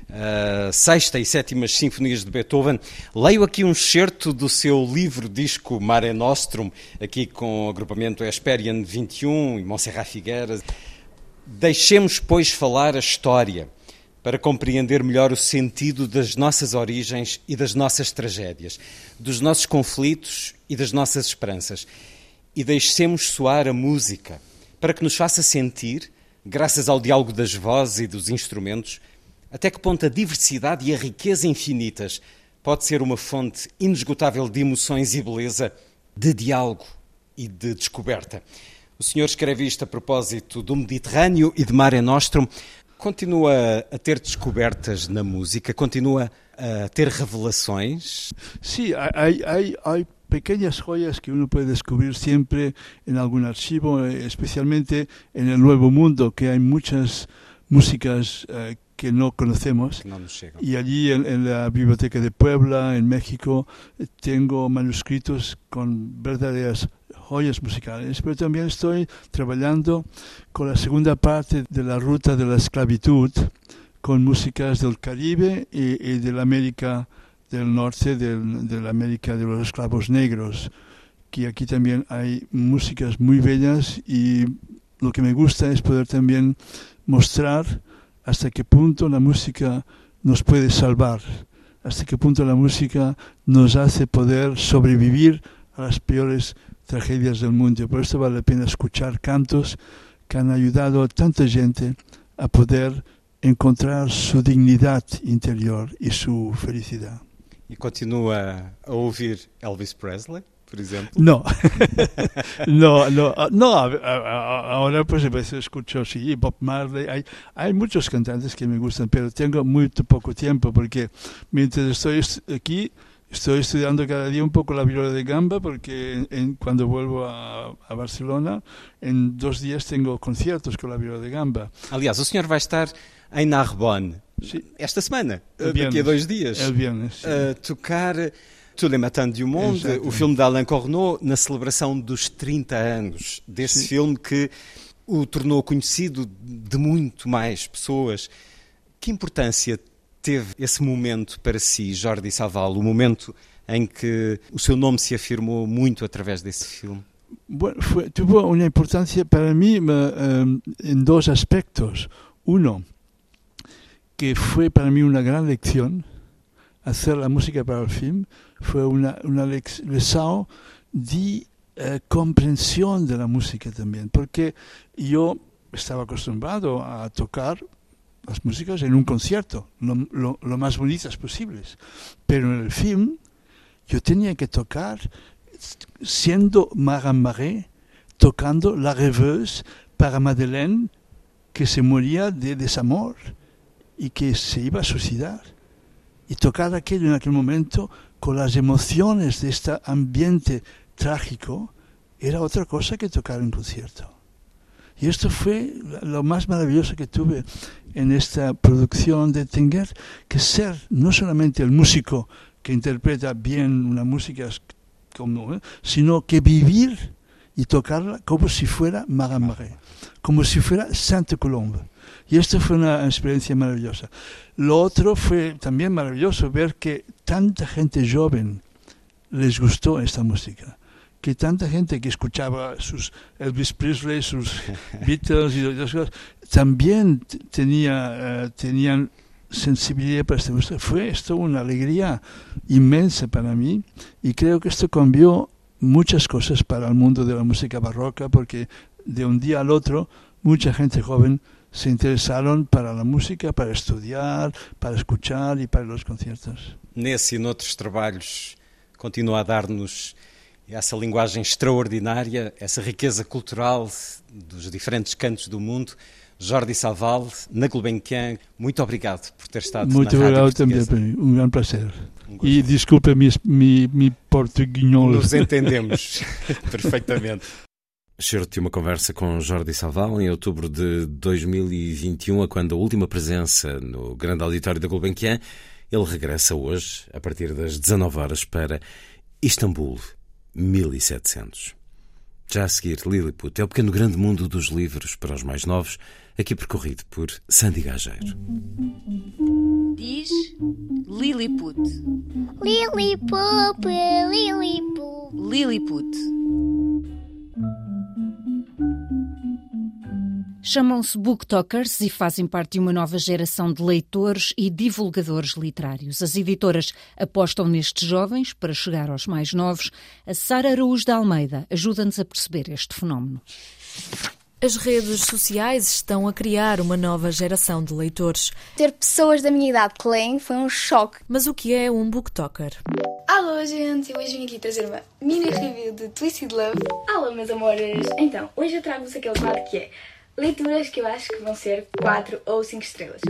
[SPEAKER 2] uh, sexta e sétimas sinfonias de Beethoven. Leio aqui um excerto do seu livro disco Mare Nostrum, aqui com o agrupamento Esperian 21 e Monserrat Figueiras. Deixemos, pois, falar a história para compreender melhor o sentido das nossas origens e das nossas tragédias, dos nossos conflitos e das nossas esperanças. E deixemos soar a música para que nos faça sentir, graças ao diálogo das vozes e dos instrumentos, até que ponto a diversidade e a riqueza infinitas pode ser uma fonte inesgotável de emoções e beleza, de diálogo e de descoberta. O senhor escreve isto a propósito do Mediterrâneo e de Mare Nostrum. Continua a ter descobertas na música? Continua a ter revelações?
[SPEAKER 9] Sim, há, pequeñas joyas que uno puede descubrir siempre en algún archivo, especialmente en el Nuevo Mundo, que hay muchas músicas eh, que no conocemos.
[SPEAKER 2] No
[SPEAKER 9] y allí en, en, la Biblioteca de Puebla, en México, tengo manuscritos con verdaderas joyas musicales, pero también estoy trabajando con la segunda parte de la ruta de la esclavitud, con músicas del Caribe y, y de la América del Norte, del, de la América de los esclavos negros, que aquí también hay músicas muy bellas y lo que me gusta es poder también mostrar hasta qué punto la música nos puede salvar, hasta qué punto la música nos hace poder sobrevivir a las peores tragedias del mundo. Por eso vale la pena escuchar cantos que han ayudado a tanta gente a poder encontrar su dignidad interior y su felicidad.
[SPEAKER 2] E continua a ouvir Elvis Presley, por exemplo?
[SPEAKER 9] No, no, no, no, ahora pues a veces escucho sí, Bob Marley, hay, hay muchos cantantes que me gustan, pero tengo muy poco tiempo porque mientras estoy aquí Estoy estudiando cada día un poco la viola de gamba porque en, cuando vuelvo a, a, Barcelona, en dos días tengo conciertos con la viola de gamba.
[SPEAKER 2] Aliás, o senhor vai estar em Narbonne Sim. esta semana, daqui a dois dias,
[SPEAKER 9] é viernes,
[SPEAKER 2] a tocar Tous les Matins du Monde, o filme de Alain Corneau, na celebração dos 30 anos desse Sim. filme que o tornou conhecido de muito mais pessoas. Que importância teve esse momento para si, Jordi Saval, o momento em que o seu nome se afirmou muito através desse filme?
[SPEAKER 9] Bueno, una importancia para mí um, en dos aspectos. Uno, que fue para mí una gran lección hacer la música para el film, fue una, una lección de comprensión de la música también, porque yo estaba acostumbrado a tocar las músicas en un concierto, lo, lo, lo, más bonitas posibles. Pero en el film yo tenía que tocar siendo Marin Marais, tocando la reveuse para Madeleine, que se moría de desamor y que se iba a suicidar. Y tocar aquello en aquel momento con las emociones de este ambiente trágico era otra cosa que tocar en concierto. Y esto fue lo más maravilloso que tuve en esta producción de Tenger, que ser no solamente el músico que interpreta bien una música como, ¿eh? sino que vivir y tocarla como si fuera Marais, como si fuera Sainte Colombe. Y esto fue una experiencia maravillosa. Lo otro fue también maravilloso ver que tanta gente joven les gustó esta música que tanta gente que escuchaba sus Elvis Presley, sus Beatles y otras cosas, también tenía, uh, tenían sensibilidad para esta música. Fue esto una alegría inmensa para mí y creo que esto cambió muchas cosas para el mundo de la música barroca porque de un día al otro mucha gente joven se interesaron para la música, para estudiar, para escuchar y para los conciertos.
[SPEAKER 2] Nesse e noutros trabalhos continua a dar-nos essa linguagem extraordinária, essa riqueza cultural dos diferentes cantos do mundo. Jordi Salval, na Gulbenkian, muito obrigado por ter estado
[SPEAKER 9] muito
[SPEAKER 2] na
[SPEAKER 9] Muito obrigado também, um grande prazer. Um e desculpa mi, mi portuguinhol.
[SPEAKER 2] Nos entendemos perfeitamente. Cheiro-te uma conversa com Jordi Salval em outubro de 2021, a quando a última presença no grande auditório da Gulbenkian. Ele regressa hoje, a partir das 19 horas, para Istambul, 1700. Já a seguir, Lilliput é o pequeno grande mundo dos livros para os mais novos, aqui percorrido por Sandy Gageiro.
[SPEAKER 10] Diz Lilliput.
[SPEAKER 11] Lilliput, Lilliput.
[SPEAKER 10] Lilliput. Chamam-se booktokers e fazem parte de uma nova geração de leitores e divulgadores literários. As editoras apostam nestes jovens para chegar aos mais novos. A Sara Araújo de Almeida ajuda-nos a perceber este fenómeno.
[SPEAKER 12] As redes sociais estão a criar uma nova geração de leitores.
[SPEAKER 13] Ter pessoas da minha idade que leem foi um choque.
[SPEAKER 12] Mas o que é um booktalker?
[SPEAKER 13] Alô, gente! Hoje vim aqui trazer uma mini review de Twisted Love. Alô, meus amores! Então, hoje eu trago-vos aquele quadro que é leituras que eu acho que vão ser 4 ou 5 estrelas.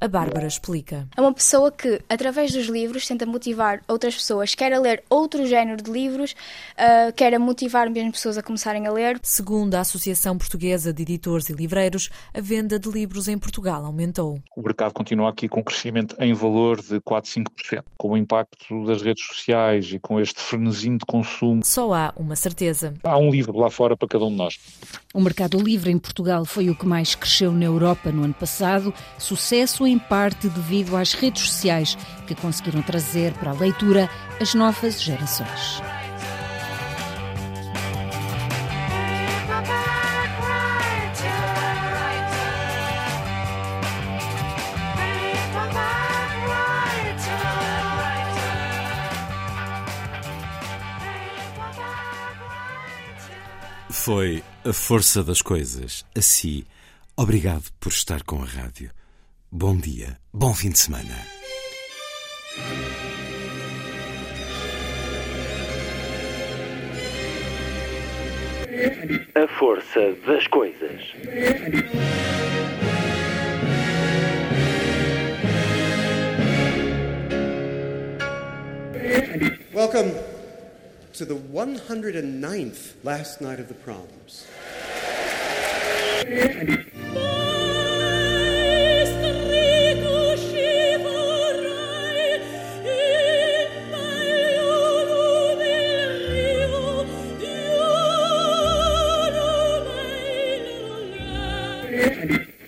[SPEAKER 12] A Bárbara explica.
[SPEAKER 13] É uma pessoa que, através dos livros, tenta motivar outras pessoas, quer a ler outro género de livros, uh, quer a motivar mesmo pessoas a começarem a ler.
[SPEAKER 12] Segundo a Associação Portuguesa de Editores e Livreiros, a venda de livros em Portugal aumentou.
[SPEAKER 14] O mercado continua aqui com um crescimento em valor de 4, 5%. Com o impacto das redes sociais e com este frenesinho de consumo.
[SPEAKER 12] Só há uma certeza.
[SPEAKER 14] Há um livro lá fora para cada um de nós.
[SPEAKER 10] O mercado livre em Portugal foi o que mais cresceu na Europa no ano passado. Sucesso em parte devido às redes sociais que conseguiram trazer para a leitura as novas gerações.
[SPEAKER 5] Foi a força das coisas. Assim, obrigado por estar com a rádio. Bom dia, bom fim de semana.
[SPEAKER 15] A força das coisas.
[SPEAKER 16] Welcome to the 109th last night of the proms.